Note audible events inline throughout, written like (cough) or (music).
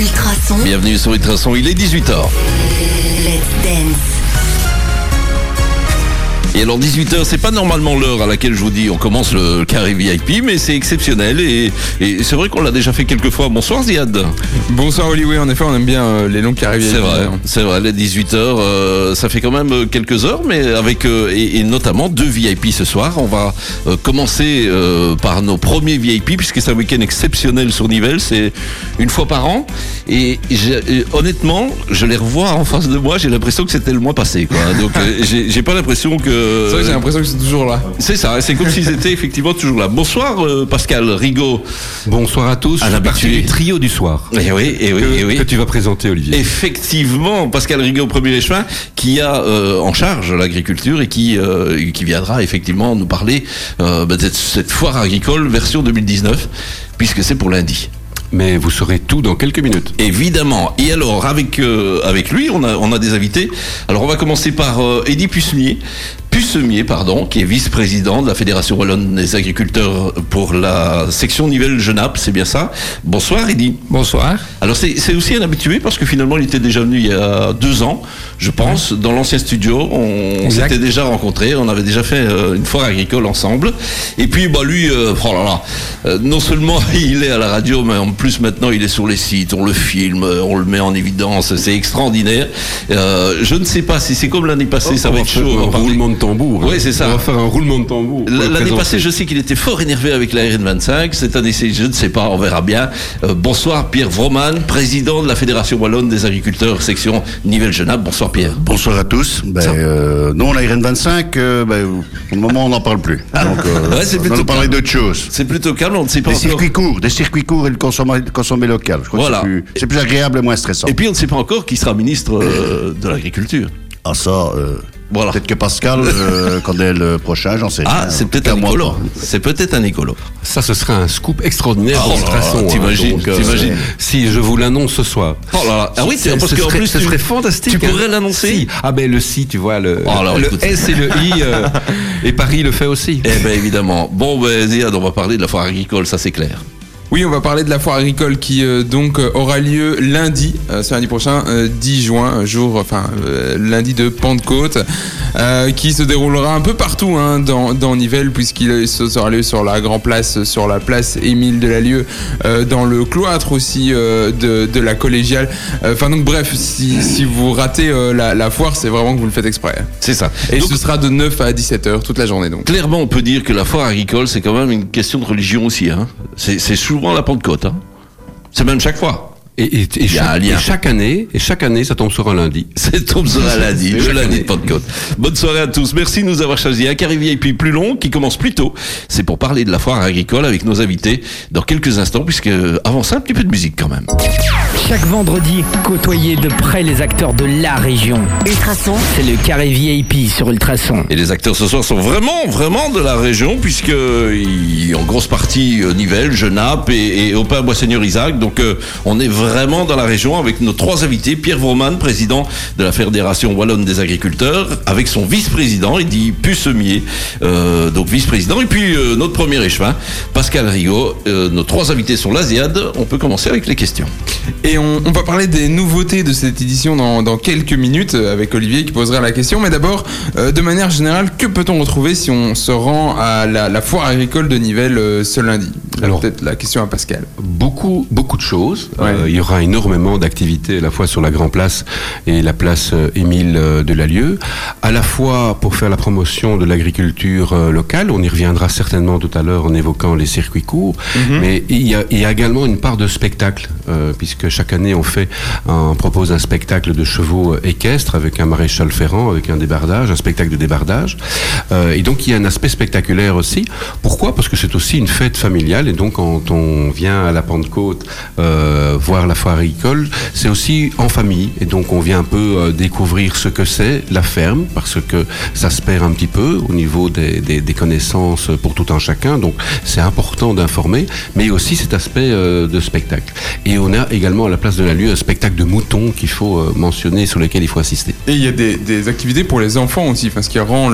Ultrason. Bienvenue sur Ultrason, il est 18h. Let's dance. Et alors 18h, c'est pas normalement l'heure à laquelle je vous dis on commence le carré VIP, mais c'est exceptionnel et, et c'est vrai qu'on l'a déjà fait quelques fois. Bonsoir Ziad. Bonsoir oui en effet on aime bien euh, les longs carrés C'est vrai, c'est vrai, les 18h, euh, ça fait quand même euh, quelques heures, mais avec, euh, et, et notamment deux VIP ce soir. On va commencer par nos premiers VIP, puisque c'est un week-end exceptionnel sur Nivelles, c'est une fois par an. Et, et honnêtement, je les revois en face de moi, j'ai l'impression que c'était le mois passé. Quoi. Donc (laughs) j'ai pas l'impression que... C'est vrai que j'ai l'impression que c'est toujours là. C'est ça, c'est comme s'ils étaient effectivement toujours là. Bonsoir euh, Pascal Rigaud. Bonsoir à tous. À du trio du soir. Eh oui, eh oui, que, eh oui. que tu vas présenter, Olivier. Effectivement, Pascal Rigaud, premier échevin, qui a euh, en charge l'agriculture et qui, euh, qui viendra effectivement nous parler euh, bah, de cette foire agricole version 2019, puisque c'est pour lundi. Mais vous saurez tout dans quelques minutes. Évidemment. Et alors, avec, euh, avec lui, on a, on a des invités. Alors, on va commencer par euh, Eddy Pussemier. Pussemier, pardon, qui est vice-président de la Fédération Wallonne des agriculteurs pour la section Nivelles-Genappe, c'est bien ça? Bonsoir, Eddy. Bonsoir. Alors c'est aussi un habitué parce que finalement il était déjà venu il y a deux ans, je pense, dans l'ancien studio. On, s'était déjà rencontrés, on avait déjà fait euh, une foire agricole ensemble. Et puis bah lui, euh, oh là là, euh, non seulement (laughs) il est à la radio, mais en plus maintenant il est sur les sites, on le filme, on le met en évidence, c'est extraordinaire. Je ne sais pas si c'est comme l'année passée, ça On va être chaud. roulement de tambour. hein. Oui, c'est ça. On va faire un roulement de tambour. le L'année passée, je sais qu'il était fort énervé avec la RN25. Cette année, je ne sais pas, on verra bien. Euh, bonsoir Pierre Vroman, président de la Fédération Wallonne des agriculteurs, section Nivelles-Genappe. Bonsoir Pierre. Bonsoir à tous. Ben, euh, non, la RN25, euh, ben, pour le moment, on n'en parle plus. Donc, euh, (laughs) Ouais, on plutôt va parler d'autre chose. C'est plutôt calme, on ne sait pas Des encore. circuits courts, des circuits courts et le consommer, consommer local. Je crois Voilà. que c'est plus, agréable et moins stressant. Et puis on ne sait pas encore qui sera ministre euh, de l'agriculture. Ah ça, euh, Voilà. peut-être que Pascal, euh, (laughs) quand est le prochain, j'en sais Ah, c'est peut-être un écolo. pas. C'est peut-être un écolo. Ça, ce sera un scoop extraordinaire. Oh là là, traçon, hein. t'imagines, Donc, euh, t'imagines. Si je vous l'annonce ce soir. Oh là là. Ah oui, Ce- parce ce qu'en serait- plus, ce tu- serait fantastique. tu hein. pourrais l'annoncer Si. Ah ben le si, tu vois le, Oh, alors, le écoute. S et le I euh, (laughs) et Paris le fait aussi. Eh bien évidemment. Bon, ben Ziad, on va parler de la foire agricole, ça c'est clair. Oui, on va parler de la foire agricole qui euh, donc euh, aura lieu lundi, euh, ce lundi prochain, euh, 10 juin, un jour, enfin euh, lundi de Pentecôte, euh, qui se déroulera un peu partout hein, dans, dans Nivelles, puisqu'il se sera lieu sur la Grand Place, sur la place Émile Delalieu, euh, dans le cloître aussi euh, de, de la collégiale. Euh, Enfin donc bref, si, si vous ratez euh, la, la foire, c'est vraiment que vous le faites exprès. C'est ça. Et Donc, ce sera de 9 à 17h toute la journée donc. Clairement, on peut dire que la foire agricole, c'est quand même une question de religion aussi. Hein. C'est c'est souvent la Pentecôte. Hein. C'est même chaque fois. Et, chaque, lien. et chaque année, et chaque année, ça tombe sur un lundi. (laughs) C'est tombe sur un lundi, le lundi de Pentecôte. Bonne soirée à tous. Merci de nous avoir choisi un carré VIP plus long qui commence plus tôt. C'est pour parler de la foire agricole avec nos invités dans quelques instants, puisque avant ça, un petit peu de musique quand même. Chaque vendredi, côtoyez de près les acteurs de la région. Ultrason. C'est le carré VIP sur Ultrason. Et les acteurs ce soir sont vraiment, vraiment de la région, puisque ils, en grosse partie euh, Nivelles, Genappe et, et Aupin Boisseigneur Isaac. Donc euh, on est vraiment dans la région avec nos trois invités. Pierre Vroman, président de la Fédération Wallonne des agriculteurs, avec son vice-président, il dit Pussemier, euh, donc vice-président. Et puis euh, notre premier échevin, Pascal Rigaud. Euh, nos trois invités sont l'Asiade. On peut commencer avec les questions. Et on, va parler des nouveautés de cette édition dans, quelques minutes avec Olivier qui posera la question. Mais d'abord, de manière générale, que peut-on retrouver si on se rend à la, la foire agricole de Nivelles ce lundi? Alors- Peut-être la question à Pascal. Beaucoup, beaucoup de choses. Ouais. Euh, il y aura énormément d'activités à la fois sur la Grand Place et la place euh, Émile euh, de Lalieu, à la fois pour faire la promotion de l'agriculture locale. On y reviendra certainement tout à l'heure en évoquant les circuits courts. Mais il y, a, il y a également une part de spectacle, euh, puisque chaque année on fait, on propose un spectacle de chevaux équestres avec un maréchal ferrant, avec un débardage, un spectacle de débardage. Euh, et donc il y a un aspect spectaculaire aussi. Pourquoi? Parce que c'est aussi une fête familiale et donc quand on vient à la Pentecôte euh, voir la foire agricole, c'est aussi en famille et donc on vient un peu euh, découvrir ce que c'est la ferme parce que ça se perd un petit peu au niveau des, connaissances pour tout un chacun. Donc c'est important d'informer, mais aussi cet aspect euh, de spectacle. Et on a également à la place de la lieu un spectacle de moutons qu'il faut mentionner sur lequel il faut assister. Et il y a des, activités pour les enfants aussi, enfin, ce qui rend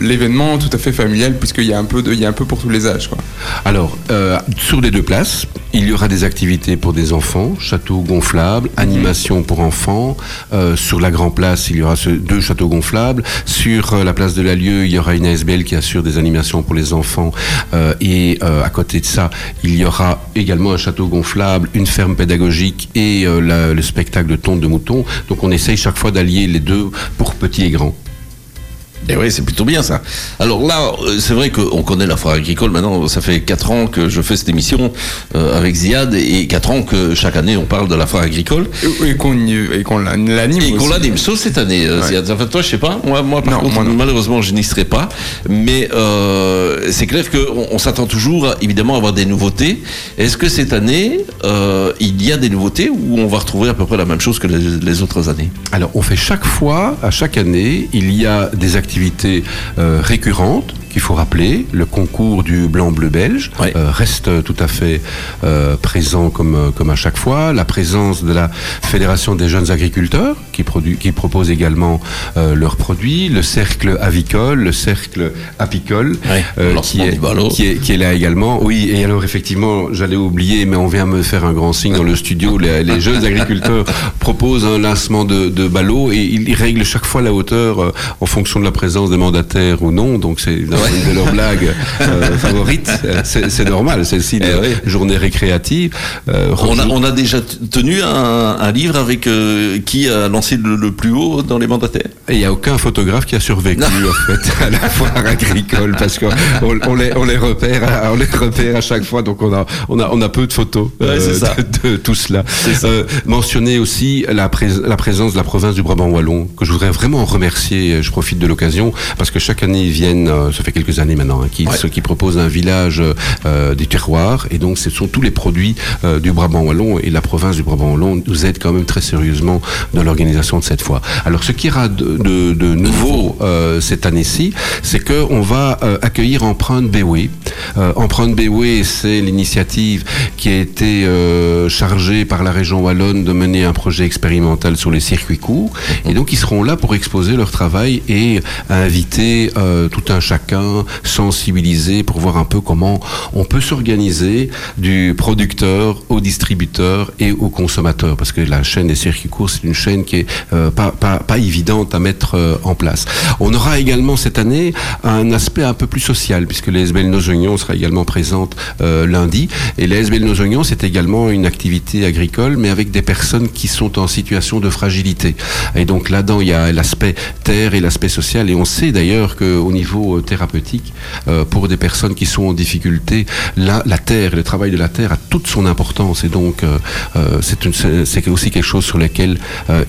l'événement tout à fait familial, puisqu'il y, a un peu de- il y a un peu pour tous les Alors, euh, sur les deux places, il y aura des activités pour des enfants, château gonflable, animation pour enfants. Euh, sur la Grand Place, il y aura deux châteaux gonflables. Sur euh, la place de la Lieu, il y aura une ASBL qui assure des animations pour les enfants. Et à côté de ça, il y aura également un château gonflable, une ferme pédagogique et le spectacle de tonte de moutons. Donc on essaye chaque fois d'allier les deux pour petits et grands. Et oui, c'est plutôt bien ça. Alors là, euh, c'est vrai qu'on connaît la foire agricole maintenant. Ça fait quatre ans que je fais cette émission euh, avec Ziad et quatre ans que chaque année on parle de la foire agricole Et, qu'on l'anime. et qu'on l'anime. Sauf cette année, euh, Ouais. Ziad. Enfin, toi, je sais pas. Moi, moi par Non, contre, moi non. malheureusement, je n'y serai pas. Mais euh, c'est clair qu'on on, s'attend toujours, à, évidemment, à avoir des nouveautés. Est-ce que cette année, euh, il y a des nouveautés ou on va retrouver à peu près la même chose que les, les autres années? Alors, on fait chaque fois, à chaque année, il y a des activités euh, récurrentes qu'il faut rappeler. Le concours du blanc-bleu belge euh, reste tout à fait euh, présent comme, euh, comme à chaque fois. La présence de la Fédération des jeunes agriculteurs qui, produit, qui propose également euh, leurs produits. Le cercle avicole, le cercle apicole Ouais, euh, qui, est, qui, est, qui est là également. Oui, et alors effectivement, j'allais oublier, mais on vient me faire un grand signe dans le studio. Les, les (laughs) jeunes agriculteurs proposent un lancement de, de ballot et ils, ils règlent chaque fois la hauteur euh, en fonction de la présence des mandataires ou non. Donc c'est une de leurs blagues euh, (laughs) favorites. Euh, C'est normal, c'est aussi une Eh oui. journée récréative. Euh, on a, on a déjà tenu un, un livre avec euh, qui a lancé le, le plus haut dans les mandataires. Et il n'y a aucun photographe qui a survécu en fait à la foire agricole parce qu'on on, les, on les repère, à- on les repère à chaque fois. Donc on a, on a, on a peu de photos euh, Ouais, c'est ça. de, de tout cela. Euh, mentionner aussi la, prés- la présence de la province du Brabant wallon que je voudrais vraiment remercier. Je profite de l'occasion parce que chaque année ils viennent, euh, ça fait quelques années maintenant, hein, qui, Ouais. ceux qui proposent un village euh, du terroir et donc ce sont tous les produits euh, du Brabant wallon et la province du Brabant wallon nous aide quand même très sérieusement dans l'organisation de cette fois. Alors ce qui ira de, de, de nouveau euh, cette année-ci, c'est que on va euh, accueillir Empreinte Béoué. Euh, Empreinte Béoué, c'est l'initiative qui a été euh, chargée par la région wallonne de mener un projet expérimental sur les circuits courts. Et donc ils seront là pour exposer leur travail et inviter euh, tout un chacun, sensibiliser pour voir un peu comment on peut s'organiser du producteur au distributeur et au consommateur. Parce que la chaîne des circuits courts, c'est une chaîne qui est euh, pas, pas, pas évidente à mettre en place. On aura également cette année un aspect un peu plus social, puisque l'ESBL Nos Oignons sera également présente euh, lundi. Et l'ESBL Nos Oignons, c'est également une activité agricole, mais avec des personnes qui sont en situation de fragilité. Et donc là-dedans, il y a l'aspect terre et l'aspect social. Et on sait d'ailleurs qu'au niveau euh, thérapeutique, euh, pour des personnes qui sont en difficulté, la, la terre, le travail de la terre a toute son importance. Et donc, c'est aussi quelque chose sur lequel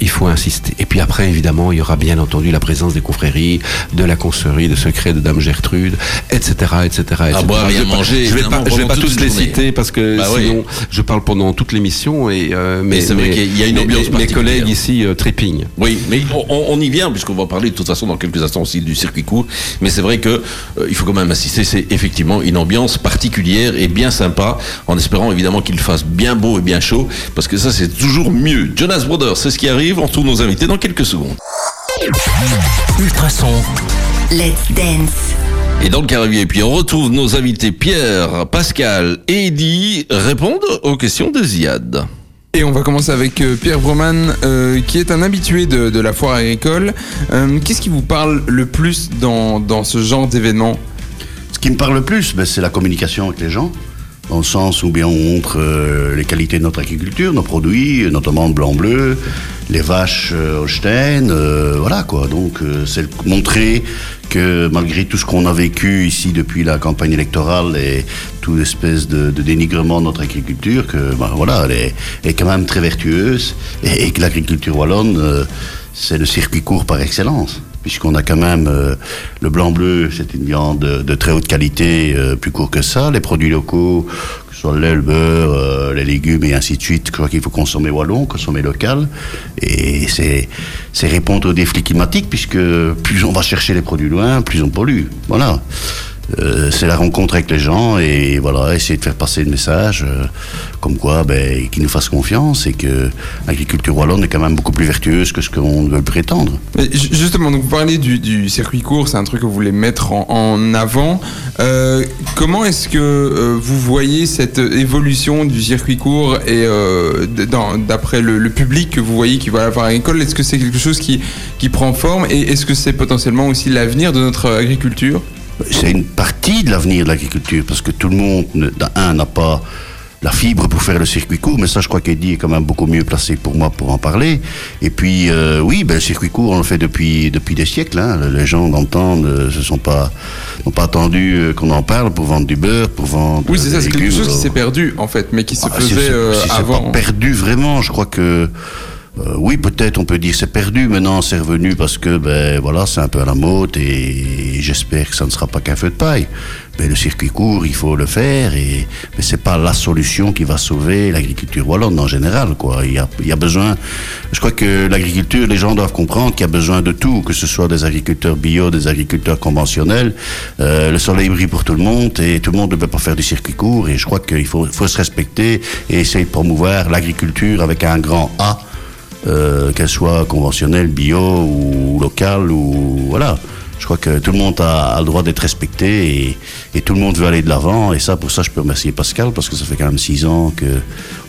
il faut insister. Et puis après, évidemment, il y aura bien entendu la présence des confréries, de la concerie, de secret de Dame Gertrude, etc., etc., Je vais pas- manger, Je vais pas, je vais tous les citer parce que Bah oui. sinon, je parle pendant toute l'émission et euh, mais, c'est vrai qu'il y a une ambiance mais Mes collègues ici euh, trépignent. Oui, mais on, on y vient puisqu'on va parler de toute façon dans quelques instants aussi du circuit court. Mais c'est vrai que euh, il faut quand même insister, c'est effectivement une ambiance particulière et bien sympa, en espérant évidemment qu'il fasse bien beau et bien chaud, parce que ça c'est toujours mieux. Jonas Brothers, c'est ce qui arrive. On retrouve nos invités dans quelques secondes. Ultrason. Let's dance. Et dans le carré et puis on retrouve nos invités Pierre, Pascal et Eddy répondent aux questions de Ziad. Et on va commencer avec euh, Pierre Broman, euh, qui est un habitué de, de la foire agricole. Euh, Qu'est-ce qui vous parle le plus dans, dans ce genre d'événement? Ce qui me parle le plus, ben, c'est la communication avec les gens, dans le sens où bien on montre euh, les qualités de notre agriculture, nos produits, notamment le blanc-bleu, les vaches euh, Holstein, euh, voilà quoi. Donc euh, c'est montrer que malgré tout ce qu'on a vécu ici depuis la campagne électorale et toute espèce de, dénigrement de notre agriculture, que voilà, elle est, quand même très vertueuse. Et, et que l'agriculture wallonne, euh, c'est le circuit court par excellence puisqu'on a quand même euh, le blanc-bleu, c'est une viande de, très haute qualité, euh, plus court que ça. Les produits locaux, que ce soit le lait, le beurre, euh, les légumes et ainsi de suite, je crois qu'il faut consommer wallon, consommer local. Et c'est c'est répondre aux défis climatiques, puisque plus on va chercher les produits loin, plus on pollue. Voilà. Euh, c'est la rencontre avec les gens et voilà, essayer de faire passer le message euh, comme quoi ben, qu'ils nous fassent confiance et que l'agriculture wallonne est quand même beaucoup plus vertueuse que ce qu'on veut prétendre. Mais ju- justement, vous parlez du, circuit court, c'est un truc que vous voulez mettre en, avant. Euh, comment est-ce que vous voyez cette évolution du circuit court et d'après le, le public que vous voyez qui va à la foire agricole, est-ce que c'est quelque chose qui prend forme et est-ce que c'est potentiellement aussi l'avenir de notre agriculture? C'est une partie de l'avenir de l'agriculture parce que tout le monde, d'un, n'a pas la fibre pour faire le circuit court, mais ça, je crois qu'Eddie est quand même beaucoup mieux placé pour moi pour en parler. Et puis, euh, oui, ben, le circuit court, on le fait depuis, depuis des siècles. Hein. Les gens d'antan ne se sont pas, n'ont pas attendu euh, qu'on en parle pour vendre du beurre, pour vendre. Oui, c'est ça, c'est quelque chose qui s'est perdu en fait, mais qui se Ah, faisait c'est- euh, si c'est avant. pas perdu vraiment, je crois que euh, oui, peut-être on peut dire c'est perdu. Maintenant, c'est revenu parce que ben voilà, c'est un peu à la mode et j'espère que ça ne sera pas qu'un feu de paille. Mais le circuit court, il faut le faire et mais c'est pas la solution qui va sauver l'agriculture wallonne en général quoi. Il y a, il y a besoin. Je crois que l'agriculture, les gens doivent comprendre qu'il y a besoin de tout, que ce soit des agriculteurs bio, des agriculteurs conventionnels. Euh, le soleil brille pour tout le monde et tout le monde ne peut pas faire du circuit court. Et je crois qu'il faut, faut se respecter et essayer de promouvoir l'agriculture avec un grand A euh, qu'elle soit conventionnelle, bio ou locale ou voilà. Je crois que tout le monde a, a le droit d'être respecté et, et tout le monde veut aller de l'avant. Et ça, pour ça, je peux remercier Pascal parce que ça fait quand même six ans que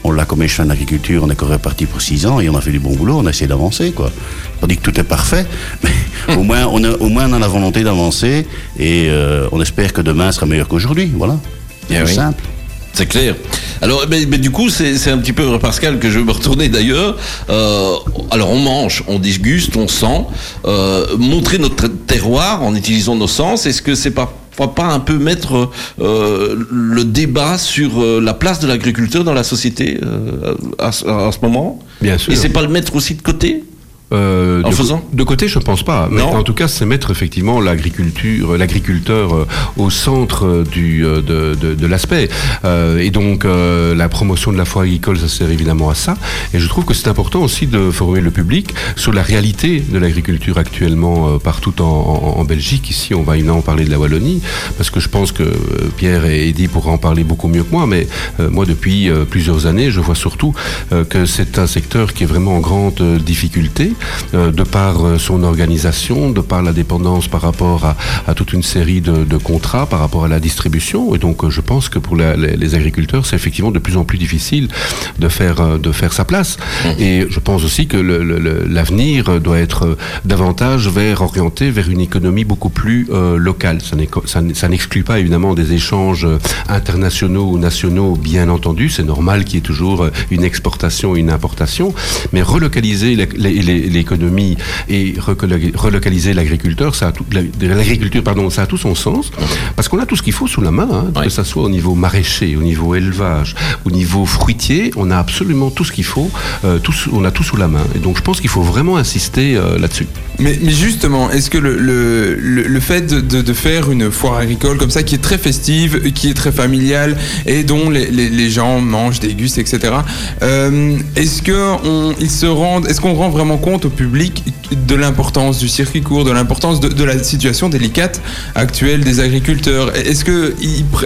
on l'a comme échevin d'agriculture. On est encore parti pour six ans et on a fait du bon boulot. On a essayé d'avancer, quoi. On dit que tout est parfait, (laughs) mais au moins, on a, au moins, on a la volonté d'avancer et euh, on espère que demain sera meilleur qu'aujourd'hui. Voilà. Eh C'est oui. simple. C'est clair. Alors, mais, mais du coup, c'est un petit peu vers Pascal que je veux me retourner d'ailleurs. Euh, alors, on mange, on disguste, on sent. Euh, montrer notre terroir en utilisant nos sens, est-ce que c'est pas pas un peu mettre euh, le débat sur euh, la place de l'agriculteur dans la société euh, à, ce- à ce moment? Bien sûr. Et c'est pas le mettre aussi de côté? Euh, En de, faisant de côté, je pense pas. Mais Non. en tout cas, c'est mettre effectivement l'agriculture, l'agriculteur euh, au centre euh, du, euh, de, de, de l'aspect. Euh, et donc, euh, la promotion de la foire agricole, ça sert évidemment à ça. Et je trouve que c'est important aussi de former le public sur la réalité de l'agriculture actuellement euh, partout en, en, en Belgique. Ici, on va évidemment parler de la Wallonie, parce que je pense que euh, Pierre et Eddy pourront en parler beaucoup mieux que moi. Mais euh, moi, depuis euh, plusieurs années, je vois surtout euh, que c'est un secteur qui est vraiment en grande euh, difficulté, euh, de par euh, son organisation, de par la dépendance par rapport à, à toute une série de, de contrats, par rapport à la distribution. Et donc, euh, je pense que pour la- les, les agriculteurs, c'est effectivement de plus en plus difficile de faire, de faire sa place. Et je pense aussi que l'avenir doit être davantage vers, orienté vers une économie beaucoup plus euh, locale. Ça n'exclut pas évidemment des échanges internationaux ou nationaux, bien entendu. C'est normal qu'il y ait toujours une exportation et une importation. Mais relocaliser les- l'économie et relocaliser l'agriculteur, ça a tout, l'agriculture, pardon, ça a tout son sens. Parce qu'on a tout ce qu'il faut sous la main, hein, que ça soit au niveau maraîcher, au niveau élevage, au niveau fruitier, on a absolument tout ce qu'il faut, euh, tout, on a tout sous la main. Et donc je pense qu'il faut vraiment insister euh, là-dessus. Mais, mais justement, est-ce que le, le, le, le fait de, faire une foire agricole comme ça, qui est très festive, qui est très familiale et dont les, les, les gens mangent, dégustent, etc. euh, est-ce que on, ils se rendent, est-ce qu'on rend vraiment compte au public de l'importance du circuit court, de l'importance de, de la situation délicate actuelle des agriculteurs Est-ce que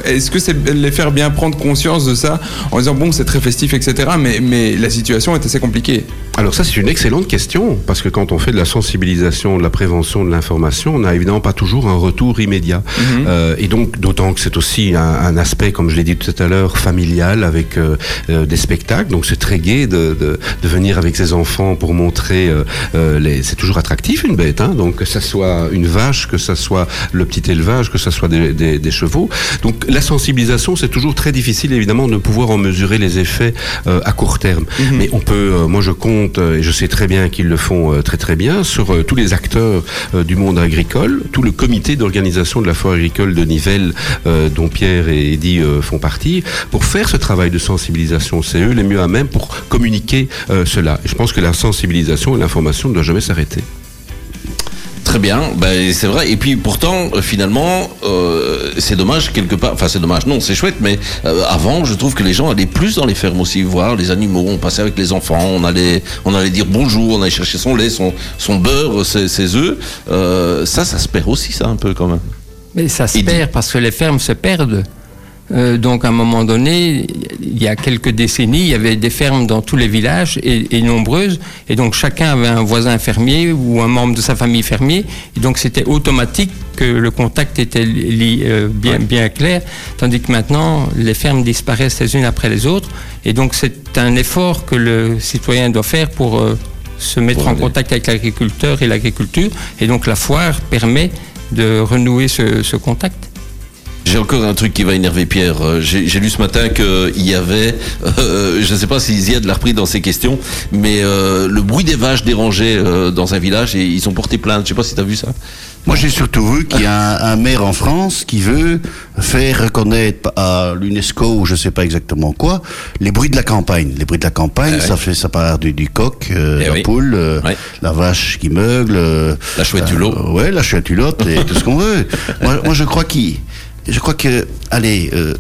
est-ce que c'est les faire bien prendre conscience de ça en disant bon c'est très festif, etc. Mais mais la situation est assez compliquée? Alors ça, c'est une excellente question, parce que quand on fait de la sensibilisation, de la prévention, de l'information, on n'a évidemment pas toujours un retour immédiat. Euh, et donc, d'autant que c'est aussi un, un aspect, comme je l'ai dit tout à l'heure, familial, avec euh, euh, des spectacles. Donc c'est très gai de, de, de venir avec ses enfants pour montrer... euh, les... C'est toujours attractif, une bête. Hein, donc que ça soit une vache, que ça soit le petit élevage, que ça soit des, des, des chevaux. Donc la sensibilisation, c'est toujours très difficile, évidemment, de pouvoir en mesurer les effets euh, à court terme. Mais on peut, euh, moi je compte, euh, et je sais très bien qu'ils le font euh, très très bien, sur euh, tous les acteurs euh, du monde agricole, tout le comité d'organisation de la foire agricole de Nivelles, euh, dont Pierre et Eddy euh, font partie, pour faire ce travail de sensibilisation. C'est eux les mieux à même pour communiquer euh, cela. Et je pense que la sensibilisation et l'information ne doivent jamais s'arrêter. Très bien, ben, c'est vrai. Et puis pourtant, euh, finalement, euh, c'est dommage quelque part. Enfin, c'est dommage. Non, c'est chouette. Mais euh, avant, je trouve que les gens allaient plus dans les fermes aussi voir les animaux. On passait avec les enfants. On allait, on allait dire bonjour. On allait chercher son lait, son, son beurre, ses, ses œufs. Euh, ça, ça se perd aussi, ça un peu quand même. Mais ça se Et dit- perd parce que les fermes se perdent. Euh, donc à un moment donné, il y a quelques décennies, il y avait des fermes dans tous les villages et, et nombreuses, et donc chacun avait un voisin fermier ou un membre de sa famille fermier, et donc c'était automatique que le contact était li- euh, bien, bien clair, tandis que maintenant les fermes disparaissent les unes après les autres, et donc c'est un effort que le citoyen doit faire pour euh, se mettre en contact avec l'agriculteur et l'agriculture, et donc la foire permet de renouer ce- ce contact. J'ai encore un truc qui va énerver Pierre. Euh, J'ai lu ce matin qu'il y avait, euh, je ne sais pas si Ziad l'a repris dans ses questions, mais euh, le bruit des vaches dérangeait euh, dans un village et ils ont porté plainte. Je sais pas si tu as vu ça. Moi, j'ai surtout vu qu'il y a un, un maire en France qui veut faire reconnaître à l'UNESCO ou je sais pas exactement quoi les bruits de la campagne. Les bruits de la campagne, Ah ouais. ça fait ça part du, du coq, euh, Eh la oui. poule, euh, la vache qui meugle, euh, La chouette hulot. euh, ouais, la chouette hulotte et tout ce qu'on veut. (laughs) Moi, moi, je crois qu'il, je crois que, allez. euh,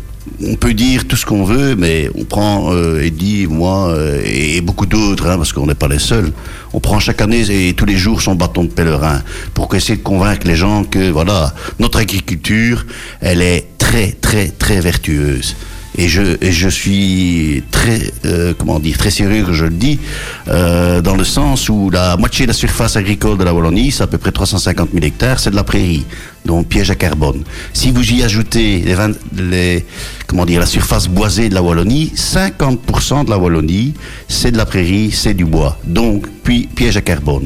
on peut dire tout ce qu'on veut, mais on prend euh, Eddie, moi euh, et beaucoup d'autres, hein, parce qu'on n'est pas les seuls. On prend chaque année et tous les jours son bâton de pèlerin pour essayer de convaincre les gens que voilà notre agriculture, elle est très très très vertueuse. Et je, et je suis très, euh, comment dire, très sérieux que je le dis, euh, dans le sens où la moitié de la surface agricole de la Wallonie, c'est à peu près 350 000 hectares, c'est de la prairie, donc piège à carbone. Si vous y ajoutez les, 20 les comment dire, la surface boisée de la Wallonie, 50% de la Wallonie, c'est de la prairie, c'est du bois, donc puis piège à carbone.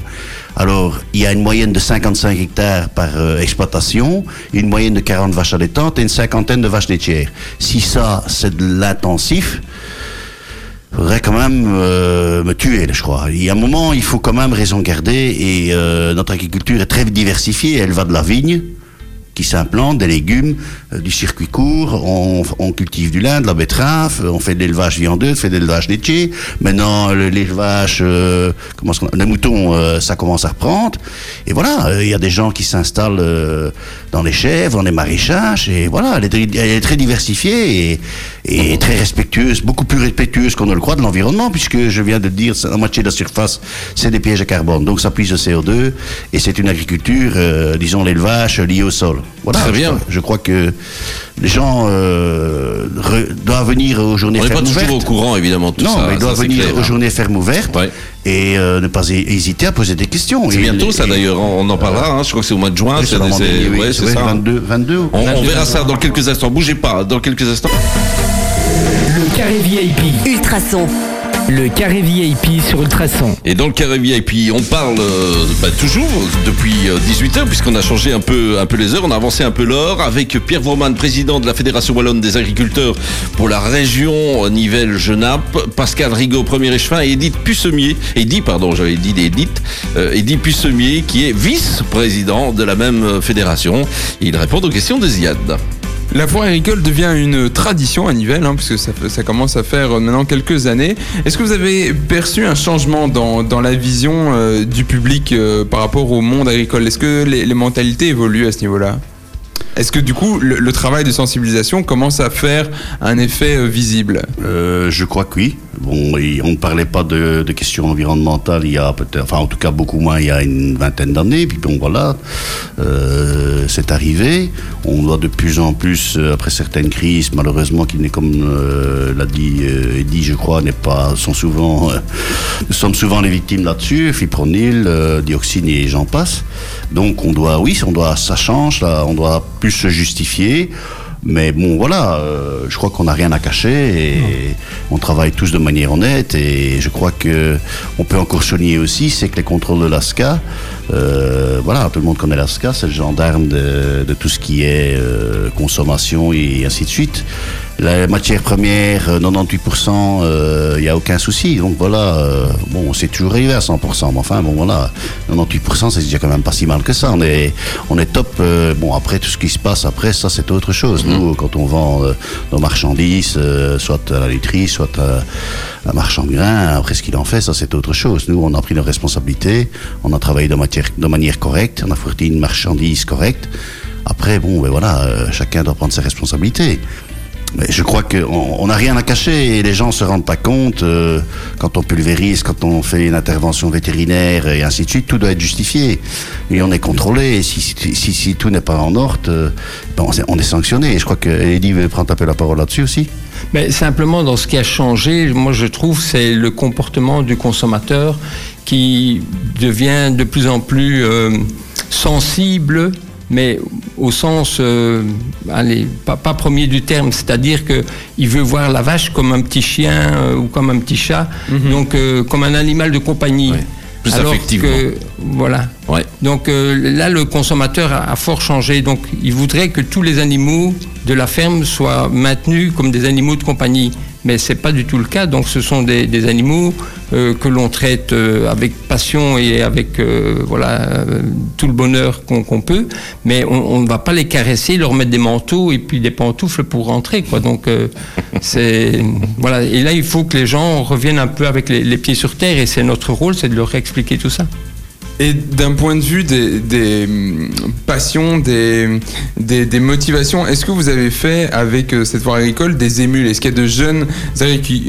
Alors, il y a une moyenne de 55 hectares par euh, exploitation, une moyenne de 40 vaches allaitantes et une cinquantaine de vaches laitières. Si ça, c'est de l'intensif, faudrait quand même euh, me tuer, je crois. Il y a un moment, il faut quand même raison garder et euh, notre agriculture est très diversifiée. Elle va de la vigne qui s'implante, des légumes, euh, du circuit court, on, on cultive du lin, de la betterave, on fait de l'élevage viandeux, on fait de l'élevage laitier. Maintenant, le- l'élevage, euh, comment les moutons, euh, ça commence à reprendre. Et voilà, euh, il y a des gens qui s'installent euh, dans les chèvres, dans les maraîchages, et voilà, elle est, très- diversifiée et, et très respectueuse, beaucoup plus respectueuse qu'on ne le croit de l'environnement, puisque je viens de dire, la moitié de la surface, c'est des pièges à carbone, donc ça puise le CO2, et c'est une agriculture, disons l'élevage lié au sol. Voilà, Très je bien. crois- Je, crois que les gens euh, re- doivent venir aux journées On n'est pas fermes toujours au ouvertes. courant évidemment de tout non, ça. mais ils doivent venir clair, aux hein. journées fermes ouvertes Ouais. et euh, ne pas hé- hésiter à poser des questions. C'est Et- bientôt ça d'ailleurs. On en parlera. hein. Je crois que c'est au mois de juin. Oui, c'est- oui. ouais, c'est Ouais, ça. 22, 22 ou On, on 22. verra ça dans quelques instants. Bougez pas. Dans quelques instants. Le carré VIP. Ultrason. Le carré VIP sur Ultrason. Et dans le carré VIP, on parle euh, bah, toujours depuis 18h, puisqu'on a changé un peu, les heures, on a avancé un peu l'heure, avec Pierre Vorman, président de la Fédération Wallonne des agriculteurs pour la région Nivelles-Genappe, Pascal Rigaud, premier échevin, et Edith Pussemier, Edith, pardon, j'avais dit Edith, euh, Edith Pussemier, qui est vice-président de la même euh, fédération. Il répond aux questions de Ziad. La foire agricole devient une tradition à Nivelles, hein, puisque ça, commence à faire euh, maintenant quelques années. Est-ce que vous avez perçu un changement dans, la vision euh, du public euh, par rapport au monde agricole? Est-ce que les, les mentalités évoluent à ce niveau-là? Est-ce que du coup, le, travail de sensibilisation commence à faire un effet euh, visible? Euh, je crois que oui. Bon, on ne parlait pas de, questions environnementales il y a peut-être, enfin en tout cas beaucoup moins il y a une vingtaine d'années. Puis bon voilà, euh, c'est arrivé. On doit de plus en plus, après certaines crises, malheureusement, qui n'est comme l'a dit Eddy, je crois, n'est pas, sont souvent, nous sommes souvent les victimes là-dessus, fipronil, dioxine et j'en passe. Donc on doit, oui, on doit, ça change, là, on doit plus se justifier. Mais bon, voilà, euh, je crois qu'on n'a rien à cacher et on travaille tous de manière honnête. Et je crois que on peut encore souligner aussi, c'est que les contrôles de l'ASCA, euh, voilà, tout le monde connaît l'ASCA, c'est le gendarme de, de tout ce qui est euh, consommation et ainsi de suite. La matière première, euh, 98%, il n'y a aucun souci. Donc voilà, euh, bon, c'est toujours arrivé à 100%. Mais enfin, bon voilà, 98%, c'est déjà quand même pas si mal que ça. On est, on est top. euh, bon, après, tout ce qui se passe après, ça, c'est autre chose. Nous, quand on vend euh, nos marchandises, euh, soit à la laiterie, soit à un marchand de grains, après ce qu'il en fait, ça, c'est autre chose. Nous, on a pris nos responsabilités, on a travaillé de, matière, de manière correcte, on a fourni une marchandise correcte. Après, bon, ben voilà, euh, chacun doit prendre ses responsabilités. Je crois qu'on on n'a rien à cacher et les gens se rendent pas compte euh, quand on pulvérise, quand on fait une intervention vétérinaire et ainsi de suite, tout doit être justifié et on est contrôlé. Si, tout n'est pas en ordre, euh, ben, on, est, on est sanctionné. Et je crois que Eddie prendre un peu la parole là-dessus aussi. Mais simplement, dans ce qui a changé, moi je trouve, c'est le comportement du consommateur qui devient de plus en plus euh, sensible, mais au sens, euh, allez, pas, pas premier du terme, c'est-à-dire que il veut voir la vache comme un petit chien euh, ou comme un petit chat, donc euh, comme un animal de compagnie. Plus Alors que, voilà. Ouais. Donc là, le consommateur a, a fort changé. Donc il voudrait que tous les animaux de la ferme soient maintenus comme des animaux de compagnie. Mais c'est pas du tout le cas. Donc ce sont des, animaux euh, que l'on traite euh, avec passion et avec euh, voilà tout le bonheur qu'on peut. Mais on, ne va pas les caresser, leur mettre des manteaux et puis des pantoufles pour rentrer. Donc. (laughs) Et là, il faut que les gens reviennent un peu avec les pieds sur terre. Et c'est notre rôle, c'est de leur expliquer tout ça. Et d'un point de vue des, hum, passions, des, des, motivations, est-ce que vous avez fait avec euh, cette foire agricole des émules? Est-ce qu'il y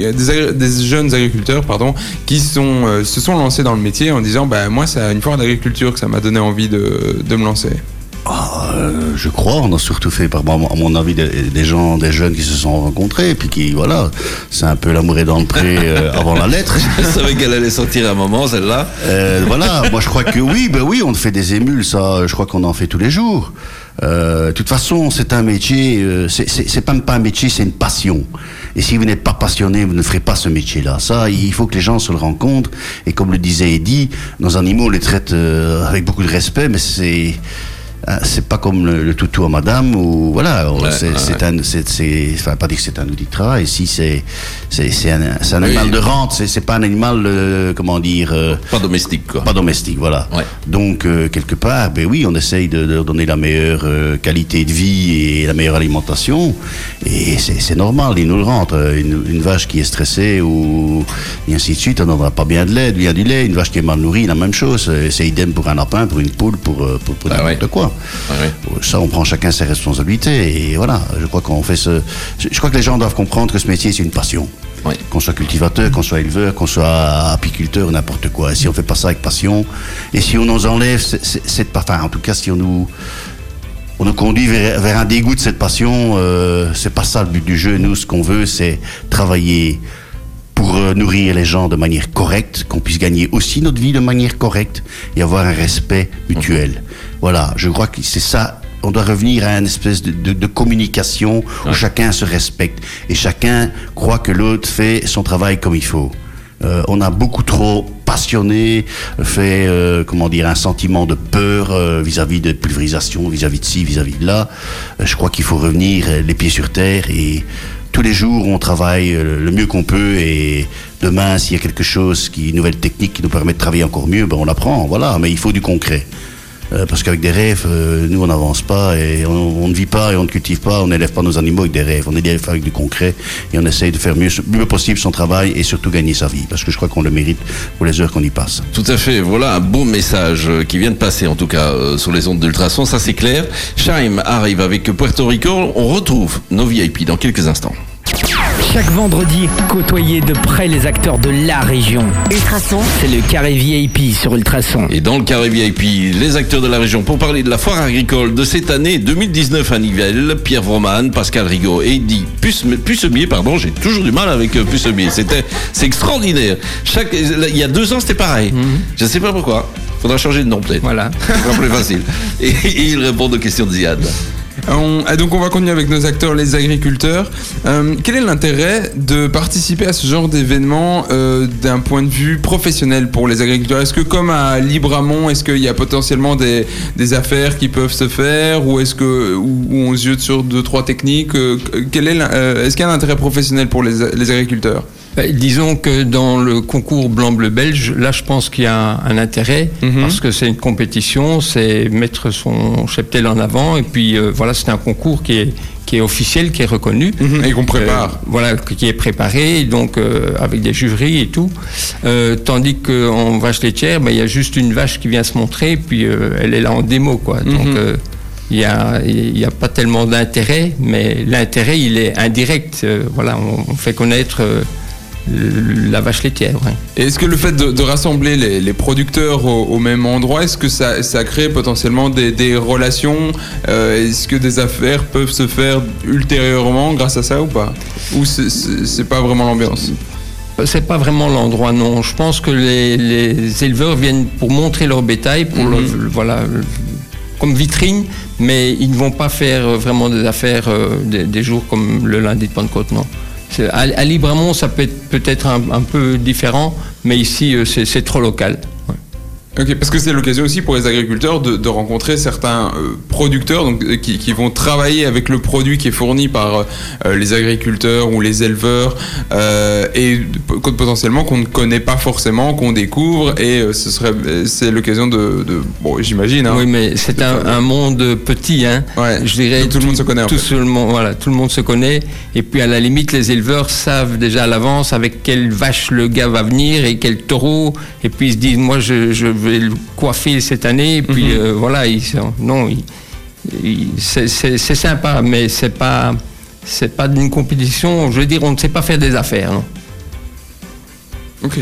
a euh, des, jeunes agriculteurs pardon, qui sont, euh, se sont lancés dans le métier en disant bah, Moi, c'est une foire d'agriculture que ça m'a donné envie de, de me lancer? Ah, euh, je crois, on a surtout fait, par, à mon avis, des, des gens, des jeunes qui se sont rencontrés, et puis qui, voilà, c'est un peu l'amour est dans le pré euh, avant la lettre. (laughs) Je savais qu'elle allait sortir à un moment, celle-là. Euh, voilà, moi je crois que oui, ben oui, on fait des émules, ça, je crois qu'on en fait tous les jours. Euh, de toute façon, c'est un métier, euh, c'est- même pas un métier, c'est une passion. Et si vous n'êtes pas passionné, vous ne ferez pas ce métier-là. Ça, il faut que les gens se le compte. Et comme le disait Eddie, nos animaux, on les traite euh, avec beaucoup de respect, mais c'est c'est pas comme le, le toutou à madame ou voilà Ouais, c'est ouais, un c'est c'est enfin pas dire que c'est un outil de travail si c'est un, Oui. animal de rente c'est pas un animal euh, comment dire euh, Pas domestique, quoi. pas domestique, voilà. Ouais. Donc, euh, quelque part, ben oui, on essaye de, leur donner la meilleure qualité de vie et la meilleure alimentation. Et c'est normal, ils nous le rentrent. Euh, Une, une vache qui est stressée ou et ainsi de suite, on n'aura pas bien de lait, bien du lait. Une vache qui est mal nourrie, la même chose. C'est idem pour un lapin, pour une poule, pour, pour, pour Ah n'importe quoi. Ah. Ça, on prend chacun ses responsabilités. Et voilà, je crois qu'on fait ce... Je je crois que les gens doivent comprendre que ce métier, c'est une passion. Qu'on soit cultivateur, qu'on soit éleveur, qu'on soit apiculteur, n'importe quoi. Et si on fait pas ça avec passion, et si on nous enlève ce- ce- cette enfin, en tout cas, si on nous, on nous conduit vers, vers un dégoût de cette passion, euh, c'est pas ça le but du jeu. Nous, ce qu'on veut, c'est travailler pour euh, nourrir les gens de manière correcte, qu'on puisse gagner aussi notre vie de manière correcte et avoir un respect mutuel. Voilà, je crois que c'est ça. On doit revenir à une espèce de, de- de communication où chacun se respecte et chacun croit que l'autre fait son travail comme il faut. Euh, on a beaucoup trop passionné, fait euh, comment dire un sentiment de peur euh, vis-à-vis de pulvérisation, vis-à-vis de ci, vis-à-vis de là. Euh, je crois qu'il faut revenir les pieds sur terre et tous les jours on travaille euh, le mieux qu'on peut et demain s'il y a quelque chose qui une nouvelle technique qui nous permet de travailler encore mieux, ben on l'apprend, voilà. Mais il faut du concret. Euh, parce qu'avec des rêves, euh, nous on n'avance pas et on, ne vit pas et on ne cultive pas, on n'élève pas nos animaux avec des rêves, on élève avec du concret et on essaye de faire mieux, mieux possible son travail et surtout gagner sa vie, parce que je crois qu'on le mérite pour les heures qu'on y passe. Tout à fait. Voilà un beau message euh, qui vient de passer, en tout cas, sur les ondes d'ultrasons. Ça, c'est clair. Chaim arrive avec Puerto Rico. On retrouve nos VIP dans quelques instants. Chaque vendredi, côtoyez de près les acteurs de la région. Ultrason, C'est le carré VIP sur Ultrason. Et dans le carré VIP, les acteurs de la région pour parler de la foire agricole de cette année 2019 à Nivelles, Pierre Vroman, Pascal Rigaud et Eddie Pucemier, pardon, j'ai toujours du mal avec euh, Pucemier. C'était, c'est extraordinaire. Chaque, il y a deux ans, c'était pareil. Je ne sais pas pourquoi. Faudra changer de nom peut-être. Voilà. Ce sera plus facile. Et, et ils répondent aux questions de Ziad. On- ah, donc on va continuer avec nos acteurs, les agriculteurs. Euh, quel est l'intérêt de participer à ce genre d'événement euh, d'un point de vue professionnel pour les agriculteurs? Est-ce que comme à Libramont, est-ce qu'il y a potentiellement des, affaires qui peuvent se faire? Ou est-ce que on se jette sur deux trois techniques? Euh, Est-ce qu'il y a un intérêt professionnel pour les agriculteurs? Ben, disons que dans le concours blanc-bleu belge, là je pense qu'il y a un, un intérêt Mhm. parce que c'est une compétition, c'est mettre son cheptel en avant et puis euh, voilà c'est un concours qui est qui est officiel, qui est reconnu. Et qu'on prépare. Euh, voilà, qui est préparé, donc euh, avec des jurys et tout. Euh, tandis qu'en vache laitière, ben, il y a juste une vache qui vient se montrer, puis euh, elle est là en démo, quoi. Donc, Mhm. euh, il n'y a, a pas tellement d'intérêt, mais l'intérêt, il est indirect. Euh, voilà, on, on fait connaître euh, la vache laitière. ouais. Et Est-ce que le fait de, de rassembler les, les producteurs au, au même endroit, est-ce que ça, ça crée potentiellement des, des relations Euh, Est-ce que des affaires peuvent se faire ultérieurement grâce à ça ou pas? Ou c'est- pas vraiment l'ambiance? C'est pas vraiment l'endroit, non. Je pense que les, les éleveurs viennent pour montrer leur bétail, pour le- le- voilà, comme vitrine, mais ils ne vont pas faire vraiment des affaires euh, des, des jours comme le lundi de Pentecôte, non. À, Libramont, ça peut être peut-être un, peu différent, mais ici, euh, c'est trop local. Ok, parce que c'est l'occasion aussi pour les agriculteurs de, de rencontrer certains euh, producteurs donc, euh, qui, qui vont travailler avec le produit qui est fourni par euh, les agriculteurs ou les éleveurs euh, et potentiellement qu'on ne connaît pas forcément, qu'on découvre et euh, ce serait c'est l'occasion de, de- bon j'imagine hein. Oui, mais c'est un, un monde petit, hein. Ouais. Je dirais tout le monde se connaît, en Tout, le monde, voilà, tout le monde se connaît. Et puis à la limite, les éleveurs savent déjà à l'avance avec quelle vache le gars va venir et quel taureau. Et puis ils se disent, moi, je, je vais le coiffer cette année. Et puis Mhm. euh, voilà, ils sont, non, c'est sympa, mais c'est pas, c'est pas d'une compétition. Je veux dire, on ne sait pas faire des affaires, non. Ok.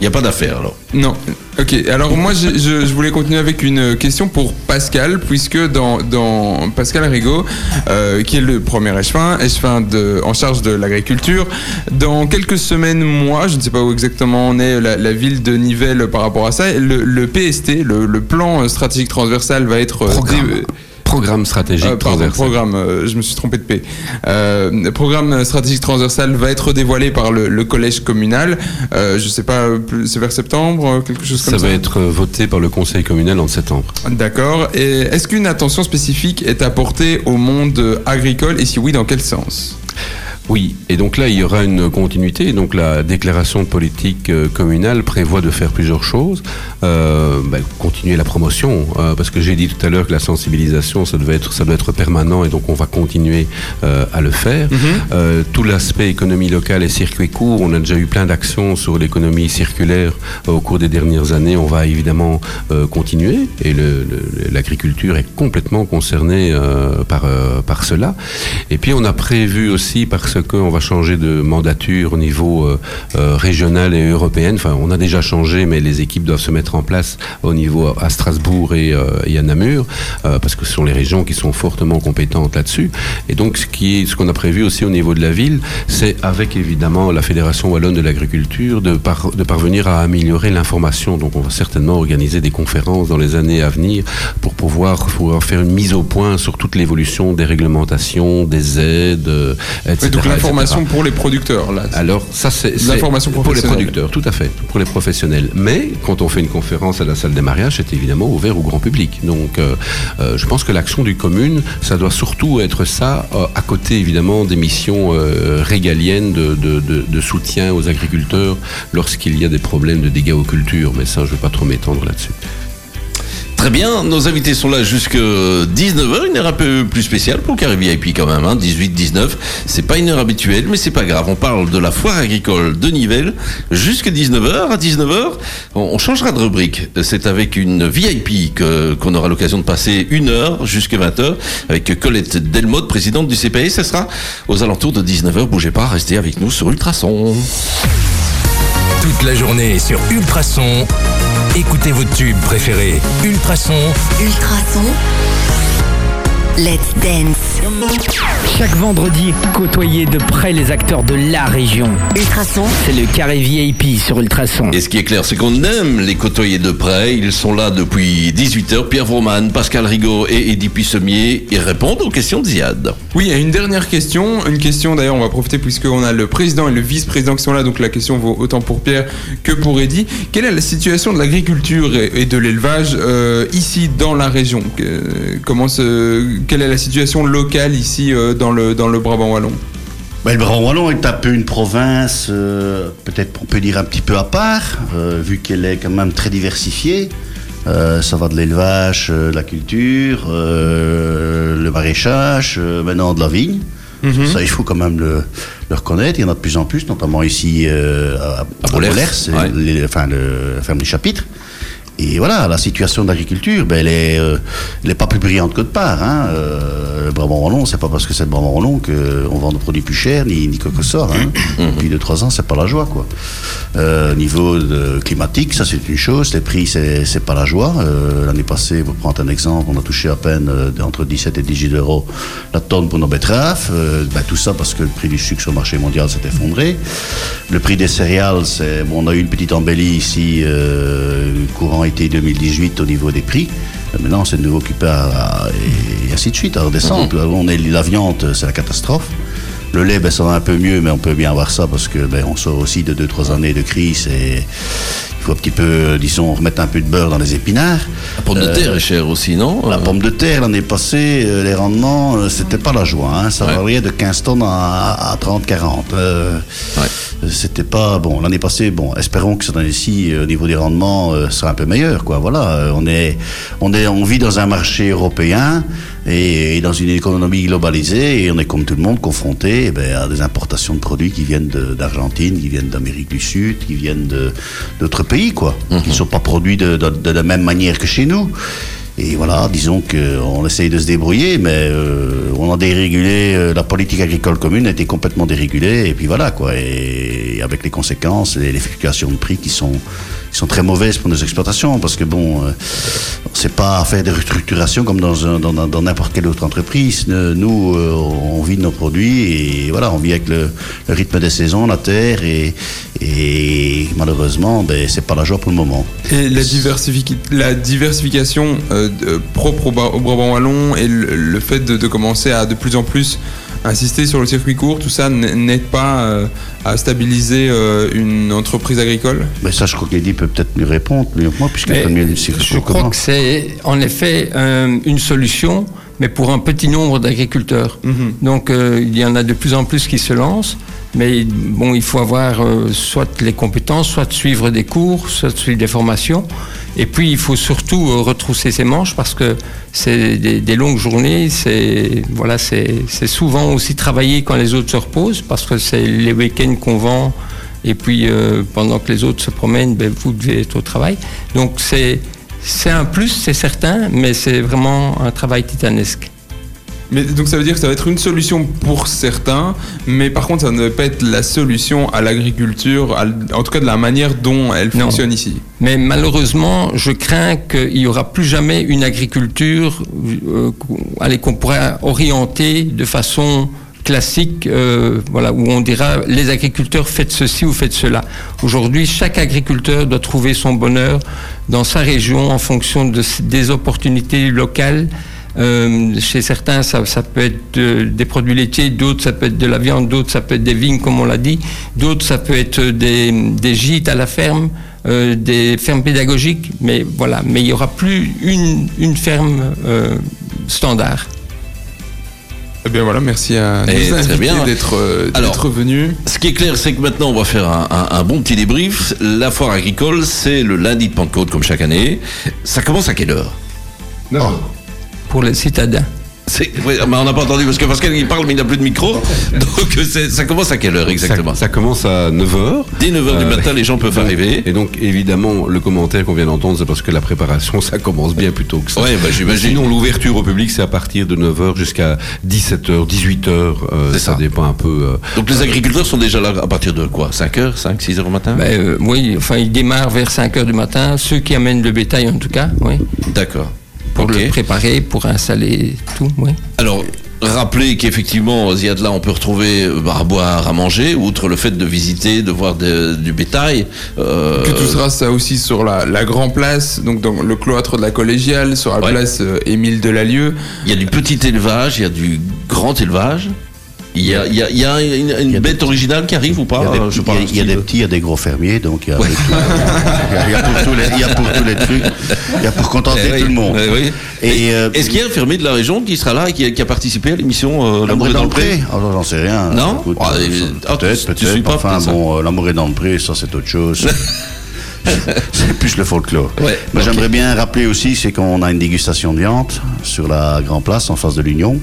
Il n'y a pas d'affaire alors. Non. Ok. Alors moi, je, je- je voulais continuer avec une question pour Pascal, puisque dans, dans Pascal Rigaud, euh, qui est le premier échevin, échevin de, en charge de l'agriculture, dans quelques semaines, mois, je ne sais pas où exactement on est, la, la ville de Nivelles par rapport à ça, le, le PST, le, le plan stratégique transversal, va être euh, Programme. dé- Programme stratégique euh, pardon, transversal. programme, euh, je me suis trompé de P. Euh, programme stratégique transversal va être dévoilé par le, le collège communal. Euh, je sais pas, c'est vers septembre, euh, quelque chose comme Ça ça. va être voté par le conseil communal en septembre. D'accord. Et est-ce qu'une attention spécifique est apportée au monde agricole? Et si oui, dans quel sens? Oui, et donc là, il y aura une continuité. Et Donc la déclaration de politique euh, communale prévoit de faire plusieurs choses. Euh, ben, continuer la promotion, euh, parce que j'ai dit tout à l'heure que la sensibilisation, ça, devait être, ça doit être permanent, et donc on va continuer euh, à le faire. Euh, tout l'aspect économie locale et circuit court, on a déjà eu plein d'actions sur l'économie circulaire au cours des dernières années. On va évidemment continuer, et l'agriculture est complètement concernée par, par cela. Et puis on a prévu aussi, qu'on va changer de mandature au niveau euh, euh, régional et européen, enfin on a déjà changé, mais les équipes doivent se mettre en place au niveau à Strasbourg et, euh, et à Namur, parce que ce sont les régions qui sont fortement compétentes là-dessus. Et donc ce qui est, ce qu'on a prévu aussi au niveau de la ville, c'est avec évidemment la Fédération wallonne de l'agriculture de, par- de parvenir à améliorer l'information. Donc on va certainement organiser des conférences dans les années à venir pour pouvoir, pouvoir faire une mise au point sur toute l'évolution des réglementations, des aides, etc. Donc l'information pour les producteurs, là. Alors, ça, c'est L'information pour les producteurs, tout à fait, pour les professionnels. Mais quand on fait une conférence à la salle des mariages, c'est évidemment ouvert au grand public. Donc, euh, euh, je pense que l'action du commune, ça doit surtout être ça, euh, à côté évidemment des missions régaliennes de, de- de- de soutien aux agriculteurs lorsqu'il y a des problèmes de dégâts aux cultures. Mais ça, je ne vais pas trop m'étendre là-dessus. Très bien, nos invités sont là jusque 19h, une heure un peu plus spéciale pour le carré VIP quand même, hein, 18-19. C'est pas une heure habituelle, mais c'est pas grave. On parle de la foire agricole de Nivelles jusque 19h. À 19h, on, changera de rubrique. C'est avec une VIP qu'on aura l'occasion de passer une heure jusque 20h avec Colette Delmotte, présidente du CPS. Ce sera aux alentours de 19h. Bougez pas, restez avec nous sur Ultrason. Toute la journée sur Ultrason. Écoutez vos tubes préférés. Ultrason. Ultrason. Let's Dance. Chaque vendredi, côtoyez de près les acteurs de la région. Ultrason. C'est le carré VIP sur Ultrason. Et ce qui est clair, c'est qu'on aime les côtoyer de près. Ils sont là depuis 18h. Pierre Vroman, Pascal Rigaud et Eddie Puissemier. Ils répondent aux questions de Ziad. Oui, et une dernière question. Une question d'ailleurs, on va profiter puisqu'on a le président et le vice-président qui sont là, donc la question vaut autant pour Pierre que pour Eddy. Quelle est la situation de l'agriculture et de l'élevage euh, ici dans la région? Que- Comment se, Quelle est la situation locale ici euh, dans, le, dans le Brabant Wallon Ben, le Brabant Wallon est un peu une province, euh, peut-être on peut dire un petit peu à part, euh, vu qu'elle est quand même très diversifiée. Euh, ça va de l'élevage, de la culture, le maraîchage, maintenant de la vigne. Ça, il faut quand même le, le reconnaître. Il y en a de plus en plus, notamment ici à, à Bollers, ouais. les- enfin, le, la ferme des chapitres. Et voilà, la situation d'agriculture, ben, elle est, euh, pas plus brillante que de part. Hein. Euh, le Brabant Wallon, c'est pas parce que c'est le Brabant Wallon qu'on vend des produits plus chers, ni, ni quoi que ce soit. Hein. (coughs) Depuis deux trois ans, c'est pas la joie, quoi. Euh, niveau de climatique, ça c'est une chose. Les prix, c'est c'est pas la joie. Euh, L'année passée, pour prendre un exemple, on a touché à peine euh, entre 17 et 18 euros la tonne pour nos betteraves. Euh, ben, tout ça parce que le prix du sucre sur le marché mondial s'est effondré. Le prix des céréales, c'est bon, on a eu une petite embellie ici euh, courant été 2018 au niveau des prix. Euh, Maintenant, c'est de nouveau à- et, et ainsi de suite à redescendre. On est la viande, c'est la catastrophe. Le lait, ben, ça va un peu mieux, mais on peut bien voir ça parce que ben, on sort aussi de 2-3 années de crise et il faut un petit peu, euh, disons, remettre un peu de beurre dans les épinards. La pomme de Euh, terre est chère aussi, non la Euh, pomme de terre, l'année passée, euh, les rendements, euh, c'était pas la joie. Hein. Ça Ouais. variait de 15 tonnes à, à 30, 40. Euh, Ouais. euh, C'était pas bon. L'année passée, bon, espérons que cette année-ci, au niveau des rendements, sera un peu meilleur. Quoi. Voilà, on est, on est, on vit dans un marché européen et, et dans une économie globalisée et on est comme tout le monde confronté eh ben, à des importations de produits qui viennent d'Argentine, qui viennent d'Amérique du Sud, qui viennent d'autres pays, quoi, qui ne sont pas produits de, de- de la même manière que chez nous. Et voilà, disons qu'on essaye de se débrouiller, mais euh, on a dérégulé, euh, la politique agricole commune a été complètement dérégulée, et puis voilà, quoi. Et avec les conséquences et les fluctuations de prix qui sont, qui sont très mauvaises pour nos exploitations, parce que bon, euh, c'est pas faire des restructurations comme dans un- dans- dans n'importe quelle autre entreprise. Ne- Nous, euh, on vit de nos produits, et voilà, on vit avec le, rythme des saisons, la terre, et, et malheureusement, ben, c'est pas la joie pour le moment. Et la, diversifici- la diversification euh, propre au, Bra- au Brabant Wallon et le, fait de commencer à de plus en plus insister sur le circuit court, tout ça n'aide pas euh, à stabiliser euh, une entreprise agricole? Mais ça, je crois qu'Eddie peut peut-être mieux répondre, mieux que moi, puisqu'il connaît le circuit je crois comment. que c'est en effet euh, une solution, mais pour un petit nombre d'agriculteurs. Donc euh, il y en a de plus en plus qui se lancent, mais bon, il faut avoir euh, soit les compétences, soit suivre des cours, soit suivre des formations. Et puis il faut surtout euh, retrousser ses manches parce que c'est des, longues journées, c'est voilà, c'est souvent aussi travailler quand les autres se reposent parce que c'est les week-ends qu'on vend. Et puis, euh, pendant que les autres se promènent, ben, vous devez être au travail. Donc, c'est un plus, c'est certain, mais c'est vraiment un travail titanesque. Mais donc ça veut dire que ça va être une solution pour certains, mais par contre ça ne va pas être la solution à l'agriculture, en tout cas de la manière dont elle Non. fonctionne ici. Mais malheureusement, je crains qu'il n'y aura plus jamais une agriculture euh, qu'on- allez, qu'on pourra orienter de façon classique, euh, voilà, où on dira les agriculteurs faites ceci ou faites cela. Aujourd'hui, chaque agriculteur doit trouver son bonheur dans sa région en fonction de, des opportunités locales. Euh, chez certains, ça, ça peut être de- des produits laitiers, d'autres, ça peut être de la viande, d'autres, ça peut être des vignes, comme on l'a dit, d'autres, ça peut être des, des gîtes à la ferme, euh, des fermes pédagogiques, mais voilà, mais il n'y aura plus une, une ferme euh, standard. Eh bien voilà, merci à Eh, bien. d'être euh, venus. Ce qui est clair, c'est que maintenant, on va faire un, un- un bon petit débrief. La foire agricole, c'est le lundi de Pentecôte, comme chaque année. Ça commence à quelle heure? Pour les citadins. Mais on n'a pas entendu parce que Pascal il parle mais il n'a plus de micro. (laughs) Donc ça commence à quelle heure exactement Ça, ça commence à 9h. Dès 9h du Euh, matin, les gens peuvent donc- arriver. Et donc, évidemment, le commentaire qu'on vient d'entendre, c'est parce que la préparation, ça commence bien plus tôt que ça. Ouais, bah, j'imagine. Sinon, l'ouverture au public, c'est à partir de 9h jusqu'à 17h, 18h. euh, ça, ça. dépend un peu. euh, Donc les agriculteurs sont déjà là à partir de quoi? 5h, 5, 6h au matin? Ben, euh, oui, enfin, ils démarrent vers 5 heures du matin, ceux qui amènent le bétail en tout cas, oui, D'accord. Pour Ok. le préparer, pour installer tout, oui. Alors, rappelez qu'effectivement, Ziad, là, on peut retrouver euh, à boire, à manger, outre le fait de visiter, de voir de- du bétail. euh, Que tout sera ça aussi sur la, la Grand Place, donc dans le cloître de la Collégiale, sur la Ouais. place euh, Émile Delalieu. Il y a du petit élevage, il y a du grand élevage. Il y a, il y a- il y a une, une Il y a bête originale qui arrive ou pas Il y a des, Euh, petits, il y a des gros fermiers, donc il y a, y pour tous les, il y a pour tous les trucs, il y a pour contenter Eh oui, tout le monde. eh oui. Et, euh, Est-ce qu'il y a un fermier de la région qui sera là et qui a, qui a participé à l'émission euh, L'amour est dans le pré Ah, J'en sais rien. Non Écoute, Ah, euh, euh, ah, Peut-être, peut-être. pas Enfin, bon, euh, l'amour est dans le pré, ça c'est autre chose. c'est plus le folklore. Ouais, Mais j'aimerais bien rappeler aussi, c'est qu'on a une dégustation de viande sur la Grand Place en face de l'Union.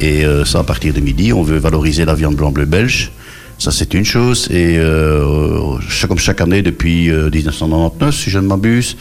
Et euh, ça, à partir de midi, on veut valoriser la viande blanc-bleu belge. Ça, c'est une chose. Et euh, chaque- comme chaque année, depuis euh, 1999, si je ne m'abuse,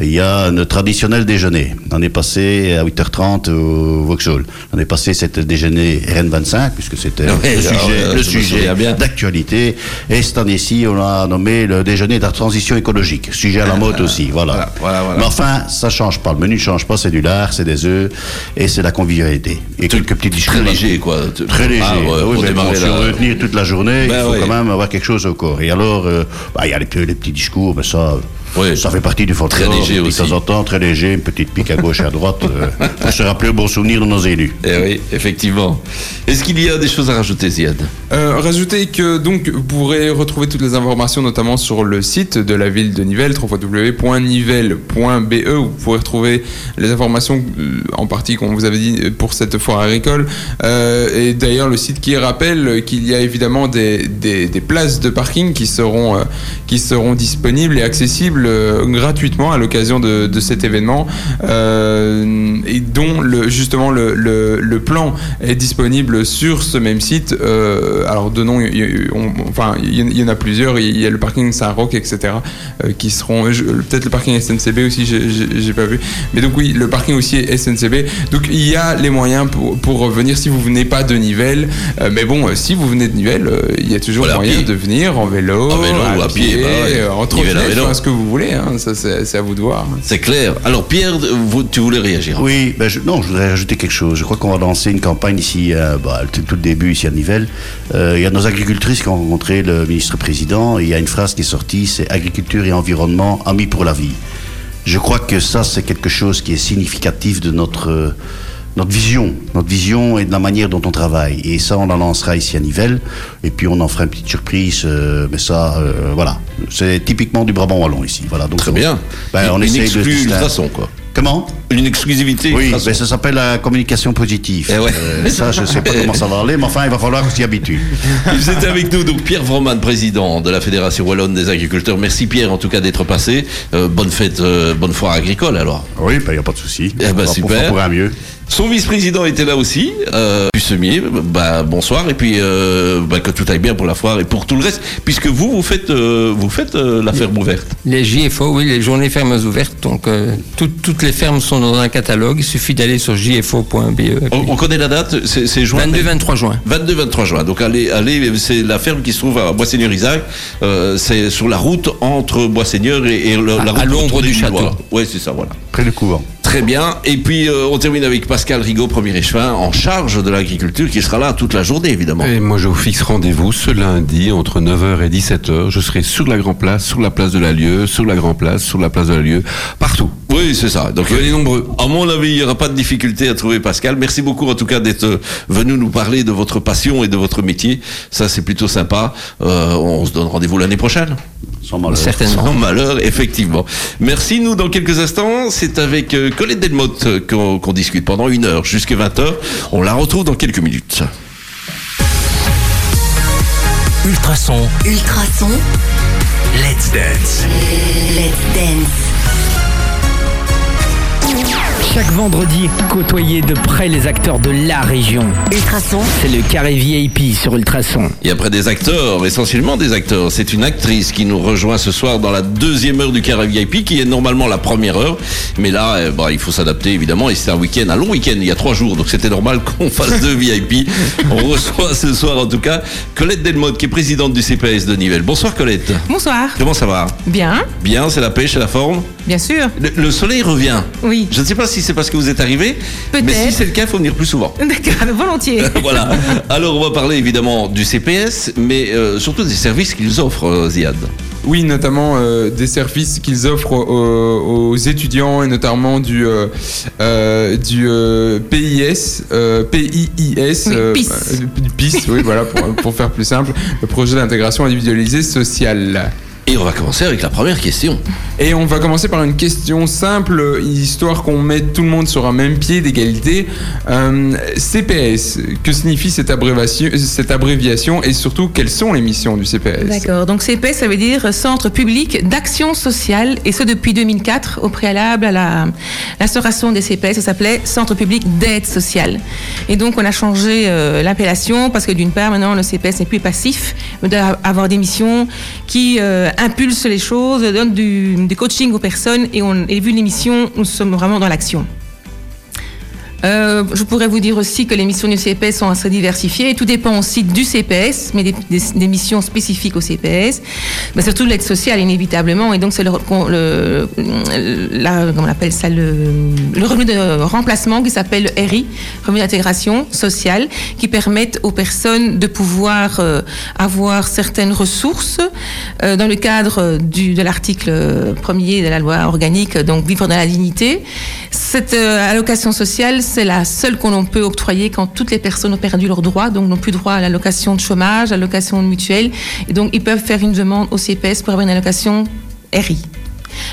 il y a un traditionnel déjeuner. On est passé à 8h30 au Vauxhall. On est passé cet déjeuner RN25, puisque c'était le ah sujet, le d'actualité. Et cette année-ci, on l'a nommé le déjeuner de la transition écologique. Sujet à la mode aussi, (laughs) voilà. voilà, voilà, voilà. Mais enfin, ça change pas. Le menu ne change pas. C'est du lard, c'est des œufs et c'est la convivialité. Et quelques discours. Très léger, quoi. Très léger. Ah, ouais, oui, pour mais bon, démarrer si on la- veut tenir toute la journée, Ben il faut quand même avoir quelque chose au corps. Et alors, euh, bah, il y a les, petits- les petits discours, mais ça, Ouais. ça fait partie du folklore. Très léger Et De aussi. temps en temps, très léger, une petite pique à gauche et à droite, euh, pour se rappeler un bon souvenir de nos élus. Eh oui, effectivement. Est-ce qu'il y a des choses à rajouter, Ziad? Euh, rajoutez que donc vous pourrez retrouver toutes les informations notamment sur le site de la ville de Nivelles, www.nivelles.be où vous pourrez retrouver les informations euh, en partie qu'on vous avait dit pour cette foire agricole Euh, et d'ailleurs le site qui rappelle qu'il y a évidemment des, des, des places de parking qui seront euh, qui seront disponibles et accessibles euh, gratuitement à l'occasion de, de cet événement euh, et dont le, justement le, le, le plan est disponible sur ce même site. Euh, alors de nom, enfin il y en- a plusieurs. Il y a le parking Saint-Roch, etc. euh, qui seront peut-être le parking SNCB aussi. j'ai- pas vu. Mais donc oui, le parking aussi est SNCB. Donc il y a les moyens pour, pour venir si vous venez pas de Nivelles. Mais bon, si vous venez de Nivelles, il y a toujours Voilà, moyen pied. de venir en vélo, En vélo ou à pied, bah ouais. euh, en Nivelles à trottinette, vélo. enfin, ce que vous voulez. hein. ça c'est c'est à vous de voir. C'est clair. Alors, Pierre, vous- tu voulais réagir Oui, ben je- non, je voudrais rajouter quelque chose. Je crois qu'on va lancer une campagne ici, euh, bah, tout, tout le début ici à Nivelles. Euh, il y a nos agricultrices qui ont rencontré le ministre-président et il y a une phrase qui est sortie, c'est agriculture et environnement, amis pour la vie. Je crois que ça, c'est quelque chose qui est significatif de notre, euh, notre vision, notre vision et de la manière dont on travaille. Et ça, on la lancera ici à Nivelles. Et puis, on en fera une petite surprise. euh, mais ça, euh, voilà. C'est typiquement du Brabant Wallon ici. Voilà. Donc, Très on- bien. Ben, on une essaye de distinguer- ultrason, quoi. Comment? Une exclusivité oui, mais ça s'appelle la communication positive. Eh ouais. Euh, ça, je sais pas comment ça va aller, mais enfin, il va falloir qu'on s'y habitue. (laughs) Vous êtes avec nous, donc Pierre Vroman, président de la Fédération Wallonne des agriculteurs. Merci Pierre, en tout cas, d'être passé. Euh, bonne fête, euh, bonne foire agricole alors. Oui, il n'y a pas de souci. Eh ben, super. On pourra mieux. Son vice-président était là aussi, euh, Pussemier, bah, bonsoir, et puis euh, bah, que tout aille bien pour la foire et pour tout le reste, puisque vous, vous faites, euh, vous faites euh, la ferme ouverte. Les JFO, oui, les journées fermes ouvertes. Donc, euh, toutes- toutes les fermes sont dans un catalogue. Il suffit d'aller sur jfo.be. On, connaît la date, c'est juin 22-23 juin. 22-23 juin. Donc allez, allez, c'est la ferme qui se trouve à Boisseigneur-Isaac. Euh, c'est sur la route entre Boisseigneur et, et le- À- la route à l'ombre du château. Ouais, c'est ça, voilà. Près du couvent. Très bien. Et puis euh, on termine avec Pascal Rigaud, premier échevin, en charge de l'agriculture, qui sera là toute la journée, évidemment. Et moi, je vous fixe rendez-vous ce lundi entre 9h et 17h. Je serai sur la Grand Place, sur la place de la Lieu, sur la Grand Place, sur la place de la Lieu, partout. Oui, c'est ça. Donc Venez nombreux. À mon avis, il n'y aura pas de difficulté à trouver Pascal. Merci beaucoup en tout cas d'être venu nous parler de votre passion et de votre métier. Ça, c'est plutôt sympa. Euh, on se donne rendez-vous l'année prochaine. Sans malheur. Certainement. Sans malheur, effectivement. Merci. Nous, dans quelques instants, c'est avec euh, Colette Delmotte euh, qu'on qu'on discute pendant une heure jusqu'à 20 heures. On la retrouve dans quelques minutes. Ultrason, Ultrason, let's dance. let's dance. Chaque vendredi, côtoyez de près les acteurs de la région. Ultrason, C'est le carré VIP sur Ultrason. Et après des acteurs, essentiellement des acteurs, c'est une actrice qui nous rejoint ce soir dans la deuxième heure du carré VIP, qui est normalement la première heure. Mais là, eh, bah, il faut s'adapter évidemment, et c'est un week-end, un long week-end, il y a trois jours, donc c'était normal (laughs) qu'on fasse deux VIP. On reçoit ce soir en tout cas Colette Delmotte, qui est présidente du CPS de Nivelles. Bonsoir Colette. Bonsoir. Comment ça va? Bien, Bien, c'est la pêche, c'est la forme? bien sûr. Le, le soleil revient. Oui. Je ne sais pas si c'est parce que vous êtes arrivé, mais si c'est le cas, il faut venir plus souvent. (laughs) D'accord, volontiers. (laughs) voilà. Alors, on va parler évidemment du CPS, mais euh, surtout des services qu'ils offrent, euh, Ziad. Oui, notamment euh, des services qu'ils offrent aux, aux étudiants et notamment du, euh, euh, du euh, PIS, euh, PIIS, Oui, euh, PIS, oui, voilà, pour, pour faire plus simple, le projet d'intégration individualisée sociale. Et on va commencer avec la première question. Et on va commencer par une question simple, histoire qu'on mette tout le monde sur un même pied d'égalité. Euh, CPS, que signifie cette abréviation, cette abréviation et surtout quelles sont les missions du CPS D'accord. Donc CPS, ça veut dire Centre public d'action sociale, et ce depuis 2004, au préalable à la- l'instauration des CPS, ça s'appelait Centre public d'aide sociale. Et donc on a changé euh, l'appellation parce que d'une part, maintenant le CPS n'est plus passif, mais doit avoir des missions qui euh, impulsent les choses, donnent du, coaching aux personnes, et, on, et vu les missions, nous sommes vraiment dans l'action. Euh, je pourrais vous dire aussi que les missions du CPS sont assez diversifiées. Tout dépend aussi du CPS, mais des, missions spécifiques au CPS. Mais surtout l'aide sociale, inévitablement. Et donc, c'est le, le- on appelle ça, le, revenu de remplacement qui s'appelle le RI, revenu d'intégration sociale, qui permettent aux personnes de pouvoir euh, avoir certaines ressources euh, dans le cadre de l'article premier de la loi organique, donc vivre dans la dignité. Cette allocation sociale, c'est la seule qu'on peut octroyer quand toutes les personnes ont perdu leurs droits, donc n'ont plus droit à l'allocation de chômage, à l'allocation mutuelle. Et donc, ils peuvent faire une demande au CPS pour avoir une allocation RI.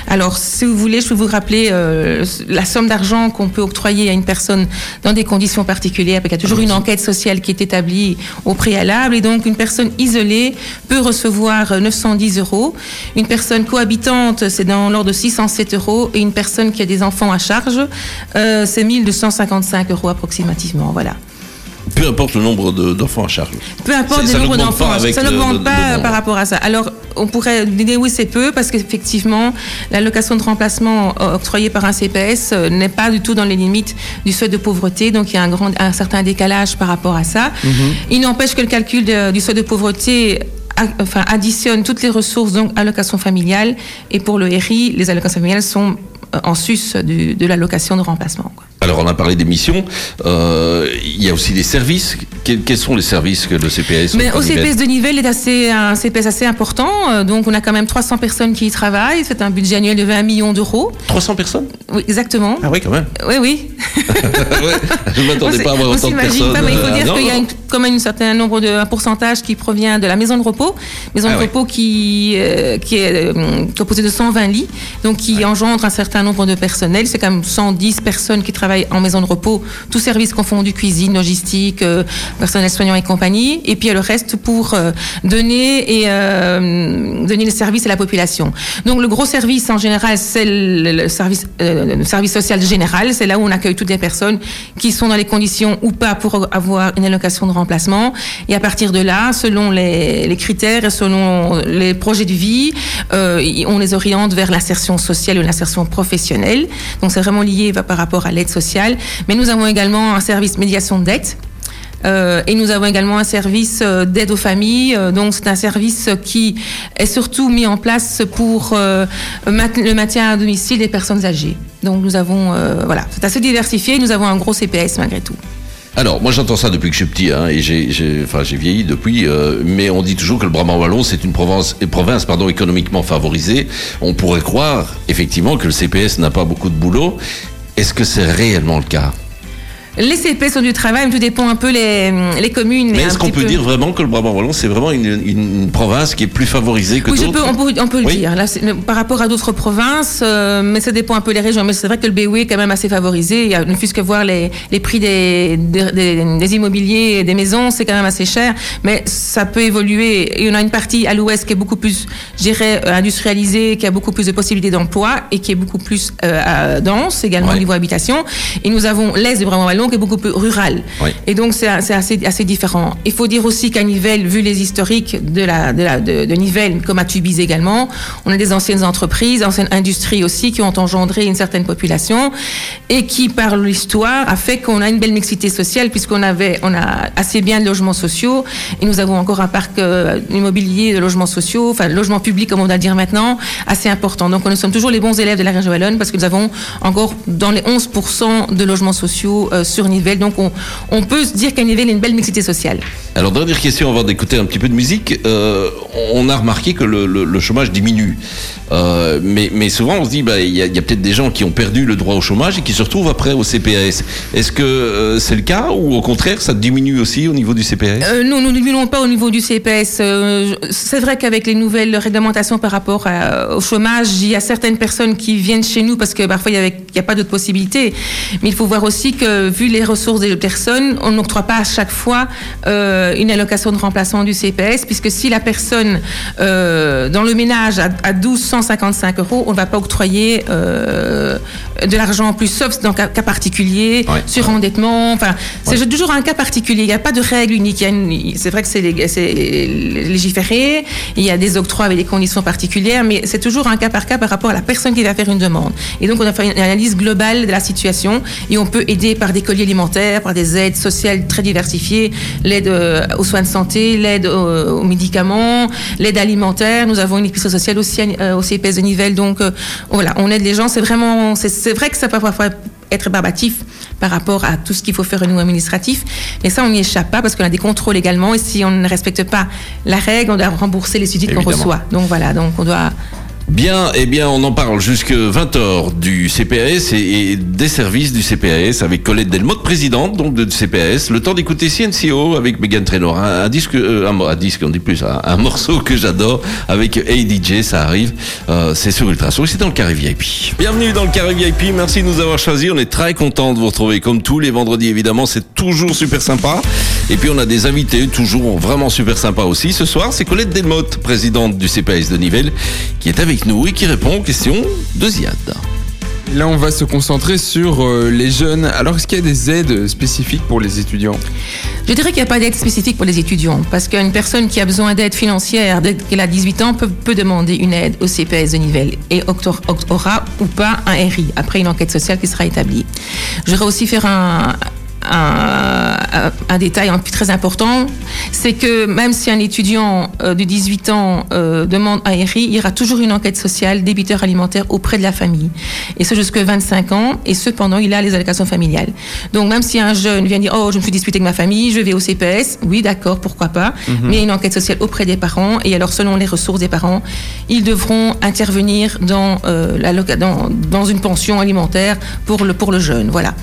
Alors, si vous voulez, je peux vous rappeler euh, la somme d'argent qu'on peut octroyer à une personne dans des conditions particulières, parce qu'il y a toujours une enquête sociale qui est établie au préalable, et donc une personne isolée peut recevoir euh, 910 euros. Une personne cohabitante, c'est dans l'ordre de 607 euros, et une personne qui a des enfants à charge, euh, c'est 1255 euros approximativement. Voilà. Peu importe le nombre de- d'enfants à charge. Peu importe le nombre d'enfants, ça n'augmente pas par rapport à ça. Alors, on pourrait dire oui, c'est peu, parce qu'effectivement, l'allocation de remplacement octroyée par un CPS euh, n'est pas du tout dans les limites du seuil de pauvreté, donc il y a un, grand, un certain décalage par rapport à ça. Il n'empêche que le calcul de- du seuil de pauvreté enfin, additionne toutes les ressources, donc allocation familiale, et pour le RI, les allocations familiales sont en sus du- de l'allocation de remplacement. quoi. Alors, on a parlé des missions. Euh, il y a aussi des services. Quels, quels sont les services que le CPS Mais au CPS de Nivelles est assez, un CPS assez important. euh, Donc, on a quand même 300 personnes qui y travaillent. C'est un budget annuel de 20 millions d'euros. 300 personnes? Oui, exactement. Ah oui, quand même. Oui, oui. (laughs) Ouais, je ne m'attendais pas à avoir autant de personnes. pas, mais il faut euh, dire qu'il y a une- quand même un certain nombre de un pourcentage qui provient de la maison de repos, maison Ah de ouais. repos qui euh, qui est euh, composée de 120 lits, donc qui engendre un certain nombre de personnel. C'est quand même 110 personnes qui travaillent en maison de repos, tous services confondus, cuisine, logistique, euh, personnel soignant et compagnie. Et puis le reste pour euh, donner et euh, donner les services à la population. Donc le gros service en général, c'est le, le service le service social général. C'est là où on accueille toutes les personnes qui sont dans les conditions ou pas pour avoir une allocation de remplacement. Et à partir de là, selon les, les critères et selon les projets de vie, on les oriente vers l'insertion sociale ou l'insertion professionnelle. Donc c'est vraiment lié par rapport à l'aide sociale. Mais nous avons également un service médiation de dette. Euh, et nous avons également un service euh, d'aide aux familles. Euh, donc c'est un service qui est surtout mis en place pour le maintien à domicile des personnes âgées. Donc nous avons, voilà, c'est assez diversifié. Nous avons un gros CPS malgré tout. Alors, moi j'entends ça depuis que je suis petit, hein, et j'ai, enfin, j'ai vieilli depuis, euh, mais on dit toujours que le Brabant Wallon, c'est une province, province pardon, économiquement favorisée. On pourrait croire, effectivement, que le CPS n'a pas beaucoup de boulot. Est-ce que c'est réellement le cas? Les CPS ont du travail, mais tout dépend un peu les, les communes. Mais est-ce qu'on peut peu- dire vraiment que le Brabant Wallon, c'est vraiment une, une- province qui est plus favorisée que Oui, d'autres on peut, on peut le dire. Là, par rapport à d'autres provinces, euh, mais ça dépend un peu des régions. Mais c'est vrai que le BOE est quand même assez favorisé. Il y a, ne fût-ce que voir les, les prix des, des, des- des immobiliers et des maisons, c'est quand même assez cher. Mais ça peut évoluer. Et on a une partie à l'ouest qui est beaucoup plus, je dirais, euh, industrialisée, qui a beaucoup plus de possibilités d'emploi et qui est beaucoup plus euh, euh, dense également Ouais. au niveau habitation. Et nous avons l'est du Brabant-Wallon est beaucoup plus rural. Oui. Et donc, c'est assez, assez différent. Il faut dire aussi qu'à Nivelles, vu les historiques de, la, de, la, de, de Nivelles, comme à Tubize également, on a des anciennes entreprises, anciennes industries aussi, qui ont engendré une certaine population et qui, par l'histoire, a fait qu'on a une belle mixité sociale puisqu'on avait, on a assez bien de logements sociaux et nous avons encore un parc euh, immobilier de logements sociaux, enfin, logements publics, comme on va dire maintenant, assez important. Donc, nous sommes toujours les bons élèves de la région Wallonne parce que nous avons encore dans les 11% de logements sociaux euh, sur Nivelles. Donc on, peut se dire qu'à Nivelles, il y a une belle mixité sociale. Alors, dernière question avant d'écouter un petit peu de musique. Euh, on a remarqué que le chômage diminue. Euh, mais, souvent, on se dit, bah, il y a, peut-être des gens qui ont perdu le droit au chômage et qui se retrouvent après au CPAS. Est-ce que euh, c'est le cas ou au contraire, ça diminue aussi au niveau du CPAS Euh, non, nous ne diminuons pas au niveau du CPS. Euh, c'est vrai qu'avec les nouvelles réglementations par rapport au chômage, il y a certaines personnes qui viennent chez nous parce que parfois il n'y a pas d'autres possibilités. Mais il faut voir aussi que vu les ressources des personnes, on n'octroie pas à chaque fois une allocation de remplacement du CPS puisque si la personne dans le ménage a, a 1255 euros, on ne va pas octroyer euh, de l'argent en plus, sauf dans cas, cas particulier, Ouais. surendettement. Enfin, c'est toujours un cas particulier. Il n'y a pas de règle unique. Une- C'est vrai que c'est lég- c'est légiféré. Il y a des octrois avec des conditions particulières, mais c'est toujours un cas par cas par rapport à la personne qui va faire une demande. Et donc, on a fait une analyse globale de la situation et on peut aider par des colliers alimentaires, par des aides sociales très diversifiées, l'aide euh, aux soins de santé, l'aide aux, aux médicaments, l'aide alimentaire. Nous avons une épicerie sociale aussi euh, au CPS de Nivelles. Donc, euh, voilà, on aide les gens. C'est vraiment, c'est- vrai que ça peut parfois être barbatif par rapport à tout ce qu'il faut faire au niveau administratif. Mais ça, on n'y échappe pas parce qu'on a des contrôles également. Et si on ne respecte pas la règle, on doit rembourser les subsides qu'on reçoit. Donc voilà, donc on doit Bien, eh bien, on en parle jusque 20h du CPAS et, des services du CPAS avec Colette Delmotte, présidente donc de CPAS. Le temps d'écouter CNCO avec Megan Trainor, un, disque, euh, un, disque, on dit plus, un, un morceau que j'adore avec ADJ, ça arrive. Euh, c'est sur Ultrason, et c'est dans le carré VIP. Bienvenue dans le carré VIP, merci de nous avoir choisis. On est très content de vous retrouver comme tous les vendredis, évidemment, c'est toujours super sympa. Et puis on a des invités toujours vraiment super sympas aussi. Ce soir, c'est Colette Delmotte, présidente du CPAS de Nivelles, qui est avec nous et qui répond aux questions de Ziad. Là, on va se concentrer sur euh, les jeunes. Alors, est-ce qu'il y a des aides spécifiques pour les étudiants? Je dirais qu'il n'y a pas d'aide spécifique pour les étudiants, parce qu'une personne qui a besoin d'aide financière dès qu'elle a 18 ans peut, peut demander une aide au CPS de Nivelles et aura ou pas un RI, après une enquête sociale qui sera établie. Je voudrais aussi faire un, un, détail très important, c'est que même si un étudiant euh, de 18 ans euh, demande un RI, il y aura toujours une enquête sociale débiteur alimentaire auprès de la famille. Et ce jusqu'à 25 ans, et cependant, il a les allocations familiales. Donc même si un jeune vient dire, oh, je me suis disputé avec ma famille, je vais au CPS, oui, d'accord, pourquoi pas, mais il y a une enquête sociale auprès des parents, et alors selon les ressources des parents, ils devront intervenir dans, euh, la loca- dans, dans une pension alimentaire pour le, pour le jeune. Voilà.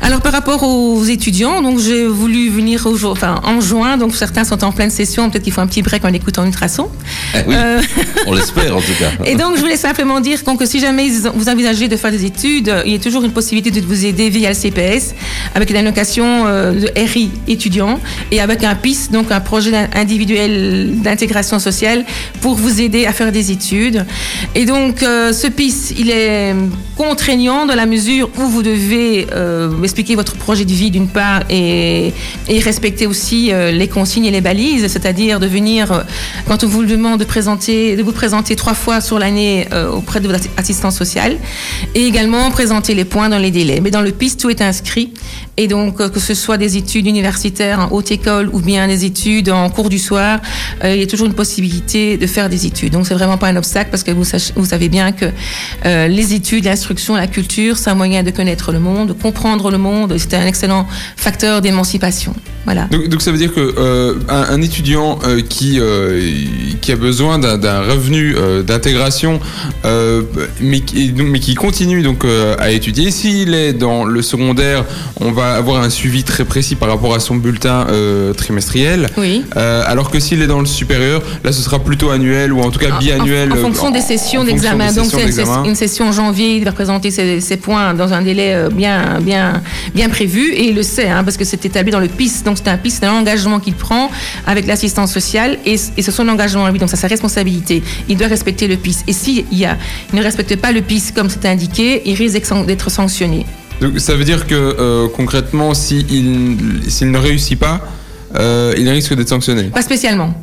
Alors par rapport aux étudiants, donc j'ai voulu venir au, enfin, en juin, donc certains sont en pleine session, peut-être qu'il faut un petit break en écoutant Ultrason. Eh oui, Euh, on l'espère en tout cas. (laughs) et donc, je voulais simplement dire donc, que si jamais vous envisagez de faire des études, euh, il y a toujours une possibilité de vous aider via le CPS avec une allocation euh, de RI étudiant et avec un PIS, donc un projet individuel d'intégration sociale pour vous aider à faire des études. Et donc, euh, ce PIS, il est contraignant dans la mesure où vous devez euh, expliquer votre projet de vie d'une part et, respecter aussi euh, les consignes et les balises, c'est-à-dire de venir, euh, quand on vous le demande de, présenter, de vous présenter trois fois sur l'année euh, auprès de votre assi- assistance sociale, et également présenter les points dans les délais. Mais dans le PIS, tout est inscrit, et donc euh, que ce soit des études universitaires en haute école ou bien des études en cours du soir, euh, il y a toujours une possibilité de faire des études. Donc c'est vraiment pas un obstacle parce que vous, savez bien que euh, les études, l'instruction, la culture, c'est un moyen de connaître le monde, de comprendre le monde. C'est un excellent facteur d'émancipation. Voilà. donc, ça veut dire que un, étudiant qui qui a besoin d'un revenu d'intégration, mais mais qui continue donc à étudier, s'il est dans le secondaire, on va avoir un suivi très précis par rapport à son bulletin euh, trimestriel. Oui. Euh, alors que s'il est dans le supérieur, là ce sera plutôt annuel ou en tout cas En- biannuel. En, en euh, fonction des sessions d'examen. Donc c'est une, session en janvier, il va présenter ses, ses points dans un délai bien, bien, bien prévu et il le sait hein, parce que c'est établi dans le PIS. Donc c'est un PIS, c'est un engagement qu'il prend avec l'assistance sociale et, et c'est son engagement à lui. Donc c'est sa responsabilité. Il doit respecter le PIS. Et s'il il ne respecte pas le PIS comme c'est indiqué, il risque d'être sanctionné. Donc, ça veut dire que euh, concrètement, s'il s'il ne réussit pas, euh, il risque d'être sanctionné. Pas spécialement.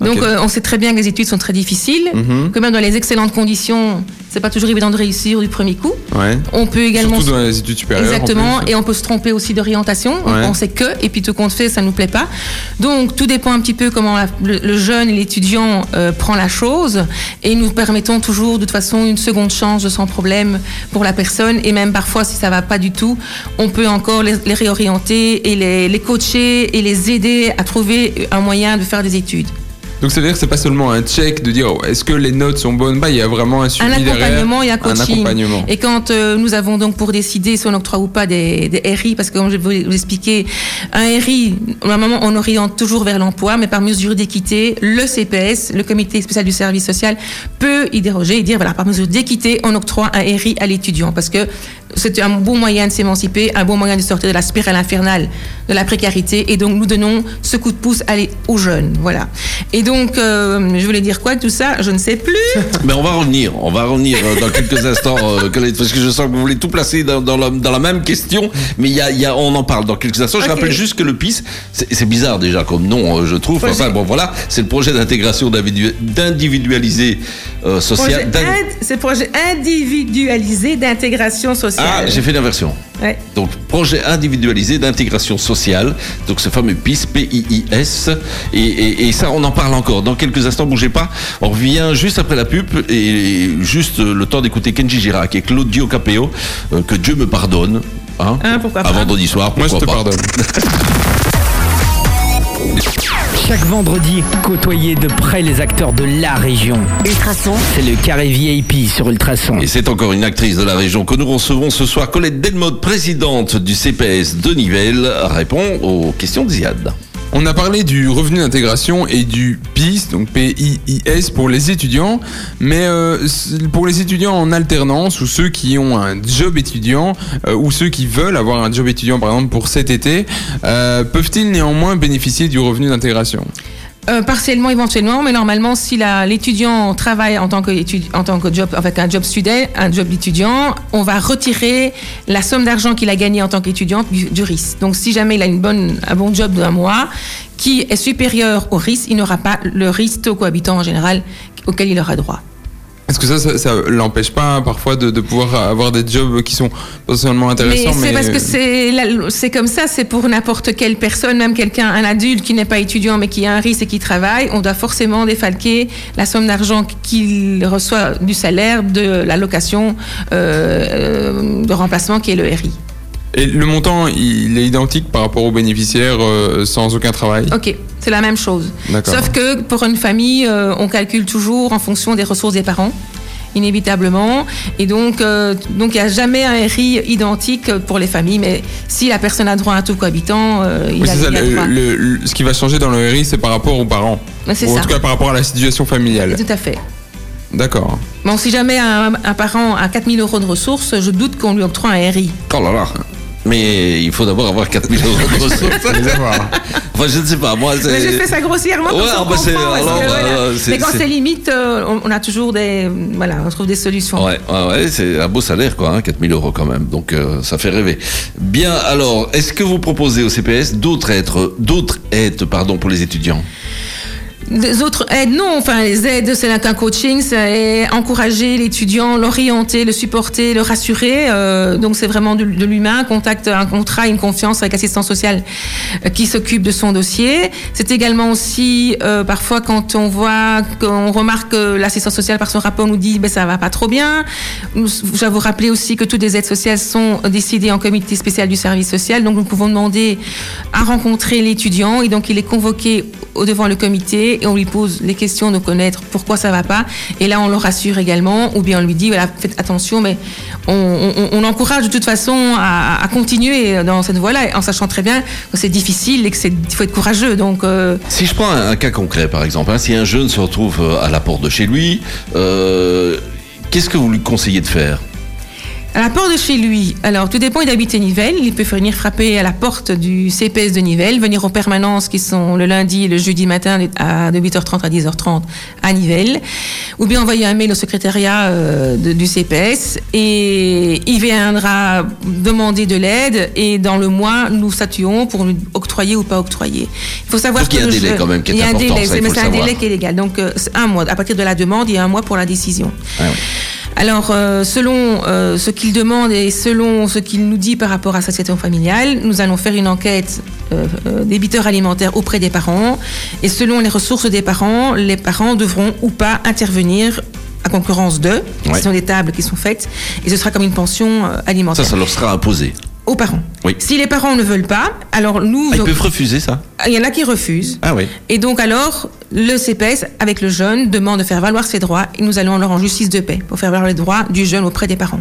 Donc euh, on sait très bien que les études sont très difficiles, Mhm. que même dans les excellentes conditions, c'est pas toujours évident de réussir du premier coup. Ouais. On peut également Surtout dans les études supérieures. en Exactement, et on peut se tromper aussi d'orientation. On Ouais. pensait que, et puis tout compte fait, ça nous plaît pas. Donc tout dépend un petit peu comment la- le, le jeune et l'étudiant euh, prend la chose, et nous permettons toujours de toute façon une seconde chance sans problème pour la personne, et même parfois si ça va pas du tout, on peut encore les, les réorienter et les, les coacher et les aider à trouver un moyen de faire des études. Donc ça veut dire que c'est pas seulement un check de dire oh, est-ce que les notes sont bonnes? Bah il y a vraiment un suivi un derrière. accompagnement et un Un coaching. accompagnement. Et quand euh, nous avons donc pour décider si on octroie ou pas des, des RI, parce que comme je vais vous expliquer, un RI, normalement on oriente toujours vers l'emploi, mais par mesure d'équité, le CPS, le comité spécial du service social, peut y déroger et dire voilà, par mesure d'équité, on octroie un RI à l'étudiant, parce que c'est un bon moyen de s'émanciper, un bon moyen de sortir de la spirale infernale de la précarité, et donc nous donnons ce coup de pouce à les- aux jeunes, voilà. Et donc, euh, je voulais dire quoi de tout ça? Je ne sais plus. (laughs) Mais on va revenir, on va revenir euh, dans quelques (laughs) instants, euh, parce que je sens que vous voulez tout placer dans, dans la, dans la même question, mais y a, y a- on en parle dans quelques instants. Je rappelle juste que le PIS, c'est bizarre déjà comme nom, euh, je trouve. Projet- Enfin bon, voilà, c'est le projet d'intégration d'individu- d'individualisé euh, Projet social. d'in- ind- c'est projet individualisé d'intégration sociale. Ah, j'ai fait l'inversion. Ouais. Donc, projet individualisé d'intégration sociale, donc ce fameux PIS, P-I-I-S, et, et- et ça, on en parle encore. Dans quelques instants, bougez pas. On revient juste après la pub et juste le temps d'écouter Kenji Girac et Claudio Capeo, euh, que Dieu me pardonne. Hein, Hein, pourquoi à pas. vendredi soir, Moi je pourquoi te pas. pardonne. (laughs) Chaque vendredi, côtoyez de près les acteurs de la région. Ultrason, C'est le carré VIP sur Ultrason. Et c'est encore une actrice de la région que nous recevons ce soir. Colette Delmotte, présidente du CPS de Nivelles, répond aux questions de Ziad. On a parlé du revenu d'intégration et du PIS, donc P-I-I-S pour les étudiants, mais euh, pour les étudiants en alternance ou ceux qui ont un job étudiant euh, ou ceux qui veulent avoir un job étudiant par exemple pour cet été, euh, peuvent-ils néanmoins bénéficier du revenu d'intégration? Euh, partiellement, éventuellement, mais normalement, si l'étudiant travaille en tant que, en tant que job, avec un job student, un job d'étudiant, on va retirer la somme d'argent qu'il a gagné en tant qu'étudiant du, du RIS. Donc, si jamais il a une bonne, un bon job d'un mois qui est supérieur au RIS, il n'aura pas le RIS taux cohabitant en général auquel il aura droit. Est-ce que ça, ça, ça l'empêche pas parfois de, de pouvoir avoir des jobs qui sont potentiellement Mais intéressants c'est parce que c'est la- c'est comme ça, c'est pour n'importe quelle personne, même quelqu'un, un adulte qui n'est pas étudiant mais qui a un risque et qui travaille, on doit forcément défalquer la somme d'argent qu'il reçoit du salaire de l'allocation euh, euh, de remplacement qui est le RI. Et le montant, il est identique par rapport aux bénéficiaires euh, sans aucun travail? Ok, c'est la même chose. Sauf que pour une famille, euh, on calcule toujours en fonction des ressources des parents inévitablement et donc euh, donc il n'y a jamais un RI identique pour les familles mais si la personne a droit à un taux cohabitant euh, il Oui, a, ça. il a le- droit. le- le- ce qui va changer dans le RI, c'est par rapport aux parents. Ou en ça. tout cas par rapport à la situation familiale. Tout à fait. D'accord. Bon, si jamais un, un parent a 4000 euros de ressources, je doute qu'on lui octroie un RI. Oh là là. Mais il faut d'abord avoir 4000 euros de (laughs) ressources. enfin, je ne sais pas. Moi. Mais j'ai fait ça grossièrement Ouais, ah bah c'est- comprend, parce alors, que, bah, voilà. Mais quand c'est- limite, euh, on, on a toujours des... Voilà, on trouve des solutions. Ouais, ouais, ouais, c'est un beau salaire, quoi, hein, 4000 euros quand même. Donc, euh, ça fait rêver. Bien, alors, est-ce que vous proposez au CPS d'autres aides, d'autres aides, pardon, pour les étudiants? Des autres aides, non. Enfin, les aides, c'est là qu'un coaching, c'est encourager l'étudiant, l'orienter, le supporter, le rassurer. Euh, donc, c'est vraiment de, l'humain, contact, un contrat, une confiance avec l'assistant social euh, qui s'occupe de son dossier. C'est également aussi, euh, parfois, quand on voit, qu'on remarque que l'assistant social, par son rapport, nous dit, ben, ça va pas trop bien. Je vais vous rappeler aussi que toutes les aides sociales sont décidées en comité spécial du service social. Donc, nous pouvons demander à rencontrer l'étudiant et donc il est convoqué devant le comité et on lui pose les questions de connaître pourquoi ça va pas. Et là, on le rassure également ou bien on lui dit voilà, faites attention, mais on, encourage de toute façon à, continuer dans cette voie-là en sachant très bien que c'est difficile et que c'est faut être courageux. Donc euh, Si je prends un, un cas concret, par exemple, hein, si un jeune se retrouve euh, à la porte de chez lui, euh, qu'est-ce que vous lui conseillez de faire? À la porte de chez lui, alors tout dépend, il habite à Nivelles, il peut venir frapper à la porte du CPS de Nivelles, venir aux permanences qui sont le lundi et le jeudi matin à, de 8h30 à 10h30 à Nivelles, ou bien envoyer un mail au secrétariat euh, de- du CPS et il viendra demander de l'aide et dans le mois, nous statuons pour octroyer ou pas octroyer. Il faut savoir Donc, il y a un délai quand même qui est il y a un délai, ça, mais c'est un savoir. délai qui est légal. Donc euh, un mois. À partir de la demande, il y a un mois pour la décision. Ah ouais. Alors, euh, selon euh, ce qu'il demande et selon ce qu'il nous dit par rapport à sa situation familiale, nous allons faire une enquête euh, euh, débiteurs alimentaires auprès des parents. Et selon les ressources des parents, les parents devront ou pas intervenir à concurrence d'eux. Ouais. Ce sont des tables qui sont faites. Et ce sera comme une pension euh, Ça, alimentaire ça leur sera imposé. aux parents. Oui. Si les parents ne veulent pas, alors nous... Ah, ils peuvent refuser ça Il y en a qui refusent. Ah oui. Et donc alors, le CPS, avec le jeune, demande de faire valoir ses droits et nous allons alors en justice de paix pour faire valoir les droits du jeune auprès des parents.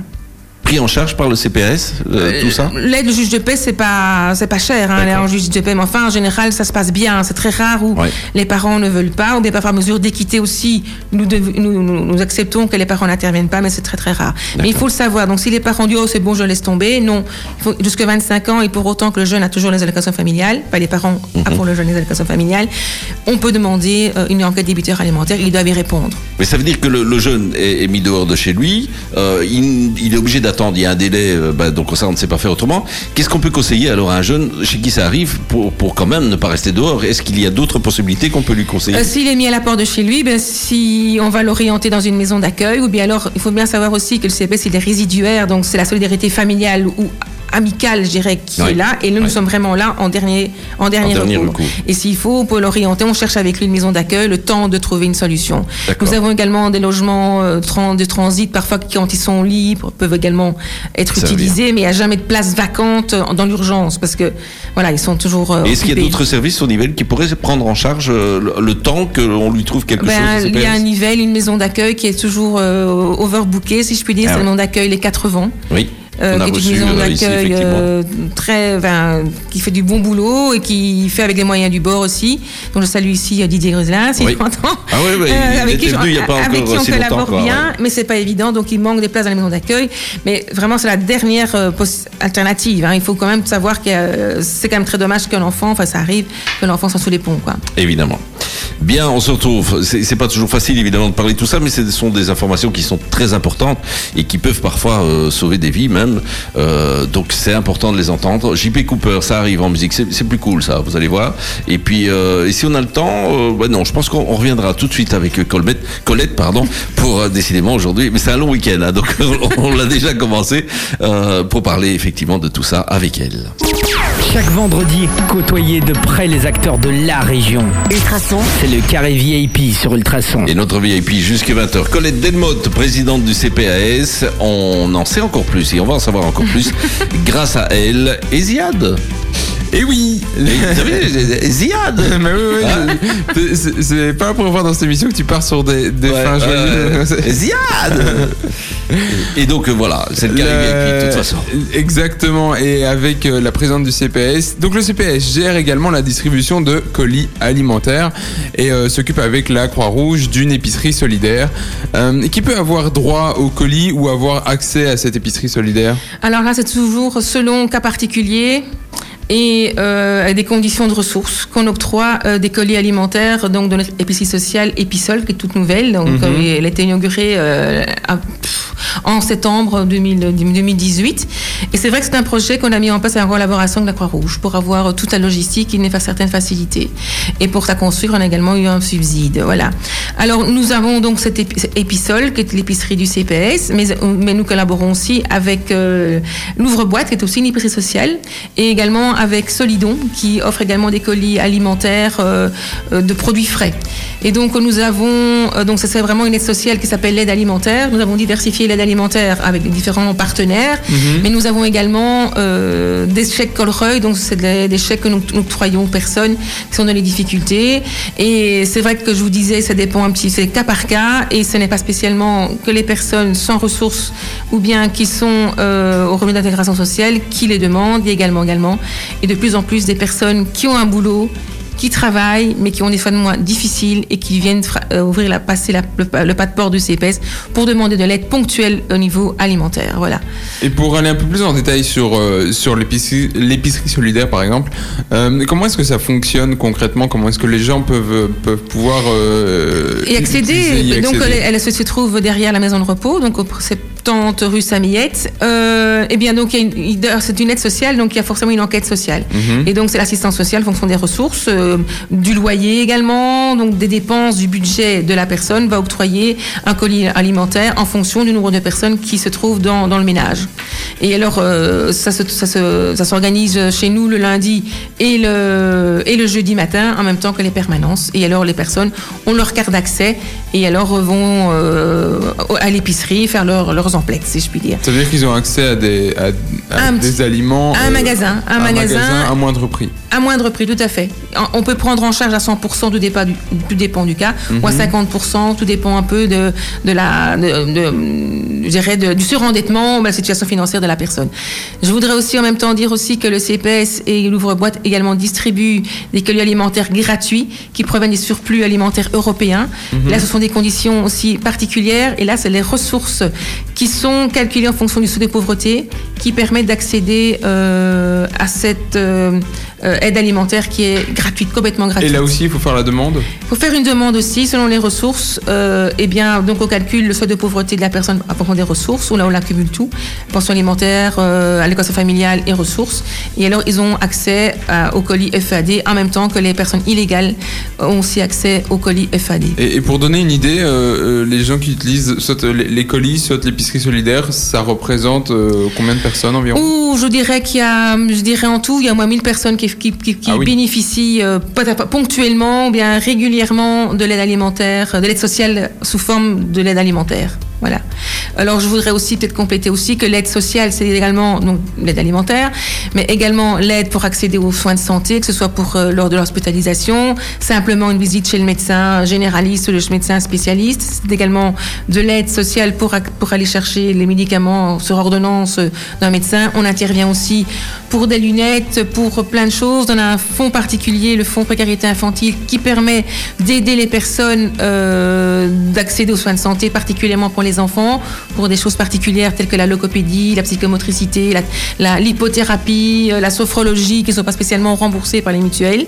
Pris en charge par le CPS, euh, tout ça L'aide du juge de paix, c'est pas, c'est pas cher, hein, l'aide en justice de paix. Mais enfin, en général, ça se passe bien. C'est très rare où Ouais. les parents ne veulent pas, ou bien par mesure d'équité aussi, nous, dev- nous, nous, nous acceptons que les parents n'interviennent pas, mais c'est très très rare. Mais il faut le savoir. Donc, si les parents disent, oh, c'est bon, je laisse tomber, non. Il faut jusqu'à 25 ans, et pour autant que le jeune a toujours les allocations familiales, pas les parents a pour le jeune les allocations familiales, on peut demander euh, une enquête débiteur alimentaire, il doit y répondre. Mais ça veut dire que le, le jeune est, est mis dehors de chez lui, euh, il, il est obligé d'attendre, il y a un délai, euh, bah, donc ça on ne sait pas faire autrement. Qu'est-ce qu'on peut conseiller alors à un jeune chez qui ça arrive pour, pour quand même ne pas rester dehors? Est-ce qu'il y a d'autres possibilités qu'on peut lui conseiller? Euh, S'il est mis à la porte de chez lui, ben, si on va l'orienter dans une maison d'accueil, ou bien alors, il faut bien savoir aussi que le CPS, il est résiduaire, donc c'est la solidarité familiale ou amicale, je dirais, qui Oui. est là. Et nous, nous sommes vraiment là en dernier, en dernier, En dernier recours. recours. Et s'il faut, on peut l'orienter. On cherche avec lui une maison d'accueil, le temps de trouver une solution. Nous avons également des logements euh, de transit, parfois quand ils sont libres, peuvent également être Servir. utilisés, mais il n'y a jamais de place vacante dans l'urgence, parce que voilà, ils sont toujours. euh, Et Est-ce qu'il y a d'autres services au niveau qui pourraient prendre en charge euh, le, le temps qu'on lui trouve quelque Ben, chose il y a un Nivelles, une maison d'accueil qui est toujours euh, overbookée, si je puis dire. Ah c'est ouais. la maison d'accueil Les Quatre Vents. Oui. Euh, qui est une maison euh, d'accueil euh, très, ben, qui fait du bon boulot et qui fait avec les moyens du bord aussi. Donc je salue ici euh, Didier Gruselin, si Oui. Ah ouais, ouais, il avec était qui, venu il y a pas avec encore qui on si collabore quoi, bien, ouais. mais c'est pas évident. Donc il manque des places dans les maisons d'accueil. Mais vraiment, c'est la dernière euh, alternative. hein. Il faut quand même savoir que euh, c'est quand même très dommage qu'un enfant, enfin ça arrive, que l'enfant soit sous les ponts. Quoi. Évidemment. Bien, on se retrouve. C'est pas toujours facile, évidemment, de parler de tout ça, mais ce sont des informations qui sont très importantes et qui peuvent parfois euh, sauver des vies même. Euh, donc c'est important de les entendre. JP Cooper, ça arrive en musique, c'est plus cool ça, vous allez voir. Et puis, euh, et si on a le temps, euh, ouais, non, je pense qu'on on reviendra tout de suite avec euh, Colbert, Colette, pardon, pour euh, décidément aujourd'hui. Mais c'est un long week-end, hein, donc (laughs) on l'a déjà commencé pour parler effectivement de tout ça avec elle. Chaque vendredi, côtoyez de près les acteurs de la région. Ultrason, C'est le carré VIP sur Ultrason. Et notre VIP jusqu'à 20h. Colette Delmotte, présidente du CPAS. On en sait encore plus et on va en savoir encore plus (laughs) grâce à elle et Ziad. Et oui Et vous savez, Ziad (laughs) Mais oui, oui, Hein c'est- pas la première fois dans cette émission que tu pars sur des, des Ouais, fins euh, joyeuses. (laughs) Ziad Et donc euh, voilà, c'est le carré de toute façon. Exactement, et avec euh, la présidente du CPS. Donc le CPS gère également la distribution de colis alimentaires et euh, s'occupe avec la Croix-Rouge d'une épicerie solidaire. Euh, qui peut avoir droit au colis ou avoir accès à cette épicerie solidaire Alors là, c'est toujours selon cas particulier et euh, des conditions de ressources qu'on octroie euh, des colis alimentaires donc de notre épicerie sociale Épisol qui est toute nouvelle donc Mhm. euh, elle a été inaugurée euh, à- pff, en septembre 2000 2018 et c'est vrai que c'est un projet qu'on a mis en place en collaboration avec la Croix-Rouge pour avoir toute la logistique qui n'est pas certaines facilités et pour sa construire on a également eu un subside voilà alors nous avons donc cette épi- Épisol qui est l'épicerie du CPS mais, mais nous collaborons aussi avec euh, l'ouvre-boîte qui est aussi une épicerie sociale et également avec Solidon qui offre également des colis alimentaires euh, de produits frais. Et donc nous avons euh, donc ça c'est vraiment une aide sociale qui s'appelle l'aide alimentaire. Nous avons diversifié l'aide alimentaire avec différents partenaires, mais nous avons également euh, des chèques Colreuil, donc c'est des, chèques que nous, nous octroyons aux personnes qui sont dans les difficultés. Et c'est vrai que je vous disais, ça dépend un petit, c'est cas par cas, et ce n'est pas spécialement que les personnes sans ressources ou bien qui sont euh, au revenu d'intégration sociale qui les demandent, également également, et de plus en plus des personnes qui ont un boulot qui travaillent, mais qui ont des fins de mois difficiles et qui viennent euh, ouvrir la, passer la- le, le pas de porte du CPS pour demander de l'aide ponctuelle au niveau alimentaire. Voilà. Et pour aller un peu plus en détail sur, euh, sur l'épicerie l'épicerie solidaire, par exemple, euh, comment est-ce que ça fonctionne concrètement? Comment est-ce que les gens peuvent, peuvent pouvoir euh, Et accéder, y donc accéder? elle, elle se trouve derrière la maison de repos, donc au 70 rue Samillette. Eh bien, donc il y a une- il- d'ailleurs, c'est une aide sociale, donc il y a forcément une enquête sociale. Mhm. Et donc c'est l'assistance sociale en fonction des ressources, euh, du loyer également, donc des dépenses du budget de la personne va octroyer un colis alimentaire en fonction du nombre de personnes qui se trouvent dans, dans le ménage. Et alors euh, ça se- ça se- ça s'organise chez nous le lundi et le, et le jeudi matin en même temps que les permanences. Et alors les personnes ont leur carte d'accès et alors vont euh, à l'épicerie faire leur- leurs emplettes, si je puis dire. Ça veut dire qu'ils ont accès à des, à, à Un des petit- aliments. un euh, magasin, un magasin. à moindre prix. À moindre prix, tout à fait. En- On peut prendre en charge à 100%, tout dépend du, tout dépend du cas, ou à Mhm. 50%, tout dépend un peu de, de la, de, de- je dirais de- du surendettement, ou de la situation financière de la personne. Je voudrais aussi en même temps dire aussi que le CPS et l'ouvre-boîte également distribuent des colis alimentaires gratuits qui proviennent des surplus alimentaires européens. Mhm. Là, ce sont des conditions aussi particulières, et là, c'est les ressources qui sont calculées en fonction du seuil de pauvreté qui permettent d'accéder euh, à cette euh, euh, aide alimentaire qui est gratuite, complètement gratuite. Et là aussi, il faut faire la demande. Il faut faire une demande aussi selon les ressources. Euh, eh bien, donc on calcule le seuil de pauvreté de la personne à propos des ressources, ou là on accumule tout, pension alimentaire, euh, allocation familiale et ressources. Et alors ils ont accès à- au colis FAD en même temps que les personnes illégales ont aussi accès au colis FAD. Et, et pour donner une idée, euh, euh, les gens qui utilisent soit euh, les, les colis, soit l'épicerie solidaire, ça représente euh, combien de personnes environ? Ou je dirais qu'il y a, je dirais en tout, il y a au moins 1000 personnes qui, qui, qui- qui Ah oui. bénéficient euh, ponctuellement ou bien régulièrement de l'aide alimentaire, de l'aide sociale sous forme de l'aide alimentaire. Voilà. Alors je voudrais aussi peut-être compléter aussi que l'aide sociale, c'est également l'aide alimentaire, mais également l'aide pour accéder aux soins de santé, que ce soit pour euh, lors de l'hospitalisation, simplement une visite chez le médecin généraliste ou le médecin spécialiste. C'est également de l'aide sociale pour, pour aller chercher les médicaments sur ordonnance euh, d'un médecin. On intervient aussi pour des lunettes, pour plein de choses. On a un fonds particulier, le fonds précarité infantile, qui permet d'aider les personnes euh, d'accéder aux soins de santé, particulièrement pour les enfants, pour des choses particulières telles que la logopédie, la psychomotricité, la- la- l'hypothérapie, euh, la sophrologie, qui ne sont pas spécialement remboursées par les mutuelles.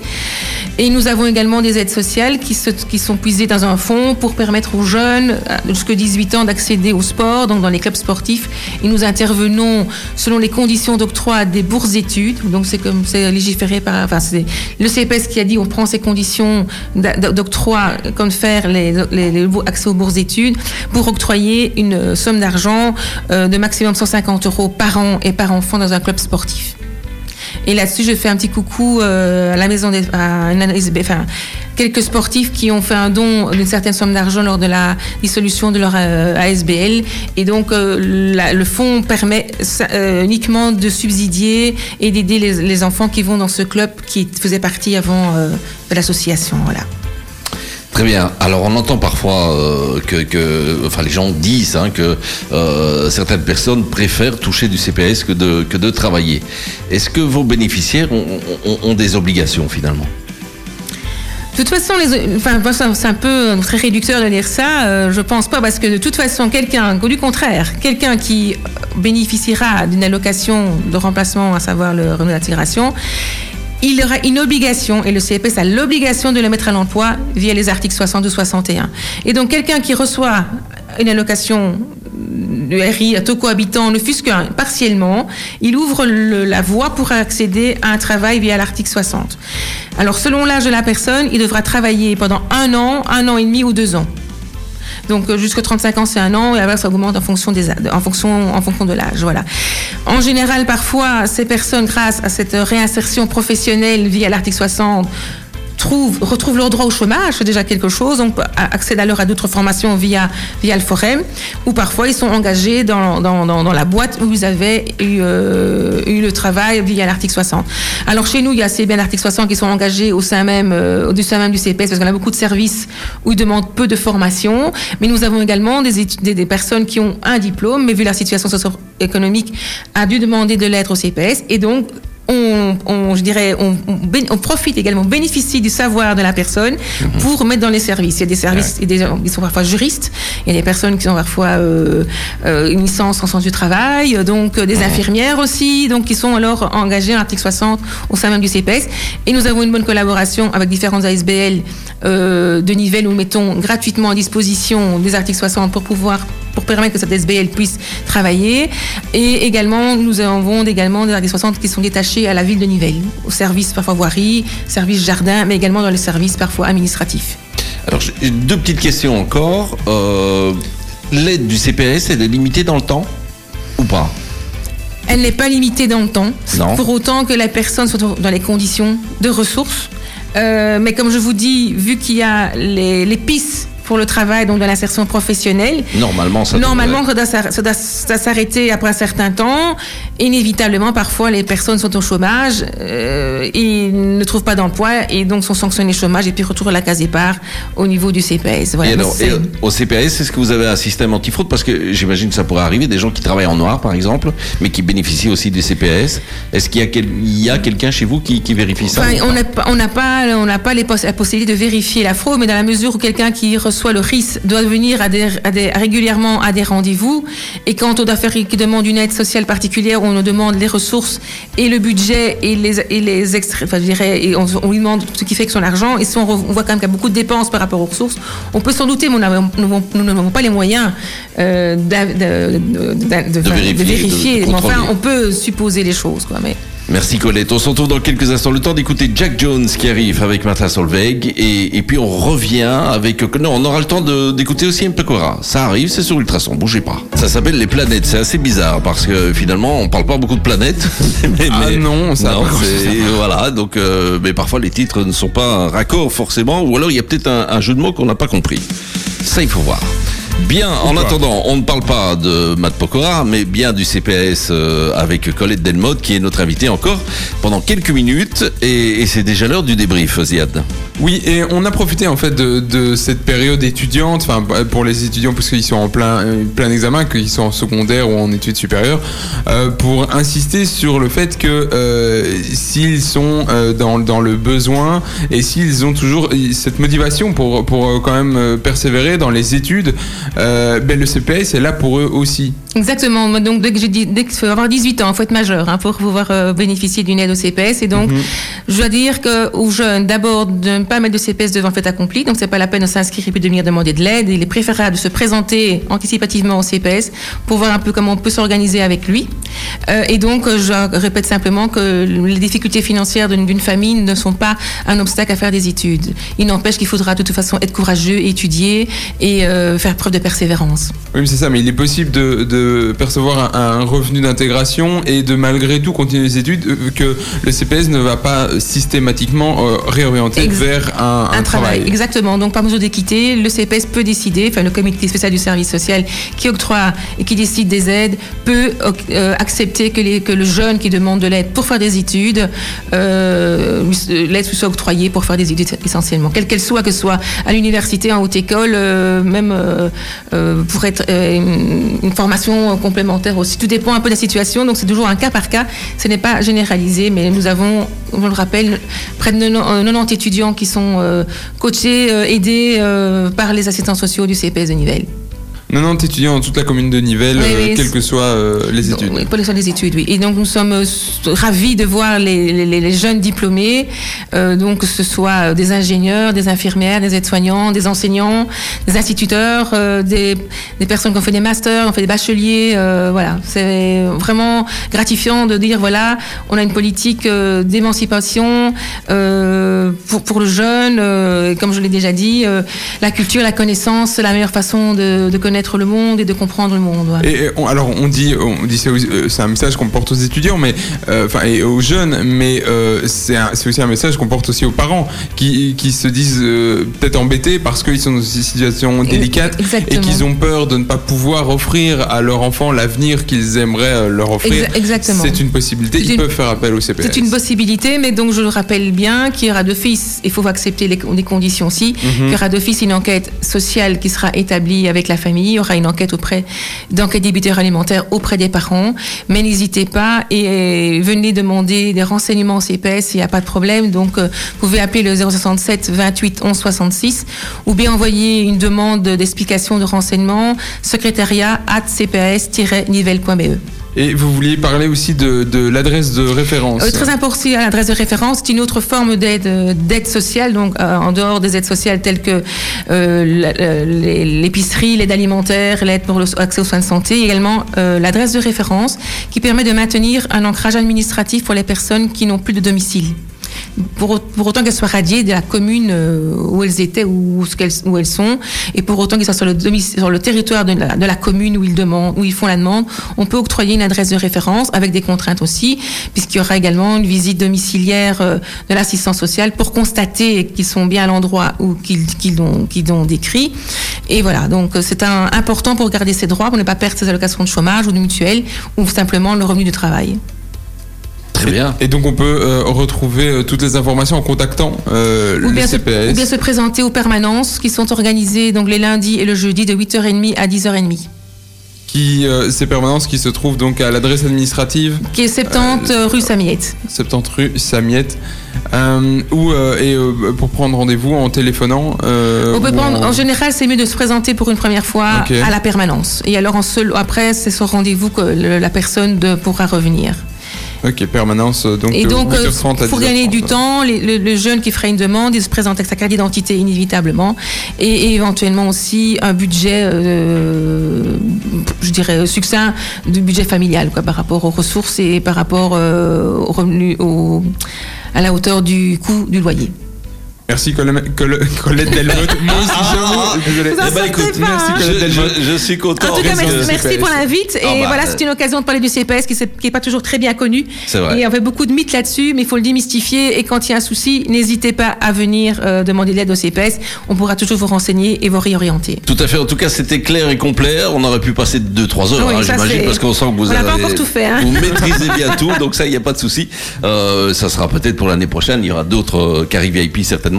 Et nous avons également des aides sociales qui, sont puisées dans un fonds pour permettre aux jeunes euh, jusque 18 ans d'accéder au sport, donc dans les clubs sportifs. Et nous intervenons selon les conditions d'octroi des bourses d'études. Donc c'est comme c'est légiféré par, enfin c'est le CPS qui a dit on prend ces conditions d'octroi comme faire les, les accès aux bourses d'études pour octroyer une euh, somme d'argent euh, de maximum 150 euros par an et par enfant dans un club sportif. Et là-dessus, je fais un petit coucou euh, à la maison des, à enfin, quelques sportifs qui ont fait un don d'une certaine somme d'argent lors de la dissolution de leur ASBL. Et donc, le fonds permet uniquement de subsidier et d'aider les, les enfants qui vont dans ce club qui faisait partie avant de l'association. Voilà. Très bien. Alors on entend parfois euh, que, enfin les gens disent hein, que euh, certaines personnes préfèrent toucher du CPS que de, que de travailler. Est-ce que vos bénéficiaires ont, des obligations finalement? De toute façon, les, enfin, c'est un peu très réducteur de dire ça. euh, je pense pas parce que de toute façon, quelqu'un, du contraire, quelqu'un qui bénéficiera d'une allocation de remplacement, à savoir le revenu d'intégration, il aura une obligation, et le CPS a l'obligation de le mettre à l'emploi via les articles 60 ou 61. Et donc, quelqu'un qui reçoit une allocation de RI à taux cohabitant, ne fût-ce que partiellement, il ouvre la voie pour accéder à un travail via l'article 60. Alors, selon l'âge de la personne, il devra travailler pendant un an, un an et demi ou deux ans. Donc euh, jusqu'à 35 ans, c'est un an, et après ça augmente en fonction, des, en fonction, en fonction de l'âge. Voilà. En général, parfois, ces personnes, grâce à cette réinsertion professionnelle via l'article 60, trouvent, retrouvent leur droit au chômage, c'est déjà quelque chose, donc a- accèdent alors à d'autres formations via, via le forum, ou parfois ils sont engagés dans, dans, dans, dans la boîte où ils avaient eu, euh, eu le travail via l'article 60. Alors chez nous, il y a assez bien l'article 60 qui sont engagés au sein même, euh, au sein même du CPS, parce qu'on a beaucoup de services où ils demandent peu de formation, mais nous avons également des, des, des personnes qui ont un diplôme, mais vu la situation socio-économique, a dû demander de l'aide au CPS, et donc on, on- je dirais, on, profite également, on bénéficie du savoir de la personne pour mettre dans les services. Il y a des services, il y a des gens qui sont parfois juristes, il y a des personnes qui ont parfois euh, euh, une licence en sciences du travail, donc euh, des infirmières aussi, donc qui sont alors engagées en article 60 au sein même du CPS. Et nous avons une bonne collaboration avec différentes ASBL de Nivelles où nous mettons gratuitement à disposition des articles 60 pour pouvoir pour permettre que cette SBL puisse travailler. Et également, nous avons également des articles 60 qui sont détachés à la ville de Nivelles, au service parfois voirie, service jardin, mais également dans les services parfois administratifs. Alors, deux petites questions encore. Euh, L'aide du CPS, elle est limitée dans le temps ou pas? Elle n'est pas limitée dans le temps, Non. pour autant que la personne soit dans les conditions de ressources. Euh, mais comme je vous dis, vu qu'il y a les, les pistes pour le travail, donc de l'insertion professionnelle, Normalement, ça Normalement, devrait- ça doit s'arrêter après un certain temps. Inévitablement, parfois, les personnes sont au chômage, euh, ils ne trouvent pas d'emploi et donc sont sanctionnés chômage et puis retournent à la case départ au niveau du CPS. Voilà. et alors, et au CPS, est-ce que vous avez un système antifraude? Parce que j'imagine que ça pourrait arriver, des gens qui travaillent en noir, par exemple, mais qui bénéficient aussi des CPS. Est-ce qu'il y a, quel- quelqu'un chez vous qui, qui vérifie ça Enfin, on n'a pas, on n'a pas, pas les poss- la possibilité de vérifier la fraude, mais dans la mesure où quelqu'un qui reçoit le RIS doit venir à des, à des- régulièrement à des rendez-vous, et quand on doit faire, qui demande une aide sociale particulière, on nous demande les ressources et le budget et les, et les extraits, enfin, je dirais, et on, on lui demande ce qui fait que son argent, et si on, voit quand même qu'il y a beaucoup de dépenses par rapport aux ressources, on peut s'en douter, mais on nous n'avons- pas les moyens euh, de, de- de- de- De vérifier, mais enfin, on peut supposer les choses, quoi, mais. Merci Colette. On se retrouve dans quelques instants. Le temps d'écouter Jack Jones qui arrive avec Martha Solveig. Et, et puis on revient avec... Non, on aura le temps d'écouter aussi M. Pecora. Ça arrive, c'est sur Ultrason. Bougez pas. Ça s'appelle les planètes. C'est assez bizarre parce que finalement, on parle pas beaucoup de planètes. (laughs) mais, Ah non, ça non, Voilà, donc... euh, mais parfois, les titres ne sont pas raccords forcément. Ou alors, il y a peut-être un, un jeu de mots qu'on n'a pas compris. Ça, il faut voir. Bien, en attendant, on ne parle pas de Matt Pokora, mais bien du CPS euh, avec Colette Delmotte, qui est notre invitée encore pendant quelques minutes. Et, et c'est déjà l'heure du débrief, Ziad. Oui, et on a profité en fait de, de cette période étudiante, enfin pour les étudiants parce qu'ils sont en plein euh, plein examen, qu'ils sont en secondaire ou en études supérieures, euh, pour insister sur le fait que euh, s'ils sont euh, dans, dans le besoin et s'ils ont toujours cette motivation pour pour quand même persévérer dans les études, euh, ben le CPS est là pour eux aussi. Exactement. Donc, dès que j'ai dit, dès qu'il faut avoir 18 ans, il faut être majeur hein, pour pouvoir euh, bénéficier d'une aide au CPS. Et donc, je dois dire que aux jeunes, d'abord, de ne pas mettre de CPS devant le fait accompli. Donc, c'est pas la peine de s'inscrire et puis de venir demander de l'aide. Il est préférable de se présenter anticipativement au CPS pour voir un peu comment on peut s'organiser avec lui. Euh, et donc, je répète simplement que les difficultés financières d'une d'une famille ne sont pas un obstacle à faire des études. Il n'empêche qu'il faudra de toute façon être courageux, étudier et euh, faire preuve de persévérance. Oui, mais c'est ça, mais il est possible de, de percevoir un, un revenu d'intégration et de malgré tout continuer les études, euh, que le CPS ne va pas systématiquement euh, réorienter Ex- vers un, un, travail. travail. Exactement. Donc, par mesure d'équité, le CPS peut décider, enfin, le comité spécial du service social qui octroie et qui décide des aides peut euh, accepter que, les, que le jeune qui demande de l'aide pour faire des études, euh, l'aide soit octroyée pour faire des études essentiellement, quelle qu'elle soit, que ce soit à l'université, en haute école, euh, même euh, euh, pour être euh, une, formation complémentaire aussi. Tout dépend un peu de la situation, donc c'est toujours un cas par cas. Ce n'est pas généralisé, mais nous avons, je le rappelle, près de 90 étudiants qui sont euh, coachés, euh, aidés euh, par les assistants sociaux du CPS de Nivelles. 90 étudiants dans toute la commune de Nivelles, Oui, euh, oui, quelles que soient euh, les études. Oui, pour les soins des études, oui. Et donc nous sommes euh, ravis de voir les, les- les jeunes diplômés, euh, donc que ce soit euh, des ingénieurs, des infirmières, des aides-soignants, des enseignants, des instituteurs, euh, des, des personnes qui ont fait des masters, qui ont fait des bacheliers. euh, voilà, c'est vraiment gratifiant de dire voilà, on a une politique euh, d'émancipation euh, pour, pour le jeune. euh, comme je l'ai déjà dit, euh, la culture, la connaissance, c'est la meilleure façon de, de connaître le monde et de comprendre le monde. Et on- alors on dit, on dit c'est euh, c'est un message qu'on porte aux étudiants, mais euh, enfin et aux jeunes, mais euh, c'est aussi un message qu'on porte aussi aux parents qui, qui se disent peut-être embêtés parce qu'ils sont dans une situation délicate Exactement. et qu'ils ont peur de ne pas pouvoir offrir à leur enfant l'avenir qu'ils aimeraient leur offrir. Exa- exactement. C'est une possibilité. Ils une- peuvent faire appel au CPS. C'est une possibilité, mais donc je le rappelle bien qu'il y aura d'office, il faut accepter les, les conditions aussi, Mhm. qu'il y aura d'office une enquête sociale qui sera établie avec la famille Il y aura une enquête auprès d'enquête débiteurs alimentaires auprès des parents. Mais n'hésitez pas et venez demander des renseignements au CPS, il n'y a pas de problème. Donc, euh, vous pouvez appeler le 067 28 11 66 ou bien envoyer une demande d'explication de renseignements secrétariat at cps-nivelle.be. Et vous vouliez parler aussi de, de l'adresse de référence. Euh, très important, l'adresse de référence, c'est une autre forme d'aide euh, sociale, donc euh, en dehors des aides sociales telles que l'épicerie, l'aide alimentaire, l'aide pour l'accès aux soins de santé, également l'adresse de référence qui permet de maintenir un ancrage administratif pour les personnes qui n'ont plus de domicile. Pour, autant qu'elles soient radiées de la commune euh, où elles étaient ou où elles sont, et pour autant qu'elles soient sur le, territoire de la, de commune où ils, demandent, où ils font la demande, on peut octroyer une adresse de référence avec des contraintes aussi, puisqu'il y aura également une visite domiciliaire euh, de l'assistance sociale pour constater qu'ils sont bien à l'endroit où qu'ils ont, qu'ils ont décrit. Et voilà, donc euh, c'est important pour garder ses droits, pour ne pas perdre ses allocations de chômage ou de mutuelle, ou simplement le revenu du travail. Très bien. Et donc on peut euh, retrouver euh, toutes les informations en contactant euh, Ou le bien, se, CPS. ou bien se présenter aux permanences qui sont organisées donc les lundis et le jeudi de 8h30 à 10h30. Qui, euh, ces permanences qui se trouvent donc à l'adresse administrative Qui est 70 rue Samiette. 70 rue Samiette. Euh, ou euh, et euh, pour prendre rendez-vous en téléphonant. euh, On peut prendre, en- en général, c'est mieux de se présenter pour une première fois à la permanence. Et alors en seul, après, c'est sur rendez-vous que le- la personne de- pourra revenir. Ok, permanence euh, donc, et de donc, 8h30 à pour 10h30. gagner du temps, les- le, le jeune qui fera une demande, il se présente avec sa carte d'identité inévitablement et, et éventuellement aussi un budget, euh, je dirais, succinct du budget familial quoi, par rapport aux ressources et par rapport euh, aux revenus, au- à la hauteur du coût du loyer. Merci Colette, Col- (laughs) Colette Delmotte. (laughs) Moi aussi, j'avoue, désolé. Sortez pas, merci. Colette Je, Delmotte. je- je suis content. En tout cas, merci, pour l'invite. Et Ah bah, voilà, c'est une occasion de parler du CPS qui n'est pas toujours très bien connu. C'est vrai. Et il y avait beaucoup de mythes là-dessus, mais il faut le démystifier. Et quand il y a un souci, n'hésitez pas à venir euh, demander de l'aide au CPS. On pourra toujours vous renseigner et vous réorienter. Tout à fait. En tout cas, c'était clair et complet. On aurait pu passer 2-3 heures, Oui, hein, j'imagine, parce qu'on sent que vous on n'a avez, pas encore tout fait, hein. vous (laughs) maîtrisez bien tout. Donc ça, il n'y a pas de souci. Euh, ça sera peut-être pour l'année prochaine. Il y aura d'autres euh, Carry VIP certainement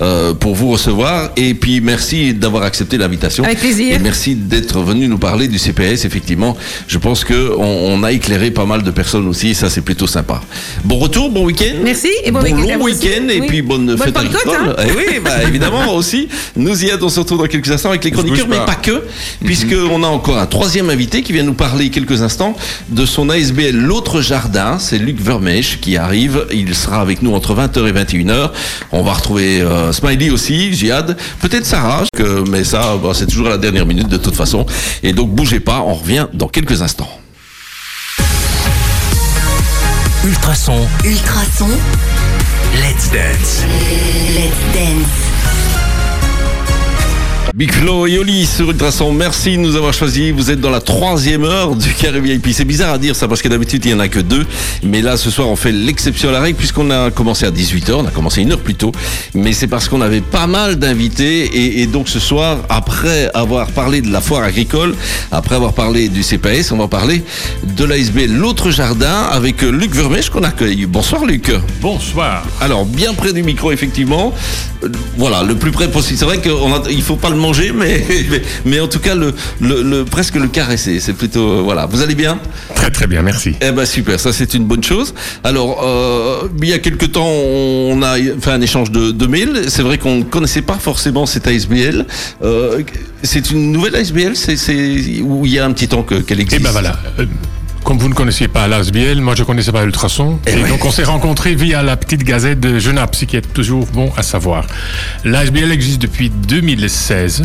euh, pour vous recevoir. Et puis merci d'avoir accepté l'invitation. Avec plaisir. Et merci d'être venu nous parler du CPS. Effectivement, je pense que on, on a éclairé pas mal de personnes aussi. Ça, c'est plutôt sympa. Bon retour, bon week-end. Merci et bon week-end long week-end et Oui. puis bonne, Bonne fête agricole. hein. Eh oui, bah, (laughs) évidemment moi aussi. Nous y êtes, on se retrouve dans quelques instants avec les chroniqueurs, mais pas. que, puisque on a encore un troisième invité qui vient nous parler quelques instants de son ASBL L'autre Jardin. C'est Luc Vermèche qui arrive. Il sera avec nous entre 20h et 21h. On va retrouver euh, Smiley aussi, Jihad, peut-être Sarah, que, mais ça, bah, c'est toujours à la dernière minute de toute façon. Et donc bougez pas, on revient dans quelques instants. Ultrason, Ultrason, let's dance. let's dance. Big Flo et Oli sur Ultrason, merci de nous avoir choisis. Vous êtes dans la troisième heure du Carré VIP. C'est bizarre à dire ça parce que d'habitude il y en a que deux. Mais là ce soir on fait l'exception à la règle puisqu'on a commencé à 18h. On a commencé une heure plus tôt. Mais c'est parce qu'on avait pas mal d'invités. Et, et donc ce soir, après avoir parlé de la foire agricole, après avoir parlé du CPS, on va parler de l'ASB L'autre Jardin avec Luc Vermèche qu'on accueille. Bonsoir Luc. Bonsoir. Alors, bien près du micro, effectivement. Euh, voilà, le plus près possible. C'est vrai qu'il ne faut pas le manger, mais, mais, (laughs) mais en tout cas, le, le, le- presque le caresser. C'est plutôt. euh, voilà. Vous allez bien? Très très bien, merci. Eh ben super, ça c'est une bonne chose. Alors, euh, il y a quelque temps, on a fait un échange de, de mails. C'est vrai qu'on ne connaissait pas forcément cette ASBL. Euh, c'est une nouvelle ASBL c'est, c'est, où il y a un petit temps que- qu'elle Et existe? ben voilà. Euh, Comme vous ne connaissiez pas l'ASBL, moi je connaissais pas Ultrason. Eh et ouais. donc on s'est rencontrés via la petite gazette de Genappe, ce qui est toujours bon à savoir. L'ASBL existe depuis 2016.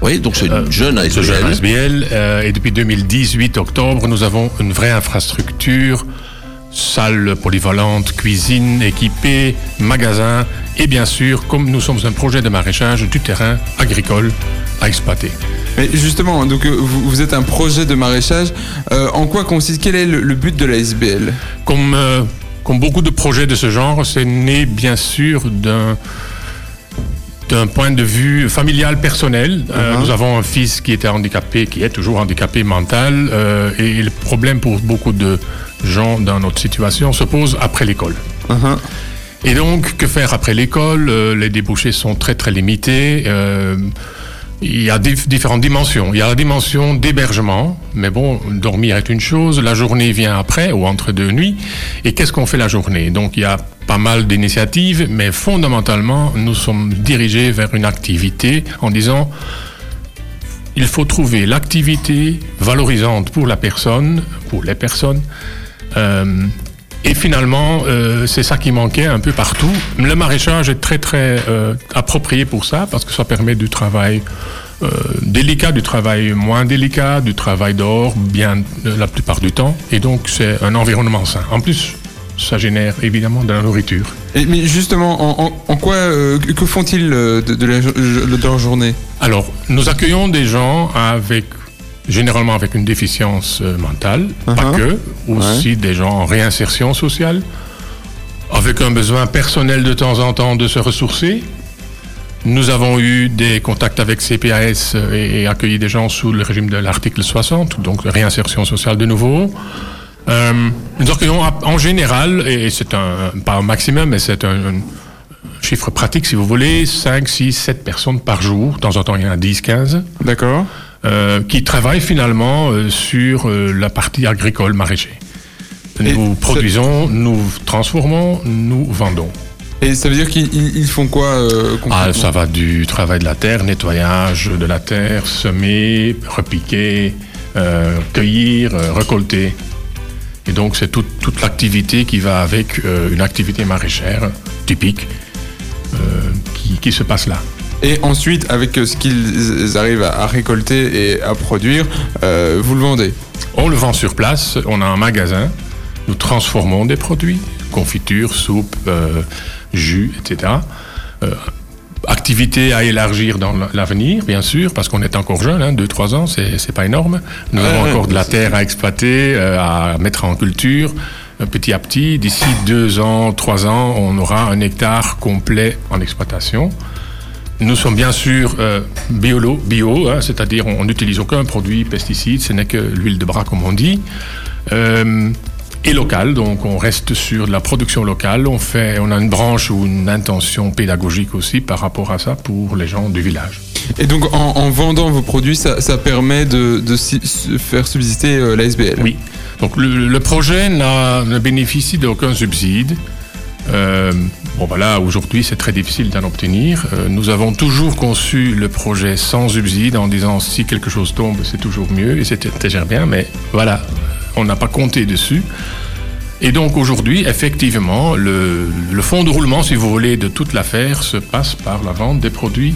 Oui, donc c'est une jeune ASBL. jeune ASBL. euh, et depuis 2018 octobre, nous avons une vraie infrastructure, salle polyvalente, cuisine équipée, magasin et bien sûr, comme nous sommes un projet de maraîchage, du terrain agricole à exploiter. Mais justement, donc euh, vous, vous êtes un projet de maraîchage. Euh, en quoi consiste Quel est le, le but de la SBL Comme, euh, comme beaucoup de projets de ce genre, c'est né bien sûr d'un d'un point de vue familial personnel. Euh, Uh-huh. nous avons un fils qui était handicapé, qui est toujours handicapé mental, euh, et le problème pour beaucoup de gens dans notre situation se pose après l'école. Uh-huh. Et donc, que faire après l'école? Euh, Les débouchés sont très très limités. Euh, il y a dif- différentes dimensions. Il y a la dimension d'hébergement, mais bon, dormir est une chose, la journée vient après ou entre deux nuits. Et qu'est-ce qu'on fait la journée? Donc il y a pas mal d'initiatives, mais fondamentalement, nous sommes dirigés vers une activité en disant il faut trouver l'activité valorisante pour la personne, pour les personnes. Euh, et finalement, euh, c'est ça qui manquait un peu partout. Le maraîchage est très très euh, approprié pour ça parce que ça permet du travail euh, délicat, du travail moins délicat, du travail dehors, bien la plupart du temps. Et donc c'est un environnement sain. En plus, ça génère évidemment de la nourriture. Et- mais justement, en, en- en quoi, euh, que font-ils de, de de leur journée? Alors, nous accueillons des gens avec, généralement avec une déficience euh, mentale, pas Uh-huh. que, aussi des gens en réinsertion sociale, avec un besoin personnel de temps en temps de se ressourcer. Nous avons eu des contacts avec CPAS euh, et, et accueilli des gens sous le régime de l'article 60, donc réinsertion sociale de nouveau. Euh, nous accueillons en général, et c'est un, pas un maximum, mais c'est un, un chiffre pratique si vous voulez, 5, 6, 7 personnes par jour. De temps en temps, il y en a 10, 15. D'accord. Euh, qui travaillent finalement euh, sur euh, la partie agricole maraîcher. Nous produisons, nous transformons, nous vendons. Et ça veut dire qu'ils ils- ils font quoi Ah, ça va du travail de la terre, nettoyage de la terre, semer, repiquer, cueillir, récolter. Et donc c'est toute, toute l'activité qui va avec une activité maraîchère typique qui, qui se passe là. Et ensuite, avec euh, ce qu'ils arrivent à, récolter et à produire, euh, vous le vendez On le vend sur place, on a un magasin, nous transformons des produits, confiture, soupe, euh, jus, etc. Euh, activité à élargir dans l'avenir, bien sûr, parce qu'on est encore jeune, hein, 2-3 ans, c'est pas énorme. Nous avons ouais, encore de la terre à exploiter, euh, à mettre en culture. Euh, Petit à petit, d'ici 2 ans, 3 ans, on aura un hectare complet en exploitation. Nous sommes bien sûr euh, biolo, bio, hein, c'est-à-dire on n'utilise aucun produit pesticide, ce n'est que l'huile de bras comme on dit. Euh, et local, donc on reste sur la production locale. On fait, on a une branche ou une intention pédagogique aussi par rapport à ça pour les gens du village. Et donc, en, en vendant vos produits, ça, ça permet de, de faire subsister euh, l'ASBL Oui. Donc le, le projet ne bénéficie d'aucun subside. Euh, bon voilà, aujourd'hui c'est très difficile d'en obtenir. Euh, nous avons toujours conçu le projet sans subside en disant si quelque chose tombe c'est toujours mieux et c'était déjà bien, mais voilà, on n'a pas compté dessus. Et donc aujourd'hui, effectivement, le, le fond de roulement, si vous voulez, de toute l'affaire se passe par la vente des produits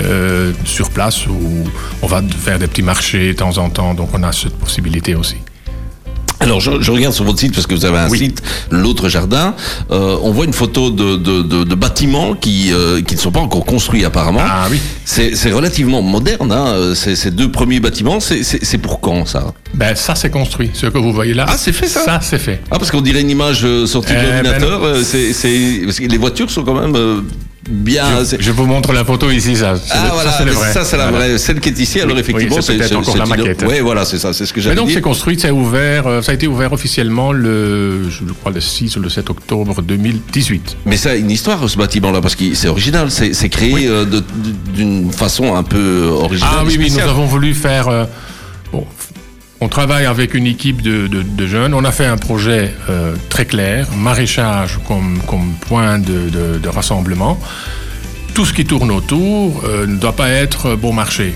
euh, sur place où on va faire des petits marchés de temps en temps, donc on a cette possibilité aussi. Alors, je, je regarde sur votre site parce que vous avez un site, l'autre jardin. Euh, on voit une photo de, de, de, de bâtiments qui, euh, qui ne sont pas encore construits apparemment. Ah oui. C'est c'est relativement moderne, hein, ces, ces deux premiers bâtiments. C'est- pour quand ça? Ben ça c'est construit, ce que vous voyez là. Ah, c'est fait ça? Ça c'est fait. Ah, parce qu'on dirait une image euh, sortie de Eh ben l'ordinateur. euh, c'est les voitures sont quand même euh, bien. Je, vous montre la photo ici, ça. Ah le- voilà, ça c'est le mais vrai. ça c'est la Voilà. vraie, celle qui est ici. Alors Oui, effectivement, oui, c'est encore la maquette. Oui, voilà, c'est ça, c'est ce que Mais j'avais donc dit. c'est construit, c'est ouvert, euh, ça a été ouvert officiellement le, je crois le 6 ou le 7 octobre 2018. Mais ça a une histoire ce bâtiment-là parce que c'est original, c'est créé euh, d'une façon un peu originale. Ah oui, oui, nous avons voulu faire. euh, bon, on travaille avec une équipe de, de- de jeunes. On a fait un projet euh, très clair, maraîchage comme, comme point de, rassemblement. Tout ce qui tourne autour euh, ne doit pas être bon marché.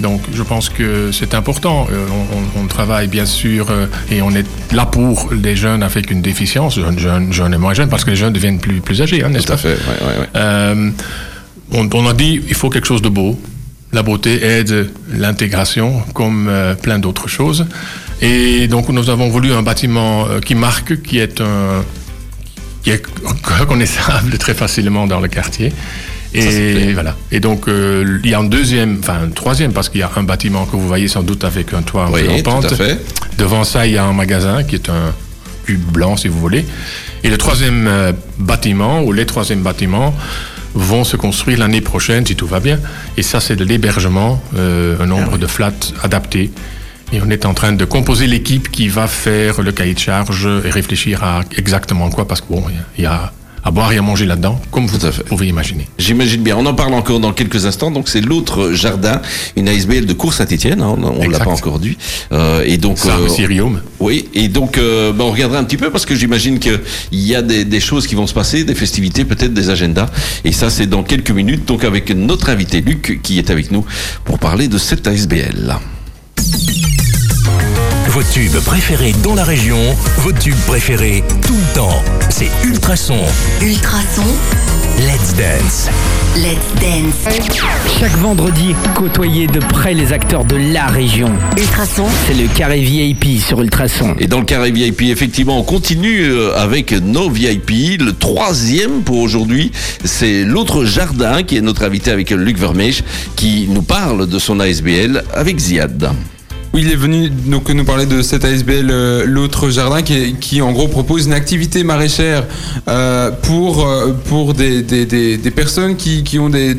Donc je pense que c'est important. Euh, on, travaille bien sûr et on est là pour les jeunes avec une déficience, jeunes, jeunes, jeunes et moins jeunes, parce que les jeunes deviennent plus, plus âgés, hein, n'est-ce Tout à pas? fait. ouais, ouais, ouais. on, on a dit il faut quelque chose de beau. La beauté aide l'intégration comme euh, plein d'autres choses. Et donc nous avons voulu un bâtiment euh, qui marque, qui est un qui est reconnaissable (laughs) très facilement dans le quartier. Et voilà. Et donc euh, il y a un deuxième, enfin un troisième, parce qu'il y a un bâtiment que vous voyez sans doute avec un toit Oui, en tout pente. à fait. Devant ça, il y a un magasin qui est un cube blanc, si vous voulez. Et le troisième euh, bâtiment, ou les troisièmes bâtiments, vont se construire l'année prochaine, si tout va bien. Et ça, c'est de l'hébergement, euh, un nombre de flats adaptés. Et on est en train de composer l'équipe qui va faire le cahier de charge et réfléchir à exactement quoi, parce que bon, il y a à boire et à manger là-dedans, comme vous pouvez imaginer. J'imagine bien. On en parle encore dans quelques instants. Donc c'est l'autre jardin, une ASBL de Cours Saint-Étienne. hein, on ne l'a pas encore dit. Euh, et donc Ça, euh. Oui, et donc euh, bah, on regardera un petit peu parce que j'imagine qu'il y a des, des choses qui vont se passer, des festivités, peut-être des agendas. Et ça, c'est dans quelques minutes, donc avec notre invité Luc qui est avec nous pour parler de cette ASBL. Vos tubes préférés dans la région, vos tubes préférés tout le temps. C'est Ultrason. Ultrason, Let's Dance. let's dance. Chaque vendredi, côtoyez de près les acteurs de la région. Ultrason, C'est le carré VIP sur Ultrason. Et dans le carré VIP, effectivement, on continue euh, avec nos VIP. Le troisième pour aujourd'hui, c'est l'autre jardin qui est notre invité avec Luc Vermeech qui nous parle de son ASBL avec Ziad. Oui, il est venu donc nous parler de cette ASBL, euh, l'autre jardin, qui, est- qui en gros propose une activité maraîchère euh, pour, euh, pour des, des, des, des personnes qui, qui ont des,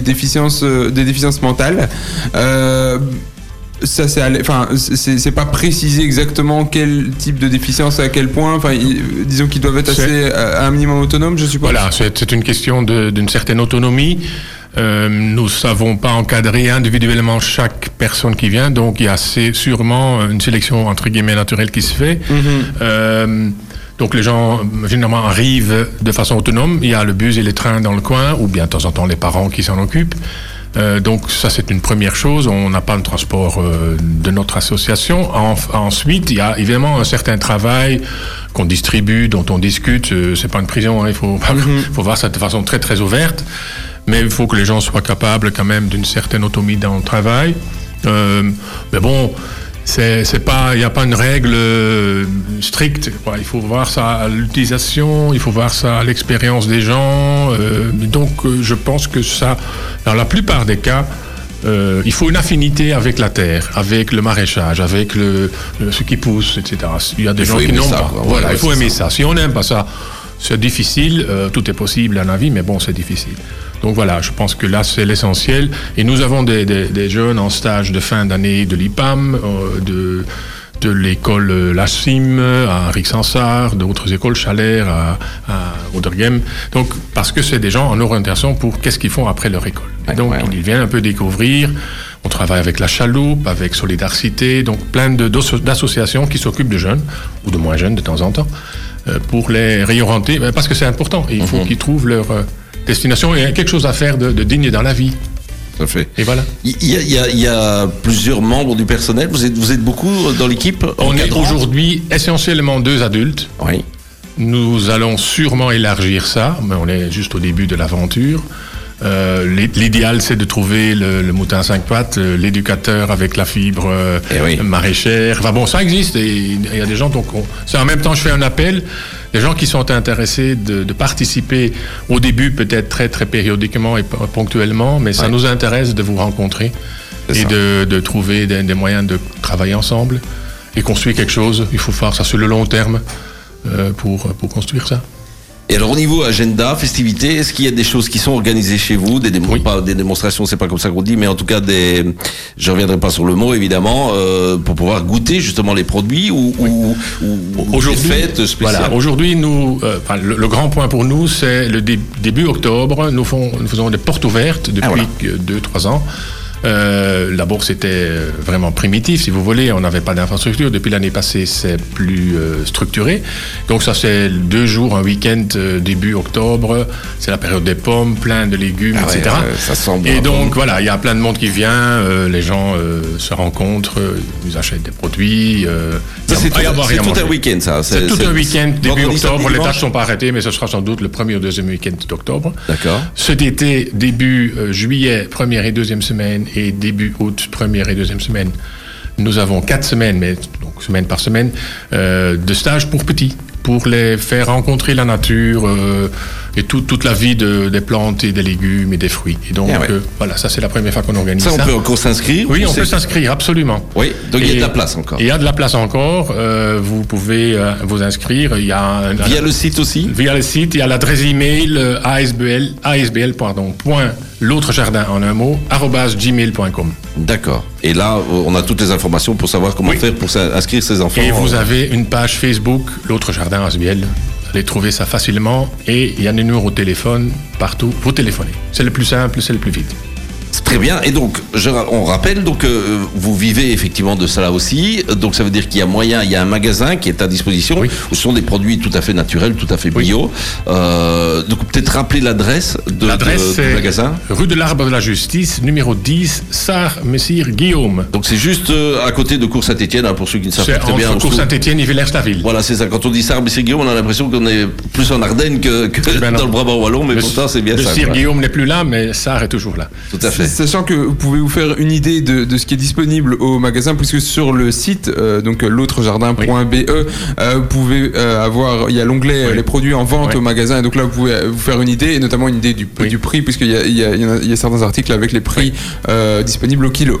déficiences, des déficiences mentales. Euh, ça, c'est, enfin, c'est, pas précisé exactement quel type de déficience, à quel point. Enfin, disons qu'ils doivent être assez euh, à un minimum autonome, je suppose. Voilà, c'est une question d'une certaine autonomie. Euh, nous ne savons pas encadrer individuellement chaque personne qui vient, donc il y a sûrement une sélection entre guillemets naturelle qui se fait. Euh, donc les gens euh, généralement arrivent de façon autonome. Il y a le bus et les trains dans le coin, ou bien de temps en temps les parents qui s'en occupent. Euh, donc ça c'est une première chose. On n'a pas de transport euh, de notre association. En- ensuite, il y a évidemment un certain travail qu'on distribue, dont on discute. Euh, c'est pas une prison. hein. Il faut, (laughs) faut voir ça de façon très très ouverte. Mais il faut que les gens soient capables quand même d'une certaine autonomie dans le travail. Euh, mais bon, c'est pas, il n'y a pas une règle euh, stricte. Il faut voir ça à l'utilisation, il faut voir ça à l'expérience des gens. euh, donc, euh, je pense que ça, dans la plupart des cas, euh, il faut une affinité avec la terre, avec le maraîchage, avec le, le- ce qui pousse, etc. Il y a des Il gens qui n'ont pas. quoi. Voilà, ouais, il faut aimer ça. ça. Si on n'aime pas ça, c'est difficile. euh, tout est possible à la vie, mais bon, c'est difficile. Donc voilà, je pense que là, c'est l'essentiel. Et nous avons des, des- des jeunes en stage de fin d'année de l'IPAM, euh, de, de l'école euh, La Cime à Rixensart, d'autres écoles Chalère à, à. Donc, parce que c'est des gens en orientation pour qu'est-ce qu'ils font après leur école. Et donc, ouais, ouais. ils viennent un peu découvrir. On travaille avec la Chaloupe, avec Solidarité, donc plein d'associations qui s'occupent de jeunes, ou de moins jeunes de temps en temps, pour les réorienter, ben, parce que c'est important. Et il faut qu'ils trouvent leur euh, destination et quelque chose à faire de, de digne dans la vie. À fait. Et voilà. Il y, a, il y a- il y a plusieurs membres du personnel. Vous êtes, vous êtes beaucoup dans l'équipe On est aujourd'hui essentiellement deux adultes. Oui. Nous allons sûrement élargir ça, mais on est juste au début de l'aventure. Euh, l'i- L'idéal, c'est de trouver le, le mouton à cinq pattes, euh, l'éducateur avec la fibre euh, Eh oui. maraîchère. Enfin bon, ça existe et il y a des gens. Donc, on- c'est en même temps, je fais un appel. Les gens qui sont intéressés de, de participer au début, peut-être très très périodiquement et ponctuellement, mais ça Ouais. nous intéresse de vous rencontrer et de, de trouver des, des moyens de travailler ensemble et construire quelque chose. Il faut faire ça sur le long terme euh, pour, pour construire ça. Et alors au niveau agenda, festivités, est-ce qu'il y a des choses qui sont organisées chez vous, des, démon- Oui. pas des démonstrations, c'est pas comme ça qu'on dit, mais en tout cas des, je reviendrai pas sur le mot évidemment, euh, pour pouvoir goûter justement les produits ou, ou, ou Aujourd'hui, des fêtes spéciales. Voilà, aujourd'hui, nous, euh, le, le grand point pour nous, c'est le dé- début octobre. Nous, font- nous faisons des portes ouvertes depuis Ah, voilà. 2-3 ans. Euh, D'abord, c'était euh, vraiment primitif, si vous voulez. On n'avait pas d'infrastructure. Depuis l'année passée, c'est plus euh, structuré. Donc, ça, c'est deux jours, un week-end euh, début octobre. C'est la période des pommes, plein de légumes, Ah etc. ouais, ça sent bon, Et la donc, voilà, il y a plein de monde qui vient. les gens se rencontrent, ils achètent des produits. euh, c'est tout, un week-end ça. C'est tout un week-end début octobre. Les tâches sont pas arrêtées, mais ce sera sans doute le premier ou deuxième week-end d'octobre. D'accord. Cet été, début euh, juillet, première et deuxième semaine, et début août, première et deuxième semaine, nous avons quatre semaines, mais donc semaine par semaine, euh, de stages pour petits, pour les faire rencontrer la nature euh, et tout- toute la vie de- des plantes et des légumes et des fruits. Et donc Ah ouais. euh, voilà, ça c'est la première fois qu'on organise Ça, ça. on peut encore s'inscrire Oui, ou on peut s'inscrire, absolument. Oui, donc il y a de la place encore. Il y a de la place encore. euh, vous pouvez euh, vous inscrire. Il y a un, Via le site aussi via le site. Il y a l'adresse email asbl asbl pardon point l'autre jardin en un mot gmail.com. D'accord. Et là, on a toutes les informations pour savoir comment Oui. faire pour inscrire ses enfants. Et vous avez une page Facebook l'autre jardin asbl. Trouver ça facilement et il y a des numéros de téléphone partout. Vous téléphonez. C'est le plus simple, c'est le plus vite. Très bien. Et donc, je on rappelle, donc, euh, vous vivez effectivement de cela aussi. Donc, ça veut dire qu'il y a moyen, il y a un magasin qui est à disposition Oui. où ce sont des produits tout à fait naturels, tout à fait bio. Euh, donc, peut-être rappeler l'adresse de, de- L'adresse, du magasin. rue de l'Arbre de la Justice, numéro 10, Sar Messire Guillaume. Donc, c'est juste euh, à côté de Cours Saint-Etienne, pour ceux qui ne savent C'est pas très bien. trouve. Saint-Étienne et Villers-la-Ville. Voilà, c'est ça. Quand on dit mais c'est Guillaume, on a l'impression qu'on est plus en Ardennes que, que Eh ben dans le Brabant Wallon, mais Le- pourtant, c'est bien le ça. Sire quoi. Guillaume n'est plus là, mais Sar est toujours là. Tout à fait. Sachant que vous pouvez vous faire une idée de, de ce qui est disponible au magasin, puisque sur le site, euh, donc l'autregardin.be, euh, vous pouvez euh, avoir, il y a l'onglet Oui. les produits en vente Oui. au magasin, et donc là vous pouvez vous faire une idée, et notamment une idée du, prix, puisqu'il y a, il y, a, il y en a- il y a certains articles avec les prix disponibles au kilo.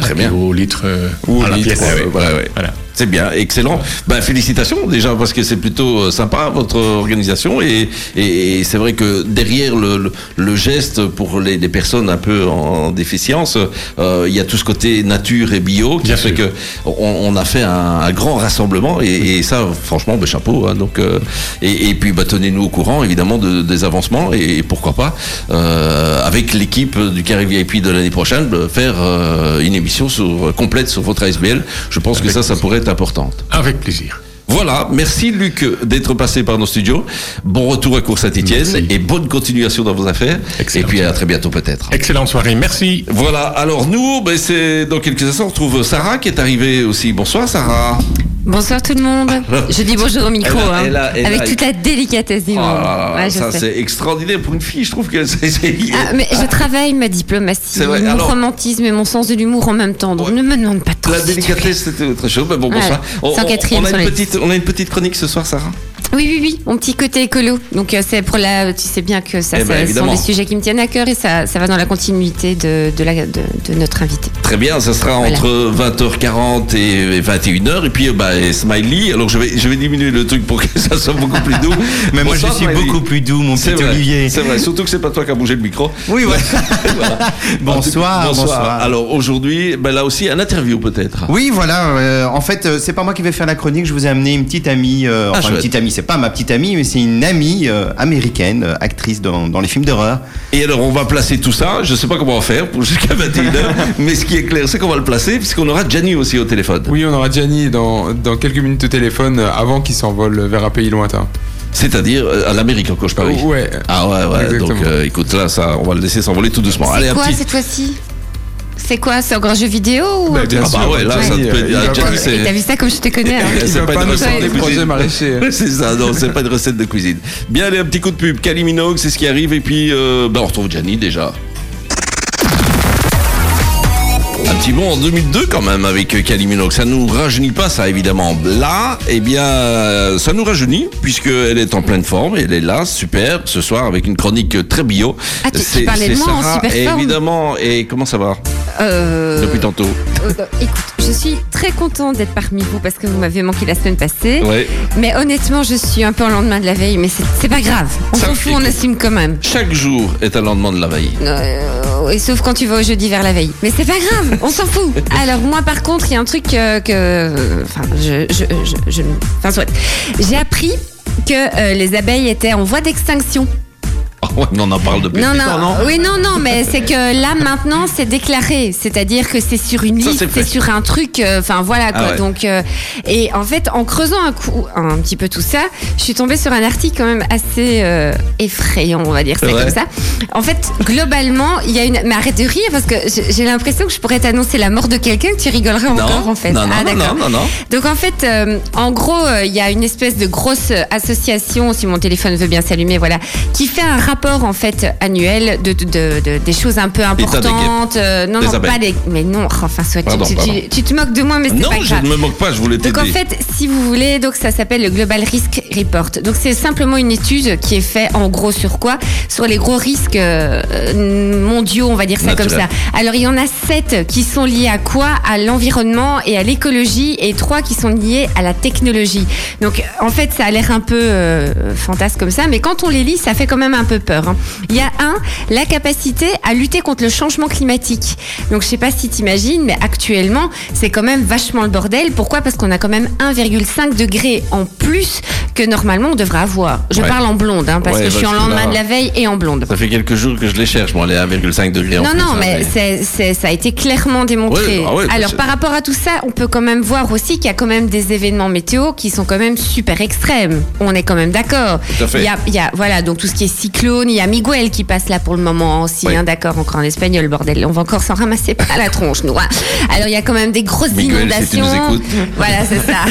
Très bien. Au litre, euh, Ou à la litre, pièce. voilà, Voilà. C'est bien, excellent. Ben, félicitations déjà parce que c'est plutôt euh, sympa votre organisation et, et, et c'est vrai que derrière le, le, le geste pour les, les personnes un peu en déficience, euh, il y a tout ce côté nature et bio qui Bien fait sûr. que on, on a fait un, un grand rassemblement et, et ça franchement ben, chapeau. Hein, donc euh, et, puis bah, tenez-nous au courant évidemment de, des avancements et, pourquoi pas euh, avec l'équipe du Carré VIP de l'année prochaine de faire une émission sur, complète sur votre ASBL. Je pense que ça, ça pourrait être importante. Avec plaisir. Voilà, merci Luc d'être passé par nos studios. Bon retour à Cours Saint-Etienne et bonne continuation dans vos affaires. Excellent. Et puis à très bientôt peut-être. Excellente soirée. Merci. Voilà, alors nous, ben, c'est dans quelques instants, on retrouve Sarah qui est arrivée aussi. Bonsoir Sarah. Bonsoir tout le monde. (laughs) Je dis bonjour au micro, Elle a- hein, elle a- elle avec toute la délicatesse du Oh monde. Ouais, ça c'est extraordinaire pour une fille, je trouve que c'est... Ah, mais je travaille ma diplomatie, vrai, mon alors- romantisme et mon sens de l'humour en même temps. Donc Ouais. ne me demande pas trop. La délicatesse, c'était très chaud. Mais bon, bonsoir. On, on- a une petite, on a une petite chronique ce soir, Sarah. Oui, oui, oui, mon petit côté écolo. Donc euh, c'est pour la. Tu sais bien que ça, Eh ben, ça- sont des sujets qui me tiennent à cœur et ça, ça va dans la continuité de, de, la, de, de notre invité. Très bien, ça sera Voilà. entre 20h40 et 21h. Et puis, euh, bah, et Smiley. Alors, je vais, je vais diminuer le truc pour que ça soit beaucoup plus doux. (laughs) Mais moi, je suis Smiley. beaucoup plus doux, mon petit vrai, Olivier. C'est vrai, surtout que c'est pas toi qui as bougé le micro. Oui, ouais. (laughs) Voilà. (laughs) Bonsoir, bonsoir. bonsoir. Alors, aujourd'hui, ben, là aussi, un interview peut-être. Oui, voilà. euh, en fait, c'est pas moi qui vais faire la chronique. Je vous ai amené une petite amie. euh, enfin, une petite amie. C'est pas ma petite amie, mais c'est une amie euh, américaine, euh, actrice dans, dans les films d'horreur. Et alors, on va placer tout ça. Je sais pas comment on va faire pour jusqu'à 21h. (laughs) mais ce qui est clair, c'est qu'on va le placer puisqu'on aura Gianni aussi au téléphone. Oui, on aura Gianni dans, dans quelques minutes au téléphone euh, avant qu'il s'envole vers un pays lointain. C'est-à-dire à l'Amérique encore, je parie. Ouais. Ah ouais, ouais. Exactement. Donc, euh, écoute, là, ça, on va le laisser s'envoler tout doucement. Allez, C'est quoi petit. cette fois-ci? C'est quoi C'est encore un jeu vidéo ou Bah, bien Ah sûr. bah ouais, là, ça te il ah, T'as vu ça comme je te connais hein (laughs) C'est pas pas une recette de des projets cuisine. maraîchers. c'est ça, non, c'est pas une recette de cuisine. Bien, allez, un petit coup de pub. Kylie Minogue, c'est ce qui arrive. Et puis, euh, bah, on retrouve Gianni déjà. Un petit bond en 2002 quand même avec Kylie Minogue. Ça nous rajeunit pas ça évidemment. Là, eh bien, euh, ça nous rajeunit puisqu'elle est en pleine forme. Elle est là, super, ce soir avec une chronique très bio. Ah, tu- tu C'est- parlais de moi en super forme. Évidemment. Et comment ça va Euh, depuis tantôt euh, écoute, je suis très contente d'être parmi vous parce que vous m'avez manqué la semaine passée. Ouais. Mais honnêtement, je suis un peu en lendemain de la veille, mais c'est- pas grave. On s'en fout, on assume quand même. Chaque jour est un lendemain de la veille. Euh, et sauf quand tu vas au jeudi vers la veille. Mais c'est pas grave, on s'en fout. (laughs) Alors moi par contre, il y a un truc euh, que... Enfin, je... je, je, je- enfin, soit. J'ai appris que euh, les abeilles étaient en voie d'extinction. (laughs) Ouais, mais on en parle depuis Non, non, non oui, non, non, mais c'est que là maintenant c'est déclaré, c'est-à-dire que c'est sur une liste, c'est sur un truc, euh, enfin voilà quoi. Ah ouais. Donc euh, et en fait en creusant un coup, un petit peu tout ça, je suis tombée sur un article quand même assez euh, effrayant, on va dire ça Ouais. comme ça. En fait, globalement, il y a une, mais arrête de rire parce que j'ai l'impression que je pourrais t'annoncer la mort de quelqu'un que tu rigolerais encore en fait. non, non, ah non, d'accord. non, non, non. Donc en fait, en gros, il y a une espèce de grosse association, si mon téléphone veut bien s'allumer, voilà, qui fait un rapport en fait annuel de, de, de- de- des choses un peu importantes. Euh, non, Des non, abeilles. pas des. Mais non, enfin, soit, tu- Pardon, tu, pardon. tu- tu te moques de moi, mais c'est Non, pas je grave. ne me moque pas, je voulais t'aider. Donc en fait, si vous voulez, donc ça s'appelle le Global Risk Report. Donc c'est simplement une étude qui est faite en gros sur quoi? Sur les gros risques euh, mondiaux, on va dire ça comme ça. Alors il y en a sept qui sont liés à quoi? À l'environnement et à l'écologie, et trois qui sont liés à la technologie. Donc en fait, ça a l'air un peu euh, fantasque comme ça, mais quand on les lit, ça fait quand même un peu peur. Hein. Il y a un, la capacité à lutter contre le changement climatique. Donc je sais pas si t'imagines, mais actuellement, c'est quand même vachement le bordel. Pourquoi? Parce qu'on a quand même 1,5 degré en plus que normalement on devrait avoir. Je Ouais. parle en blonde, hein, parce Ouais, que je suis en lendemain là- de la veille et en blonde. Ça fait quelques jours que je les cherche, moi, les 1,5 degrés en Non, plus, non, hein, mais c'est- ça a été clairement démontré. Ouais, ah bah, Alors, par rapport à tout ça, on peut quand même voir aussi qu'il y a quand même des événements météo qui sont quand même super extrêmes. On est quand même d'accord. Il y a, il y a, voilà, donc tout ce qui est cyclone, il y a Miguel qui passe là pour le moment aussi, Oui. hein, d'accord, encore en espagnol, bordel. On va encore s'en ramasser pas la tronche, nous. hein. Alors, il y a quand même des grosses Miguel, si tu nous inondations. Voilà, c'est ça.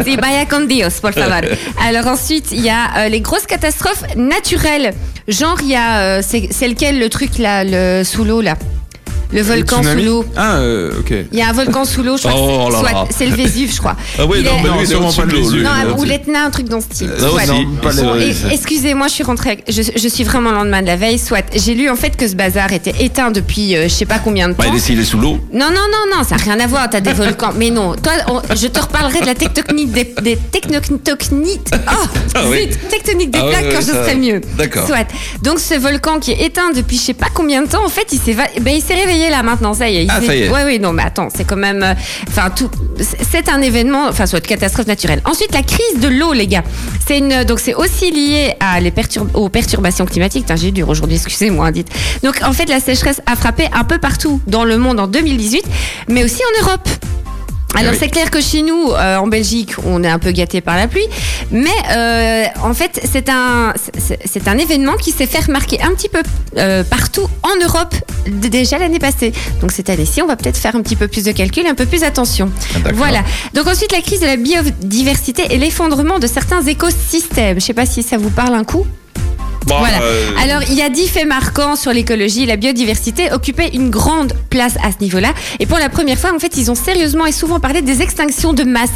(laughs) Si, vaya con Dios, por favor. (laughs) Alors ensuite, il y a euh, les grosses catastrophes naturelles. Genre, il y a, euh, c'est c'est lequel le truc là, le sous l'eau là? Le volcan sous l'eau. Ah, euh, ok. Il y a un volcan sous l'eau, je crois. Oh c'est- là là. c'est le Vésuve, je crois. (laughs) Ah oui, Il non, est- mais Non, lui, il est sûrement au-dessus pas de le l'eau, Vésuve. Non, ou l'Etna, un truc dans ce style. Soit. aussi. pas c'est. Excusez-moi, je suis rentrée. Je, je suis vraiment le lendemain de la veille. Soit. J'ai lu en fait que ce bazar était éteint depuis euh, je sais pas combien de temps. Bah, il est- sous l'eau. Non, non, non, non, ça n'a rien à voir. T'as des volcans. Mais non, toi, on- je te reparlerai de la tectonique des, des. Oh, Ah oui. zut, tectonique des Ah plaques quand je serai mieux. D'accord. Soit. Donc ce volcan qui est éteint depuis je sais pas combien de temps, en fait, il s'est, va- s'est réveillé là maintenant. Ça y est. Ah, ça y est. Ouais, oui, non, mais attends, c'est quand même, euh, enfin tout, c'est un événement, enfin soit de catastrophe naturelle. Ensuite, la crise de l'eau, les gars. C'est une, donc c'est aussi lié à les pertur- aux perturbations climatiques. J'ai dur aujourd'hui, excusez-moi, dites. Donc en fait, la sécheresse a frappé un peu partout dans le monde en 2018, mais aussi en Europe. Alors oui. c'est clair que chez nous, euh, en Belgique, on est un peu gâté par la pluie, mais euh, en fait c'est un c'est- un événement qui s'est fait remarquer un petit peu euh, partout en Europe déjà l'année passée. Donc cette année-ci, on va peut-être faire un petit peu plus de calcul, un peu plus attention. Ah, voilà. Donc ensuite la crise de la biodiversité et l'effondrement de certains écosystèmes. Je sais pas si ça vous parle un coup. Bon, Voilà. euh, Alors, il y a dix faits marquants sur l'écologie. La biodiversité occupait une grande place à ce niveau-là. Et pour la première fois, en fait, ils ont sérieusement et souvent parlé des extinctions de masse.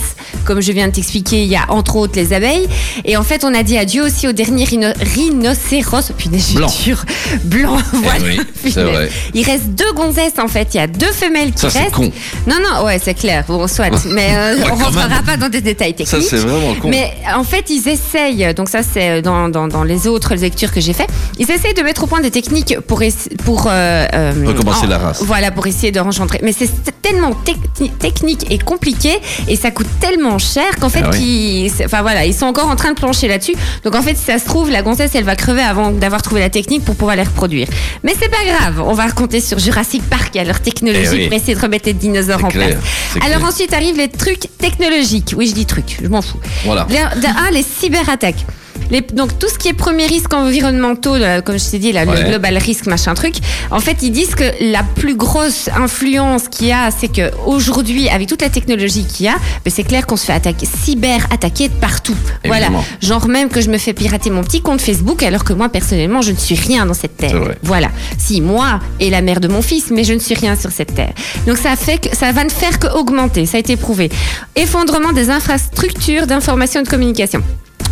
Comme je viens de t'expliquer, il y a entre autres les abeilles. Et en fait, on a dit adieu aussi au dernier rhino- rhinocéros. Punaise, j'ai Blanc. dur. Blanc, voilà. oui, (laughs) Punaise. vrai. Il reste deux gonzesses, en fait. Il y a deux femelles qui Ça, restent. con. Non, non, ouais, c'est clair. Bon, soit. (laughs) Mais euh, on rentrera pas dans des détails Ça, techniques. c'est vraiment con. Mais en fait, ils essayent, donc ça c'est dans, dans, dans les autres que j'ai fait, ils essayent de mettre au point des techniques pour, pour euh, euh, Recommencer en- la race. Voilà, pour essayer de rencontrer. Mais c'est tellement techni- technique et compliqué et ça coûte tellement cher qu'en fait, Ah oui. ils, enfin voilà, ils sont encore en train de plancher là-dessus. Donc en fait, si ça se trouve, la gonzesse, elle va crever avant d'avoir trouvé la technique pour pouvoir les reproduire. Mais c'est pas grave, on va raconter sur Jurassic Park et leur technologie Eh oui. pour essayer de remettre les dinosaures en clair, place. Alors clair. ensuite arrivent les trucs technologiques. Oui, je dis trucs, je m'en fous. Voilà. De un, les cyberattaques. Les- donc tout ce qui est premiers risques environnementaux, là, comme je t'ai dit, là, Ouais. le global risk, machin truc, en fait ils disent que la plus grosse influence qu'il y a, c'est que aujourd'hui, avec toute la technologie qu'il y a, ben, c'est clair qu'on se fait attaquer, cyber attaquer de partout. Voilà, genre même que je me fais pirater mon petit compte Facebook, alors que moi personnellement je ne suis rien dans cette terre. Voilà, si moi et la mère de mon fils, mais je ne suis rien sur cette terre. Donc ça fait que ça va ne faire que augmenter, ça a été prouvé. Effondrement des infrastructures d'information et de communication.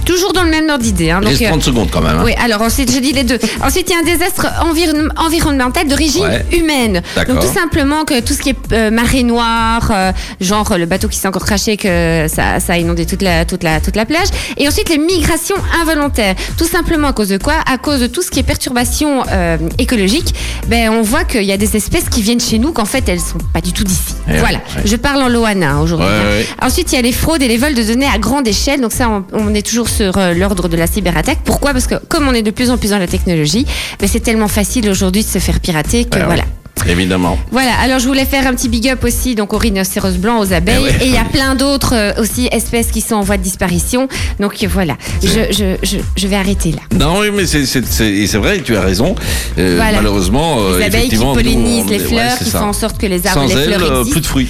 Toujours dans le même ordre d'idée. Hein. Il reste euh, 30 secondes quand même. hein. oui, alors ensuite, je dis les deux. Ensuite, il y a un désastre environ- environnemental d'origine Ouais. humaine. Donc tout simplement que tout ce qui est euh, marée noire, euh, genre le bateau qui s'est encore craché, que ça, ça a inondé toute la, toute, la, toute la plage. Et ensuite, les migrations involontaires. Tout simplement à cause de quoi? À cause de tout ce qui est perturbation euh, écologique. Ben, on voit qu'il y a des espèces qui viennent chez nous qu'en fait, elles sont pas du tout d'ici. Eh voilà. ouais. Je parle en Loana hein, aujourd'hui. Hein. Ensuite, il y a les fraudes et les vols de données à grande échelle. Donc ça, on, on est toujours sur euh, l'ordre de la cyberattaque. Pourquoi? Parce que comme on est de plus en plus dans la technologie, ben, c'est tellement facile aujourd'hui de se faire pirater que Ouais, ouais. voilà. Évidemment. Voilà, alors je voulais faire un petit big up aussi donc aux rhinocéros blancs, aux abeilles, Eh ouais. et il y a (laughs) plein d'autres euh, aussi espèces qui sont en voie de disparition. Donc voilà, je, je, je, je vais arrêter là. Non, oui, mais c'est vrai, tu as raison. Euh, Voilà. Malheureusement, euh, Les abeilles qui nous, pollinisent on- les fleurs, qui ça. font en sorte que les arbres Sans les fleurs plus de fruits.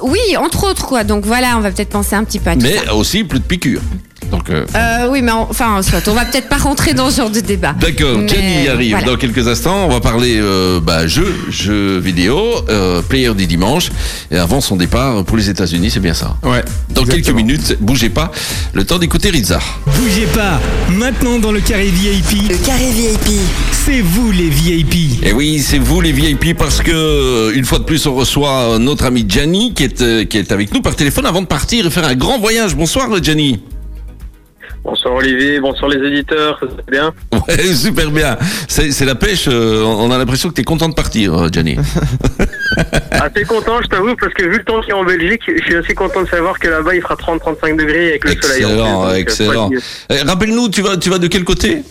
Oui, entre autres quoi. Donc voilà, on va peut-être penser un petit peu à tout Mais ça. aussi plus de piqûres. Donc, euh, Euh, oui, mais en- enfin, soit, on va peut-être pas rentrer dans ce genre de débat. D'accord, Jenny arrive voilà. dans quelques instants. On va parler euh, bah, jeux, jeux vidéo, euh, player du dimanche. Et avant son départ pour les États-Unis, c'est bien ça. Ouais. Dans quelques minutes, bougez pas. Le temps d'écouter Rizza. Bougez pas, maintenant dans le carré VIP, Le carré VIP. c'est vous les VIP. Et oui, c'est vous les VIP parce que euh, une fois de plus, on reçoit euh, notre ami Gianni qui est euh, qui est avec nous par téléphone avant de partir et faire un grand voyage. Bonsoir, Gianni. Bonsoir Olivier, bonsoir les éditeurs, ça va bien? Ouais, (laughs) super bien. C'est c'est la pêche, euh, on a l'impression que tu es content de partir, euh, Gianni. (laughs) Assez content, je t'avoue, parce que vu le temps qu'il y a en Belgique, je suis assez content de savoir que là-bas il fera 30-35 degrés avec le soleil. Excellent, donc, euh, excellent. mieux. Eh, Rappelle-nous, tu vas, tu vas de quel côté?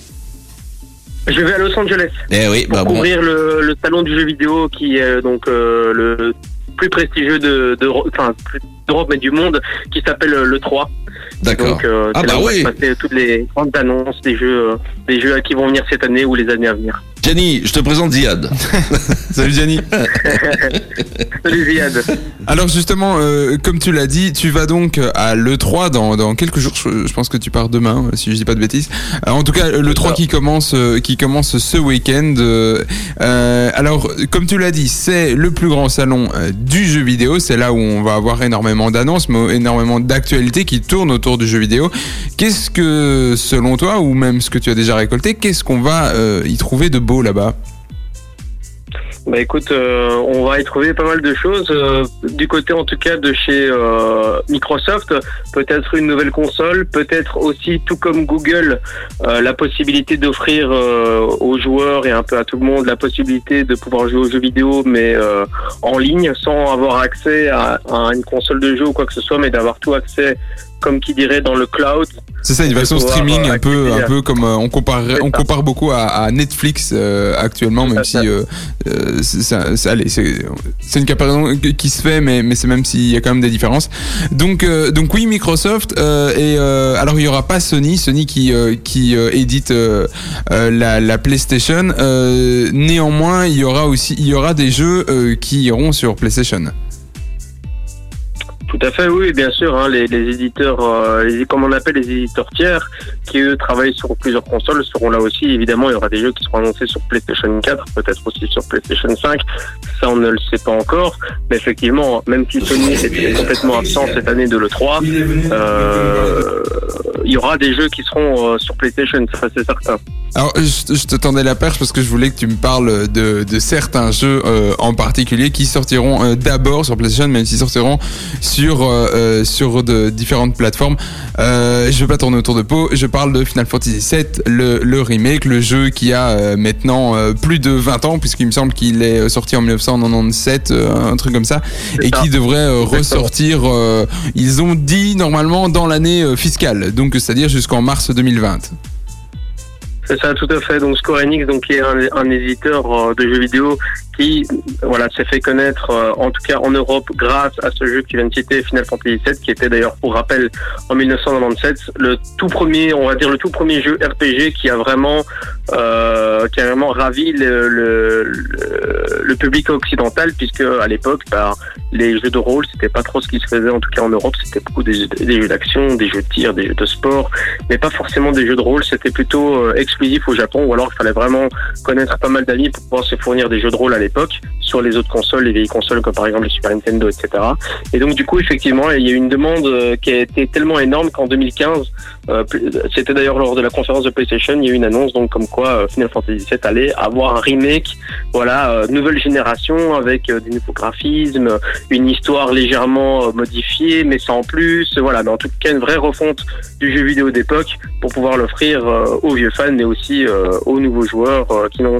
Je vais à Los Angeles Eh oui, pour bah bon. le, le salon du jeu vidéo qui est donc euh, le plus prestigieux de, de, enfin, d'Europe mais du monde, qui s'appelle le 3. D'accord. Donc, euh, Ah c'est là bah où va se passer toutes les grandes annonces des jeux, euh, des jeux qui vont venir cette année ou les années à venir. Gianni, je te présente Ziad. (laughs) Salut Gianni. Salut Ziad. Alors justement, euh, comme tu l'as dit, tu vas donc à l'E3 dans, dans quelques jours. Je, je pense que tu pars demain, euh, si je dis pas de bêtises. Euh, en tout cas, l'E3 qui commence, euh, qui commence ce week-end. alors, comme tu l'as dit, c'est le plus grand salon euh, du jeu vidéo. C'est là où on va avoir énormément d'annonces, mais énormément d'actualités qui tournent autour du jeu vidéo. Qu'est-ce que, selon toi, ou même ce que tu as déjà récolté, qu'est-ce qu'on va euh, y trouver de là-bas Bah écoute, euh, on va y trouver pas mal de choses. euh, du côté en tout cas de chez euh, Microsoft, peut-être une nouvelle console, peut-être aussi, tout comme Google, la possibilité d'offrir aux joueurs et un peu à tout le monde la possibilité de pouvoir jouer aux jeux vidéo, mais en ligne, sans avoir accès à, à une console de jeu ou quoi que ce soit, mais d'avoir tout accès, comme qui dirait, dans le cloud. C'est ça, une version streaming euh, un peu, un peu comme euh, on compare, on compare beaucoup à, à Netflix euh, actuellement, même si euh, euh, c'est- une comparaison qui- se fait, mais, mais c'est même s'il y a quand même des différences. Donc, euh, donc oui, Microsoft euh, et euh, alors il y aura pas Sony, Sony qui euh, qui euh, édite la, la PlayStation. Euh, néanmoins, il y aura aussi, il y aura des jeux euh, qui iront sur PlayStation. Tout à fait, oui, bien sûr. hein, les, les éditeurs, euh, les- comme on appelle les éditeurs tiers, qui eux travaillent sur plusieurs consoles, seront là aussi. Évidemment, il y aura des jeux qui seront annoncés sur PlayStation 4, peut-être aussi sur PlayStation 5. Ça, on ne le sait pas encore. Mais effectivement, même si Sony était complètement absent cette année de l'E3, euh, il y aura des jeux qui seront euh, sur PlayStation, ça c'est certain. Alors, je, je te tendais la perche parce que je voulais que tu me parles de, de certains jeux euh, en particulier qui sortiront euh, d'abord sur PlayStation, mais qui sortiront sur, euh, euh, sur de différentes plateformes. Euh, je vais pas tourner autour de peau, je parle de Final Fantasy VII, le, le remake, le jeu qui a euh, maintenant plus de 20 ans, puisqu'il me semble qu'il est sorti en 1997, euh, un truc comme ça, et qui devrait ressortir, ils ont dit normalement dans l'année fiscale, donc c'est-à-dire jusqu'en mars 2020. C'est ça, tout à fait. Donc Square Enix, donc qui est un, un éditeur de jeux vidéo qui, voilà, s'est fait connaître, euh, en tout cas en Europe, grâce à ce jeu que tu viens de citer, Final Fantasy VII, qui était d'ailleurs, pour rappel, en 1997, le tout premier, on va dire le tout premier jeu RPG qui a vraiment, euh, qui a vraiment ravi le public occidental, puisque à l'époque, bah, les jeux de rôle, c'était pas trop ce qui se faisait, en tout cas en Europe, c'était beaucoup des, des jeux d'action, des jeux de tir, des jeux de sport, mais pas forcément des jeux de rôle. C'était plutôt euh, exclusif au Japon, ou alors il fallait vraiment connaître pas mal d'amis pour pouvoir se fournir des jeux de rôle à l'époque sur les autres consoles, les vieilles consoles comme par exemple les Super Nintendo, etc. Et donc du coup, effectivement, il y a eu une demande euh, qui a été tellement énorme qu'en 2015, euh, c'était d'ailleurs lors de la conférence de PlayStation, il y a eu une annonce donc comme quoi euh, Final Fantasy VII allait avoir un remake, voilà, euh, nouvelle génération avec euh, des nouveaux graphismes, une histoire légèrement modifiée, mais sans plus, voilà, mais en tout cas une vraie refonte du jeu vidéo d'époque pour pouvoir l'offrir aux vieux fans, mais aussi aux nouveaux joueurs qui n'ont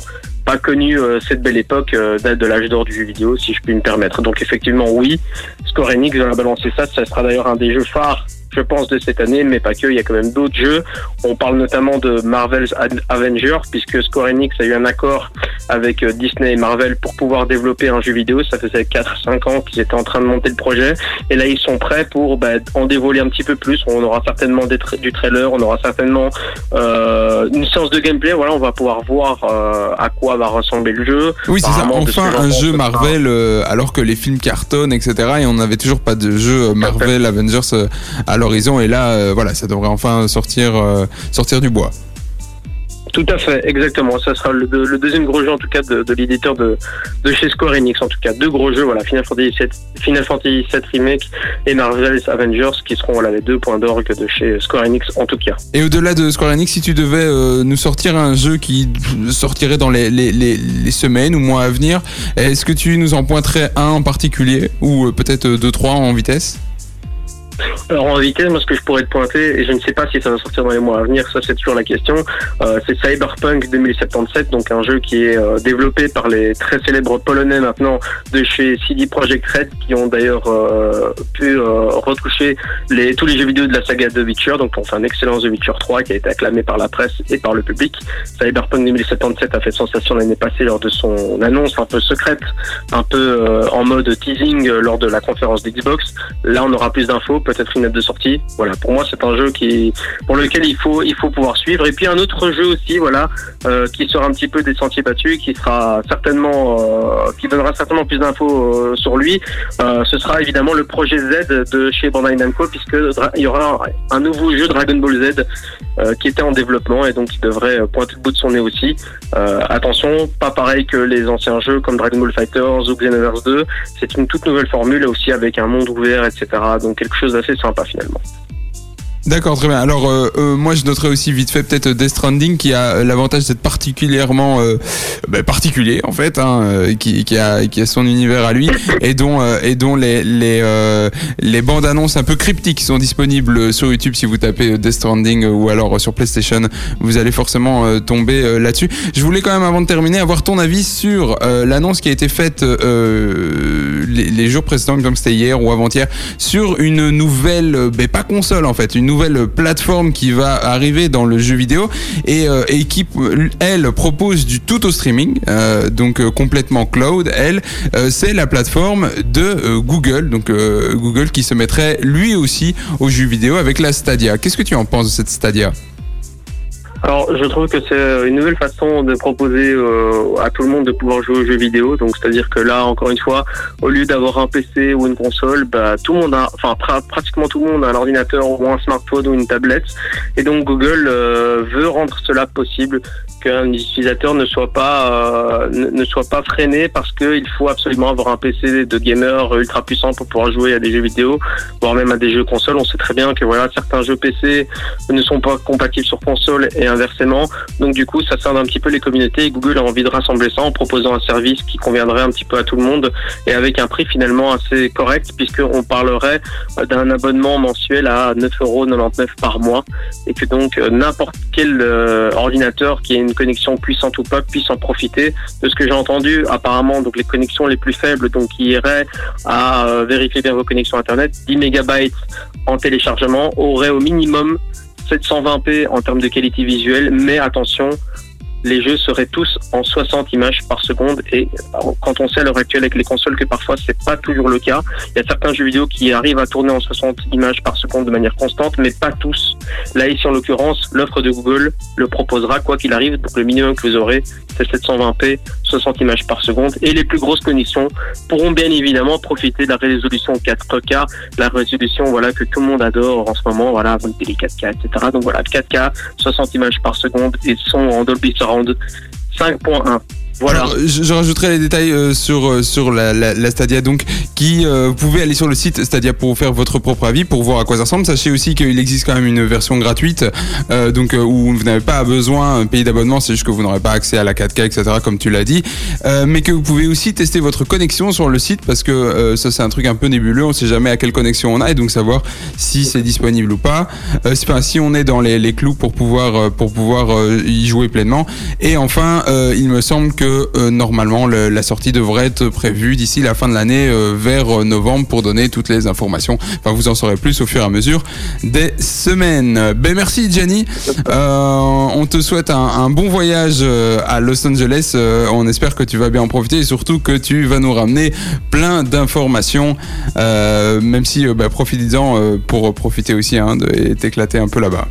pas connu euh, cette belle époque euh, date de l'âge d'or du jeu vidéo, si je puis me permettre. Donc effectivement, oui, Square Enix va balancer ça. Ça sera d'ailleurs un des jeux phares, je pense, de cette année, mais pas que. Il y a quand même d'autres jeux. On parle notamment de Marvel's Avengers, puisque Square Enix a eu un accord avec euh, Disney et Marvel pour pouvoir développer un jeu vidéo. Ça faisait 4-5 ans qu'ils étaient en train de monter le projet. Et là, ils sont prêts pour bah, en dévoiler un petit peu plus. On aura certainement des tra- du trailer, on aura certainement euh, une séance de gameplay. Voilà, on va pouvoir voir euh, à quoi va ressembler le jeu. Oui, c'est ça. Enfin, un jeu Marvel, euh, alors que les films cartonnent, etc. Et on n'avait toujours pas de jeu Marvel Avengers à l'horizon. Et là, euh, voilà, ça devrait enfin sortir, euh, sortir du bois. Tout à fait, exactement. Ça sera le, le deuxième gros jeu en tout cas de, de l'éditeur de, de chez Square Enix. En tout cas, deux gros jeux, voilà, Final Fantasy VII, Final Fantasy VII Remake et Marvel's Avengers, qui seront voilà, les deux points d'orgue de chez Square Enix en tout cas. Et au-delà de Square Enix, si tu devais euh, nous sortir un jeu qui sortirait dans les, les, les, les semaines ou mois à venir, est-ce que tu nous en pointerais un en particulier ou peut-être deux, trois en vitesse? Alors en vitesse, moi ce que je pourrais te pointer, et je ne sais pas si ça va sortir dans les mois à venir, ça c'est toujours la question, euh, c'est Cyberpunk 2077, donc un jeu qui est euh, développé par les très célèbres polonais maintenant de chez CD Projekt Red, qui ont d'ailleurs euh, pu euh, retoucher les, tous les jeux vidéo de la saga The Witcher, donc on fait un excellent The Witcher 3 qui a été acclamé par la presse et par le public. Cyberpunk 2077 a fait sensation l'année passée lors de son annonce un peu secrète, un peu euh, en mode teasing euh, lors de la conférence d'Xbox. Là on aura plus d'infos, peut-être une date de sortie. Voilà, pour moi c'est un jeu qui pour lequel il faut il faut pouvoir suivre. Et puis un autre jeu aussi, voilà, euh, qui sera un petit peu des sentiers battus, qui sera certainement euh, qui donnera certainement plus d'infos euh, sur lui. Ce sera évidemment le projet Z de chez Bandai Namco, puisque il y aura un nouveau jeu Dragon Ball Z qui était en développement et donc qui devrait pointer le bout de son nez aussi. Attention, pas pareil que les anciens jeux comme Dragon Ball Fighters ou Xenoverse 2. C'est une toute nouvelle formule aussi avec un monde ouvert, etc. Donc quelque chose d'assez sympa finalement. D'accord, très bien. Alors, euh, euh, moi, je noterais aussi vite fait peut-être Death Stranding qui a l'avantage d'être particulièrement euh, bah, particulier en fait, hein, euh, qui, qui a qui a son univers à lui et dont euh, et dont les les euh, les bandes annonces un peu cryptiques sont disponibles sur YouTube si vous tapez Death Stranding ou alors sur PlayStation, vous allez forcément tomber là-dessus. Je voulais quand même avant de terminer avoir ton avis sur l'annonce qui a été faite les, les jours précédents, il me semble que c'était hier ou avant-hier, sur une nouvelle, euh, ben, pas console en fait, une nouvelle plateforme qui va arriver dans le jeu vidéo et, euh, qui, elle, propose du tout au streaming, euh, donc euh, complètement cloud. Elle, c'est la plateforme de Google, donc Google qui se mettrait lui aussi aux jeux vidéo avec la Stadia. Qu'est-ce que tu en penses de cette Stadia? Alors, je trouve que c'est une nouvelle façon de proposer euh, à tout le monde de pouvoir jouer aux jeux vidéo. Donc, c'est-à-dire que là, encore une fois, au lieu d'avoir un PC ou une console, bah, tout le monde a, enfin, pra- pratiquement tout le monde a un ordinateur ou un smartphone ou une tablette. Et donc, Google euh, veut rendre cela possible qu'un utilisateur ne soit pas euh, ne, soit pas freiné parce qu'il faut absolument avoir un PC de gamer ultra puissant pour pouvoir jouer à des jeux vidéo, voire même à des jeux console. On sait très bien que voilà certains jeux PC ne sont pas compatibles sur console inversement. Donc du coup, ça sert un petit peu les communautés et Google a envie de rassembler ça en proposant un service qui conviendrait un petit peu à tout le monde et avec un prix finalement assez correct puisqu'on parlerait d'un abonnement mensuel à 9,99€ par mois et que donc euh, n'importe quel euh, ordinateur qui ait une connexion puissante ou pas puisse en profiter. De ce que j'ai entendu, apparemment, donc les connexions les plus faibles, donc qui iraient à euh, vérifier bien vos connexions Internet, 10 mégabytes en téléchargement, auraient au minimum 720p en termes de qualité visuelle, mais attention, les jeux seraient tous en 60 images par seconde et euh, quand on sait à l'heure actuelle avec les consoles que parfois c'est pas toujours le cas, il y a certains jeux vidéo qui arrivent à tourner en 60 images par seconde de manière constante, mais pas tous. Là ici en l'occurrence, l'offre de Google le proposera quoi qu'il arrive, donc le minimum que vous aurez c'est 720p, 60 images par seconde et les plus grosses connexions pourront bien évidemment profiter de la résolution 4K, la résolution voilà que tout le monde adore en ce moment, voilà avec les 4K, etc. Donc voilà 4K, 60 images par seconde et son en Dolby Surround 5.1. Voilà. Je, je rajouterai les détails euh, sur euh, sur la, Stadia donc qui euh, vous pouvez aller sur le site Stadia pour faire votre propre avis pour voir à quoi ça ressemble. Sachez aussi qu'il existe quand même une version gratuite donc où vous n'avez pas besoin de payer d'abonnement, c'est juste que vous n'aurez pas accès à la 4K etc comme tu l'as dit, mais que vous pouvez aussi tester votre connexion sur le site parce que ça c'est un truc un peu nébuleux, on sait jamais à quelle connexion on a et donc savoir si c'est disponible ou pas, enfin, si on est dans les, les clous pour pouvoir pour pouvoir y jouer pleinement. Et enfin, il me semble que euh, normalement le- la sortie devrait être prévue d'ici la fin de l'année euh, vers euh, novembre pour donner toutes les informations. Enfin, vous en saurez plus au fur et à mesure des semaines. Ben merci Jenny. Euh, on te souhaite un, bon voyage à Los Angeles. On espère que tu vas bien en profiter et surtout que tu vas nous ramener plein d'informations. Même si bah, profitez-en euh, pour profiter aussi hein, et t'éclater un peu là-bas.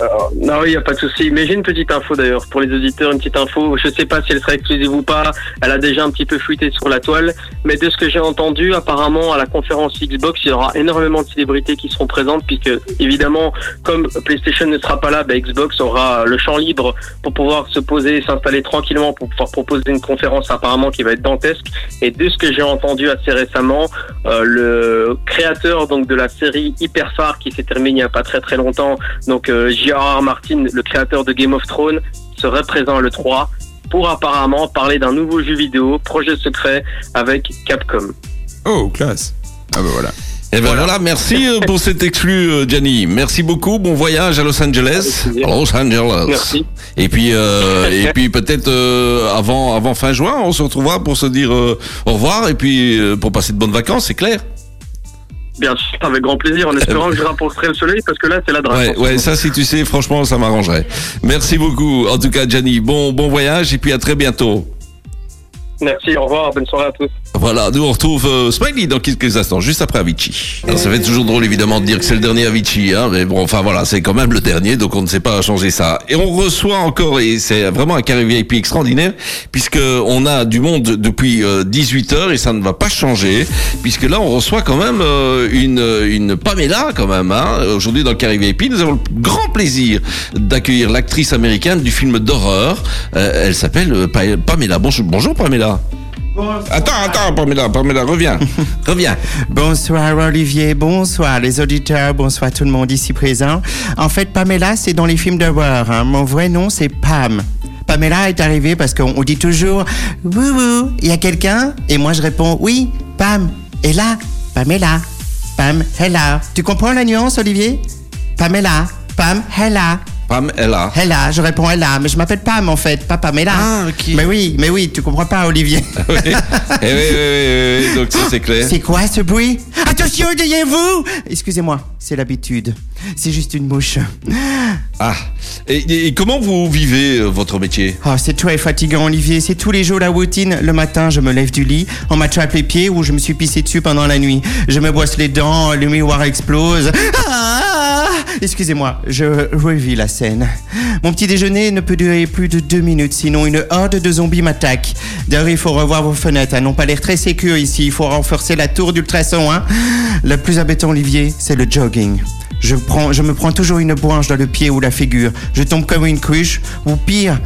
Euh, non, il n'y a pas de souci. Mais j'ai une petite info d'ailleurs pour les auditeurs, une petite info. Je sais pas si elle sera exclusive ou pas. Elle a déjà un petit peu fuité sur la toile. Mais de ce que j'ai entendu, apparemment, à la conférence Xbox, il y aura énormément de célébrités qui seront présentes puisque, évidemment, comme PlayStation ne sera pas là, bah, Xbox aura le champ libre pour pouvoir se poser s'installer tranquillement pour pouvoir proposer une conférence apparemment qui va être dantesque. Et de ce que j'ai entendu assez récemment, euh, le créateur donc de la série Hyperfar qui s'est terminée il n'y a pas très très longtemps, donc euh, J.R.R. Martin, le créateur de Game of Thrones, serait présent le 3 pour apparemment parler d'un nouveau jeu vidéo, projet secret avec Capcom. Oh, classe. Ah bah voilà. Et ben voilà, merci euh, (laughs) pour cet exclu, euh, Gianni. Merci beaucoup. Bon voyage à Los Angeles. À Los Angeles. Merci. Et puis, euh, et puis peut-être euh, avant, avant fin juin, on se retrouvera pour se dire euh, au revoir et puis euh, pour passer de bonnes vacances, c'est clair. Bien sûr, avec grand plaisir, en espérant que je rapporterai le soleil, parce que là, c'est la drape. Ouais, ouais, ça, si tu sais, franchement, ça m'arrangerait. Merci beaucoup. En tout cas, Gianni, bon, bon voyage et puis à très bientôt. Merci, au revoir, bonne soirée à tous. Voilà, nous on retrouve euh, Smiley dans quelques instants, juste après Avicii. Alors, ça fait toujours drôle évidemment de dire que c'est le dernier Avicii, hein, mais bon, enfin voilà, c'est quand même le dernier, donc on ne sait pas changer ça. Et on reçoit encore, et c'est vraiment un carré VIP extraordinaire, puisque on a du monde depuis 18 heures et ça ne va pas changer, puisque là on reçoit quand même euh, une, une Pamela quand même. Hein. Aujourd'hui dans le carré VIP, nous avons le grand plaisir d'accueillir l'actrice américaine du film d'horreur. Euh, elle s'appelle euh, Pa- Pamela. Bonjour, bonjour Pamela. Attends, attends, Pamela, Pamela, reviens, (laughs) reviens. Bonsoir Olivier, bonsoir les auditeurs, bonsoir tout le monde ici présent. En fait, Pamela, c'est dans les films d'horreur. hein. Mon vrai nom, c'est Pam. Pamela est arrivée parce qu'on on dit toujours Wouhou, il y a quelqu'un? Et moi, je réponds Oui, Pam. Et là, Pamela. Pam, Hella. Tu comprends la nuance, Olivier? Pamela. Pam, Hella. Pam, Ella. Hella, je réponds Hella, mais je m'appelle Pam en fait, pas Pamela. Ah, ok. Mais oui, mais oui, tu comprends pas, Olivier. oui, Eh oui, oui, oui, oui, donc ça c'est clair. C'est quoi ce bruit? Attention, derrière-vous Excusez-moi, c'est l'habitude. C'est juste une mouche. Ah, et, et comment vous vivez euh, votre métier? Oh, c'est très fatigant, Olivier. C'est tous les jours la routine. Le matin, je me lève du lit, on m'attrape les pieds ou je me suis pissé dessus pendant la nuit. Je me brosse les dents, le miroir explose. Ah Excusez-moi, je revis la scène. Mon petit déjeuner ne peut durer plus de deux minutes, sinon une horde de zombies m'attaque. D'ailleurs, il faut revoir vos fenêtres. Elles n'ont pas l'air très sécures ici. Il faut renforcer la tour d'ultrason. Hein. Le plus embêtant, Olivier, c'est le jogging. Je, prends, je me prends toujours une branche dans le pied ou la figure. Je tombe comme une cruche, ou pire,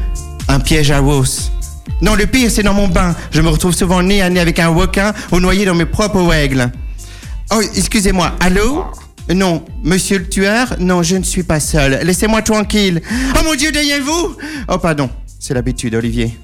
un piège à os. Non, le pire, c'est dans mon bain. Je me retrouve souvent nez à nez avec un requin ou noyé dans mes propres règles. Oh, excusez-moi, allô? Non, monsieur le tueur Non, je ne suis pas seul. Laissez-moi tranquille. Oh mon Dieu, derrière vous Oh, pardon, c'est l'habitude, Olivier.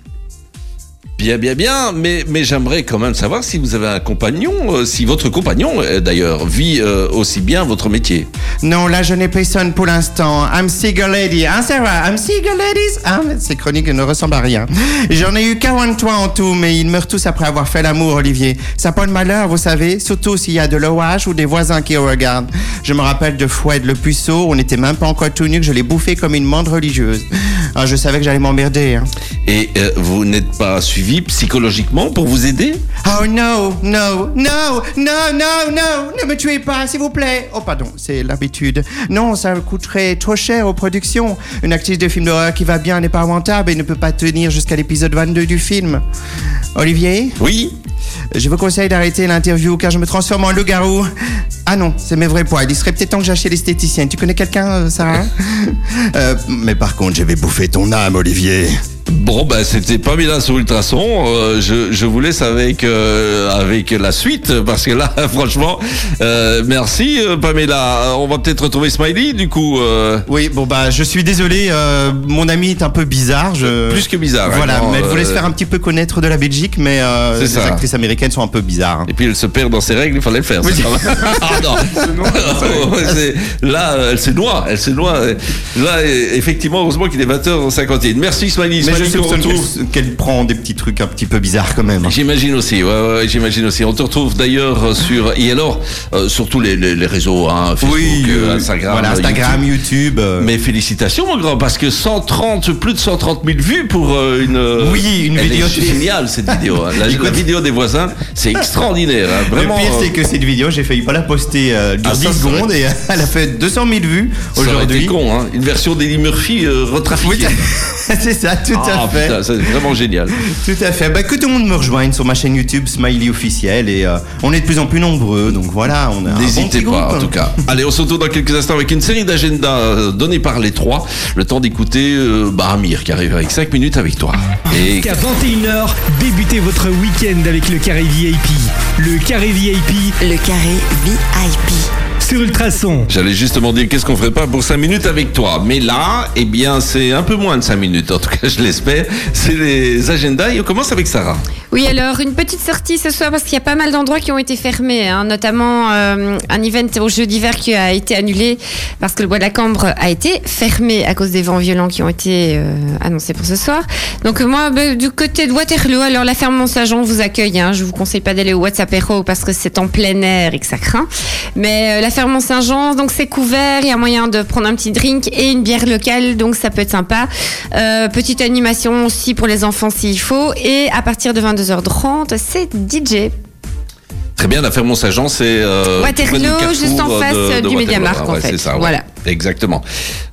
Bien, bien, bien, mais, mais j'aimerais quand même savoir si vous avez un compagnon, euh, si votre compagnon euh, d'ailleurs vit euh, aussi bien votre métier. Non, là, je n'ai personne pour l'instant. I'm single lady. Hein, Sarah? I'm single ladies? Hein, ces chroniques ne ressemblent à rien. J'en ai eu 43 en tout, mais ils meurent tous après avoir fait l'amour, Olivier. Ça pas de malheur, vous savez, surtout s'il y a de l'orage ou des voisins qui regardent. Je me rappelle de Fouette le puceau, on n'était même pas encore tout nus, que je l'ai bouffé comme une mande religieuse. Ah, je savais que j'allais m'emmerder. Hein. Et vous n'êtes pas suivi psychologiquement pour vous aider Oh no, no, no, no, no, no, ne me tuez pas, s'il vous plaît. Oh pardon, c'est l'habitude. Non, ça coûterait trop cher aux productions. Une actrice de film d'horreur qui va bien n'est pas rentable et ne peut pas tenir jusqu'à l'épisode 22 du film. Olivier Oui Je vous conseille d'arrêter l'interview car je me transforme en loup-garou. Ah non, c'est mes vrais poils. Il serait peut-être temps que j'achète l'esthéticienne. Tu connais quelqu'un, euh, Sarah? (laughs) Euh, Mais par contre, je vais bouffer ton âme, Olivier. Bon, ben c'était pas bien sur Ultrason. Euh, je, je vous laisse avec, euh, avec la suite parce que là, (laughs) franchement, euh, merci Pamela. On va peut-être retrouver Smiley du coup. Oui, bon bah je suis désolé, mon ami est un peu bizarre. Je... Plus que bizarre. Voilà, vraiment, mais elle voulait se faire un petit peu connaître de la Belgique, mais les ça. actrices américaines sont un peu bizarres. hein. Et puis elle se perd dans ses règles, il fallait le faire. Oui. (laughs) ah non. C'est- là, elle s'est noie, elle s'est noie. Là, effectivement, heureusement qu'il est 20h51. Merci Smiley. Je qu'elle- prend des petits trucs un petit peu bizarres quand même. J'imagine aussi, ouais, ouais, j'imagine aussi. On te retrouve d'ailleurs sur et alors euh, sur tous les, les- les réseaux, hein, Facebook, Oui, euh, euh, Instagram, voilà, Instagram, YouTube. euh. Mais félicitations mon grand, parce que 130, plus de 130 000 vues pour euh, une. euh, Oui, une vidéo est de- géniale cette (laughs) vidéo. hein. La, la vidéo des voisins, c'est extraordinaire. hein. Vraiment. le pire, euh, c'est que cette vidéo, j'ai failli pas la poster euh, de Ah, 10 ça, ça secondes et (laughs) elle a fait 200 000 vues aujourd'hui. con, hein. Une version d'Eddie Murphy euh, retrafiquée. (laughs) c'est ça, tout Ah, à fait. putain, c'est vraiment génial. Tout à fait. Bah, que tout le monde me rejoigne sur ma chaîne YouTube Smiley officiel et euh, on est de plus en plus nombreux. Donc voilà, on a bon N'hésitez pas, groupe. en tout cas. Allez, on se retrouve dans quelques instants avec une série d'agendas euh, donnés par les trois. Le temps d'écouter euh, bah, Amir qui arrive avec 5 minutes avec toi. Et Jusqu'à 21h, débutez votre week-end avec le carré VIP. Le carré VIP. Le carré VIP. J'allais justement dire qu'est-ce qu'on ferait pas pour 5 minutes avec toi? Mais là, eh bien, c'est un peu moins de 5 minutes, en tout cas, je l'espère. C'est les agendas et on commence avec Sarah. Oui, alors une petite sortie ce soir parce qu'il y a pas mal d'endroits qui ont été fermés, hein, notamment euh, un event au jeu d'hiver qui a été annulé parce que le bois de la Cambre a été fermé à cause des vents violents qui ont été euh, annoncés pour ce soir. Donc moi, bah, du côté de Waterloo, alors la ferme Mont-Saint-Jean vous accueille. Hein, je vous conseille pas d'aller au WhatsApp Hero parce que c'est en plein air et que ça craint. Mais euh, la ferme Mont-Saint-Jean, donc c'est couvert, il y a moyen de prendre un petit drink et une bière locale, donc ça peut être sympa. Petite animation aussi pour les enfants s'il faut. Et à partir de 22h30, c'est DJ. Très bien, la ferme Mont-Saint-Jean, c'est. euh, Waterloo, du juste en face, de- euh, de du Waterloo. Mediamarkt, Ah en ouais, fait. Ça, ouais. Voilà. Exactement.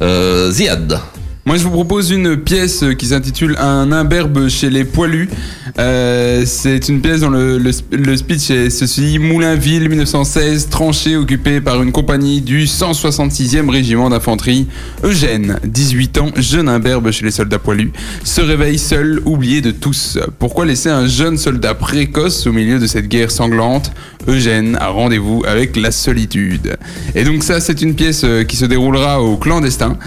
Euh, Ziad. Moi, je vous propose une pièce euh, qui s'intitule Un imberbe chez les poilus. Euh, c'est une pièce dont le, le, speech est ceci Moulainville, 1916, tranchée occupée par une compagnie du 166e régiment d'infanterie. Eugène, 18 ans, jeune imberbe chez les soldats poilus, se réveille seul, oublié de tous. Pourquoi laisser un jeune soldat précoce au milieu de cette guerre sanglante? Eugène a rendez-vous avec la solitude. Et donc ça, c'est une pièce euh, qui se déroulera au clandestin.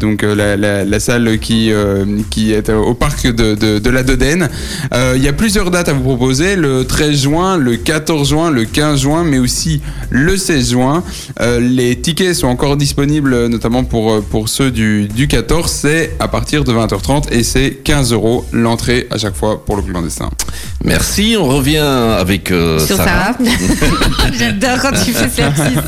Donc la, la- la salle qui, euh, qui est au parc de, de, de la Dodène. Euh, Il y a plusieurs dates à vous proposer, le 13 juin, le 14 juin, le 15 juin, mais aussi le 16 juin. Euh, les tickets sont encore disponibles, notamment pour, pour ceux du, du 14. C'est à partir de 20h30 et c'est 15 euros l'entrée à chaque fois pour le clandestin. Merci, on revient avec euh, Sur Sarah. Sarah. (laughs) J'adore quand tu fais ce lapsus.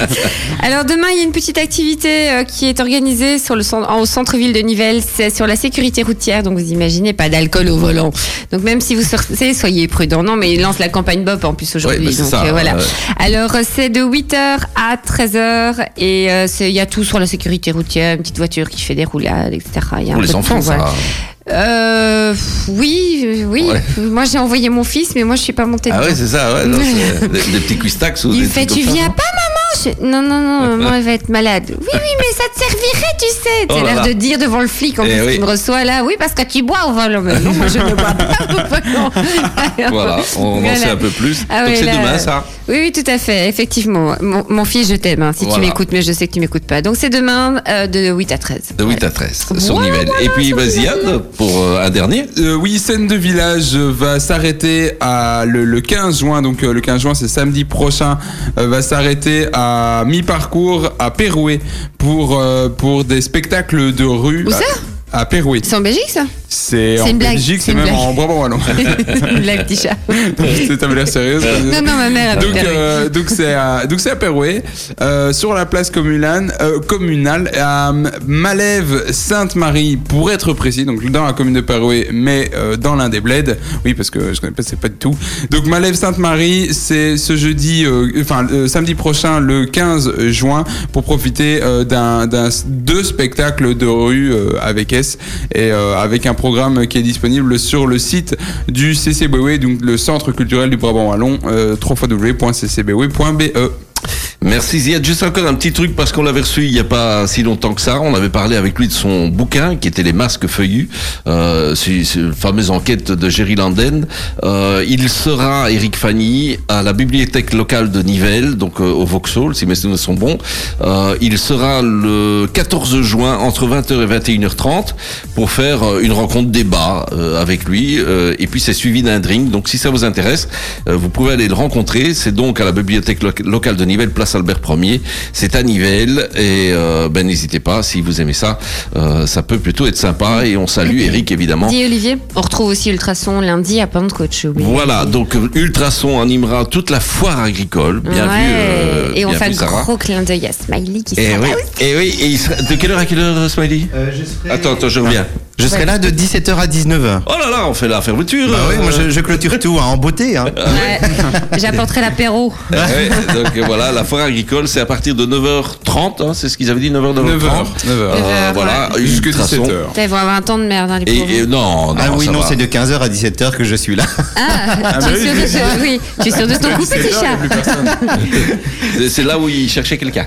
Alors demain, il y a une petite activité euh, qui est organisée sur le au centre-ville de Nivelles. C'est sur la sécurité routière. Donc vous imaginez pas d'alcool au volant. Donc même si vous sortez, soyez prudents. Non, mais il lance la campagne BOP en plus aujourd'hui. Bah, c'est donc ça, euh, voilà. Alors euh, c'est de 8h à 13h et euh, il y a tout sur la sécurité routière, une petite voiture qui fait des roulades, etc. Y a un Pour les de enfants, tout, ça. voilà. Euh, oui, euh, oui. Ouais. Moi j'ai envoyé mon fils, mais moi je suis pas montée. Ah dedans. ouais, c'est ça, ouais. non, (laughs) des, des petits cuistax ou Il des fait, trucs tu viens pas, Je- Non, non, non, (laughs) maman, elle va être malade. Oui, oui, mais ça te servirait, tu sais. Oh l'air de dire devant le flic en Eh plus oui. qui me reçoit là. Oui, parce que tu bois au volant. Mais non, moi, je ne bois pas au volant. (laughs) Voilà, on (laughs) en Voilà. sait un peu plus. Ah Donc c'est demain, ça Oui, oui, tout à fait, effectivement. Mon, mon fils, je t'aime, hein, si Voilà. tu m'écoutes, mais je sais que tu m'écoutes pas. Donc c'est demain euh, de 8 à 13. De 8 à 13, sur Voilà, Nivelles. Et puis, Ziad, pour euh, un dernier. Euh, oui, scène de village va s'arrêter à le, le 15 juin. Donc euh, le 15 juin, c'est samedi prochain. euh, va s'arrêter à mi-parcours à Péroué pour euh, pour des spectacles de rue. Où ça? à, à Péroué. C'est en Belgique, ça? C'est C'est en une blague, Belgique, c'est une même blague. en Brabant wallon. La petit chat. Avait l'air sérieuse. Non, non, ma mère Donc, euh, donc c'est à, donc c'est à Péroué, euh, sur la place communale, euh, communale à Malève Sainte-Marie, pour être précis, donc dans la commune de Péroué, mais euh, dans l'un des bleds. Oui, parce que je connais pas, c'est pas du tout. Donc Malève Sainte-Marie, c'est ce jeudi, euh, enfin euh, samedi prochain, le 15 juin, pour profiter euh, d'un, d'un deux spectacles de rue euh, avec S et euh, avec un programme qui est disponible sur le site du CCBW, donc le Centre culturel du Brabant Wallon, euh, www.ccbw.be. Merci Ziad. Juste encore un petit truc parce qu'on l'avait reçu il n'y a pas si longtemps que ça. On avait parlé avec lui de son bouquin qui était Les masques feuillus. Euh, une fameuse enquête de Jerry Landen. Euh, il sera, Eric Fanny, à la bibliothèque locale de Nivelles, donc euh, au Vauxhall, si mes souvenirs sont bons. Euh, il sera le 14 juin entre 20h et 21h30 pour faire euh, une rencontre débat avec lui. Et puis c'est suivi d'un drink. Donc si ça vous intéresse, vous pouvez aller le rencontrer. C'est donc à la bibliothèque lo- locale de Nivelles, place Albert 1er. C'est à Nivelles et euh, ben n'hésitez pas si vous aimez ça. euh, ça peut plutôt être sympa et on salue Eric évidemment. Dis Olivier, on retrouve aussi Ultrason lundi à Pentecôte. j'ai oublié. Voilà, donc euh, Ultrason animera toute la foire agricole. Bien Ouais. vu. euh, et on fait un Sarah. gros clin d'œil à Smiley qui Et sera oui, là aussi. et oui, et il sera- de quelle heure à quelle heure, Smiley? Attends, attends, je reviens. Je serai là de 17h à 19h. Oh là là, on fait la fermeture. Bah oui, moi je, je clôture tout hein, en beauté. Hein. Ouais. (laughs) J'apporterai l'apéro. Oui, donc voilà, la foire agricole, c'est à partir de 9h30, hein, c'est ce qu'ils avaient dit, 9h, 9h30. 9h, 9h. Euh, voilà, Jusque Ultrason. 17h. Ils vont avoir un temps de merde, hein, les pauvres. Et, et non, non, Ah oui, ça non, va. c'est de 15h à 17h que je suis là. Ah, (laughs) tu es sûr de ton- oui, tu es sûr de ton coup, petit chat. C'est- C'est là où ils cherchaient quelqu'un.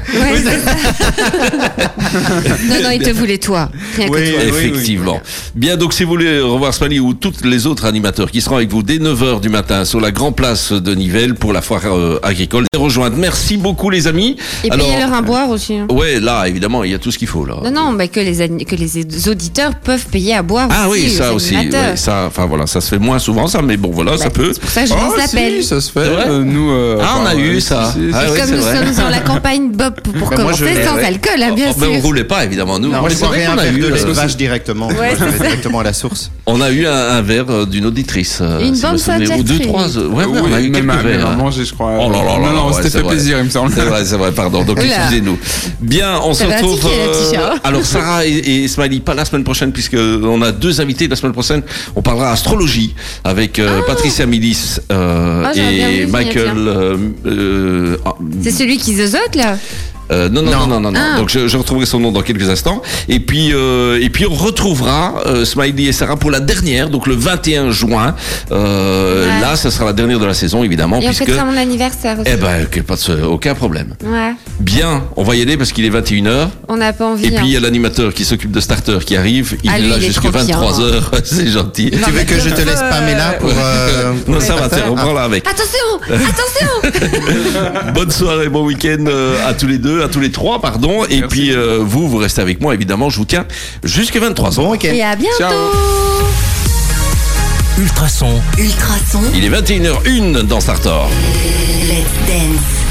Non, non, il te voulait toi. Rien que toi. Effectivement. Bien, donc si vous voulez revoir Smiley ou tous les autres animateurs qui seront avec vous dès 9h du matin sur la grande place de Nivelles pour la foire euh, agricole, les rejoindre. Merci beaucoup les amis. Et payez-leur un boire aussi. hein. Ouais, là, évidemment, il y a tout ce qu'il faut là. Non, non, mais que les, que les auditeurs peuvent payer à boire Ah aussi. oui, ça aux aussi. ouais, ça, enfin voilà, ça se fait moins souvent ça, mais bon voilà, ça peut. C'est pour ça que je lance Oh, l'appel. si, ça se fait. Euh, nous, euh, Ah, on a eu ça. si, si, Ah si. oui, Comme nous vrai. sommes dans la campagne Bob pour moi, commencer sans alcool, hein, bien Oh, ben, on sûr. roulait pas évidemment. Nous, Mais moi, je rien qu'on a avec eu, de lait euh, de vache directement. Ouais, C'est ça. directement à la source. On a eu un, un verre euh, d'une auditrice. euh, Une si bonne Ou deux, trois. euh, Ouais, ouais, Oui, on a eu même quelques à- même verres. à hein. manger, je crois. Oh là là là non, non, ouais, c'était c'est fait vrai. plaisir, il me semble. C'est vrai, c'est vrai, pardon. Donc, Oula. excusez-nous. Bien, on se Ça va retrouve. tiquer, alors, Sarah et, et Smiley, pas la semaine prochaine, puisque on a deux invités la semaine prochaine. On parlera astrologie avec euh, Patricia Milis euh, Ah, j'aurais bien et Michael. euh, euh, ah, C'est celui qui zozote, là? Euh, non, non, non, non, non, non. Ah. Donc je, je retrouverai son nom dans quelques instants. Et puis, euh, et puis on retrouvera euh, Smiley et Sarah pour la dernière, donc le 21 juin. Euh, Ouais. Là, ce sera la dernière de la saison, évidemment, Et on puisque. fêtera mon anniversaire aussi. Eh ben, que- pas de- aucun problème. Ouais, Bien, on va y aller parce qu'il est 21h. on n'a pas envie. Et puis il y hein. a l'animateur qui s'occupe de Starter qui arrive. Il Ah, est là jusqu'à trop bien. 23h. (laughs) C'est gentil. Tu veux que je te laisse pour. euh, pour Non, ça va, on prend là avec. Attention Attention (laughs) Bonne soirée, bon week-end euh, à tous les deux, à tous les trois, pardon. Et puis euh, vous, vous restez avec moi, évidemment. Je vous tiens jusqu'à 23h. Bon week-end. Et à bientôt Ultrason. Ultrason. Il est 21h01 dans Starter. Let's dance.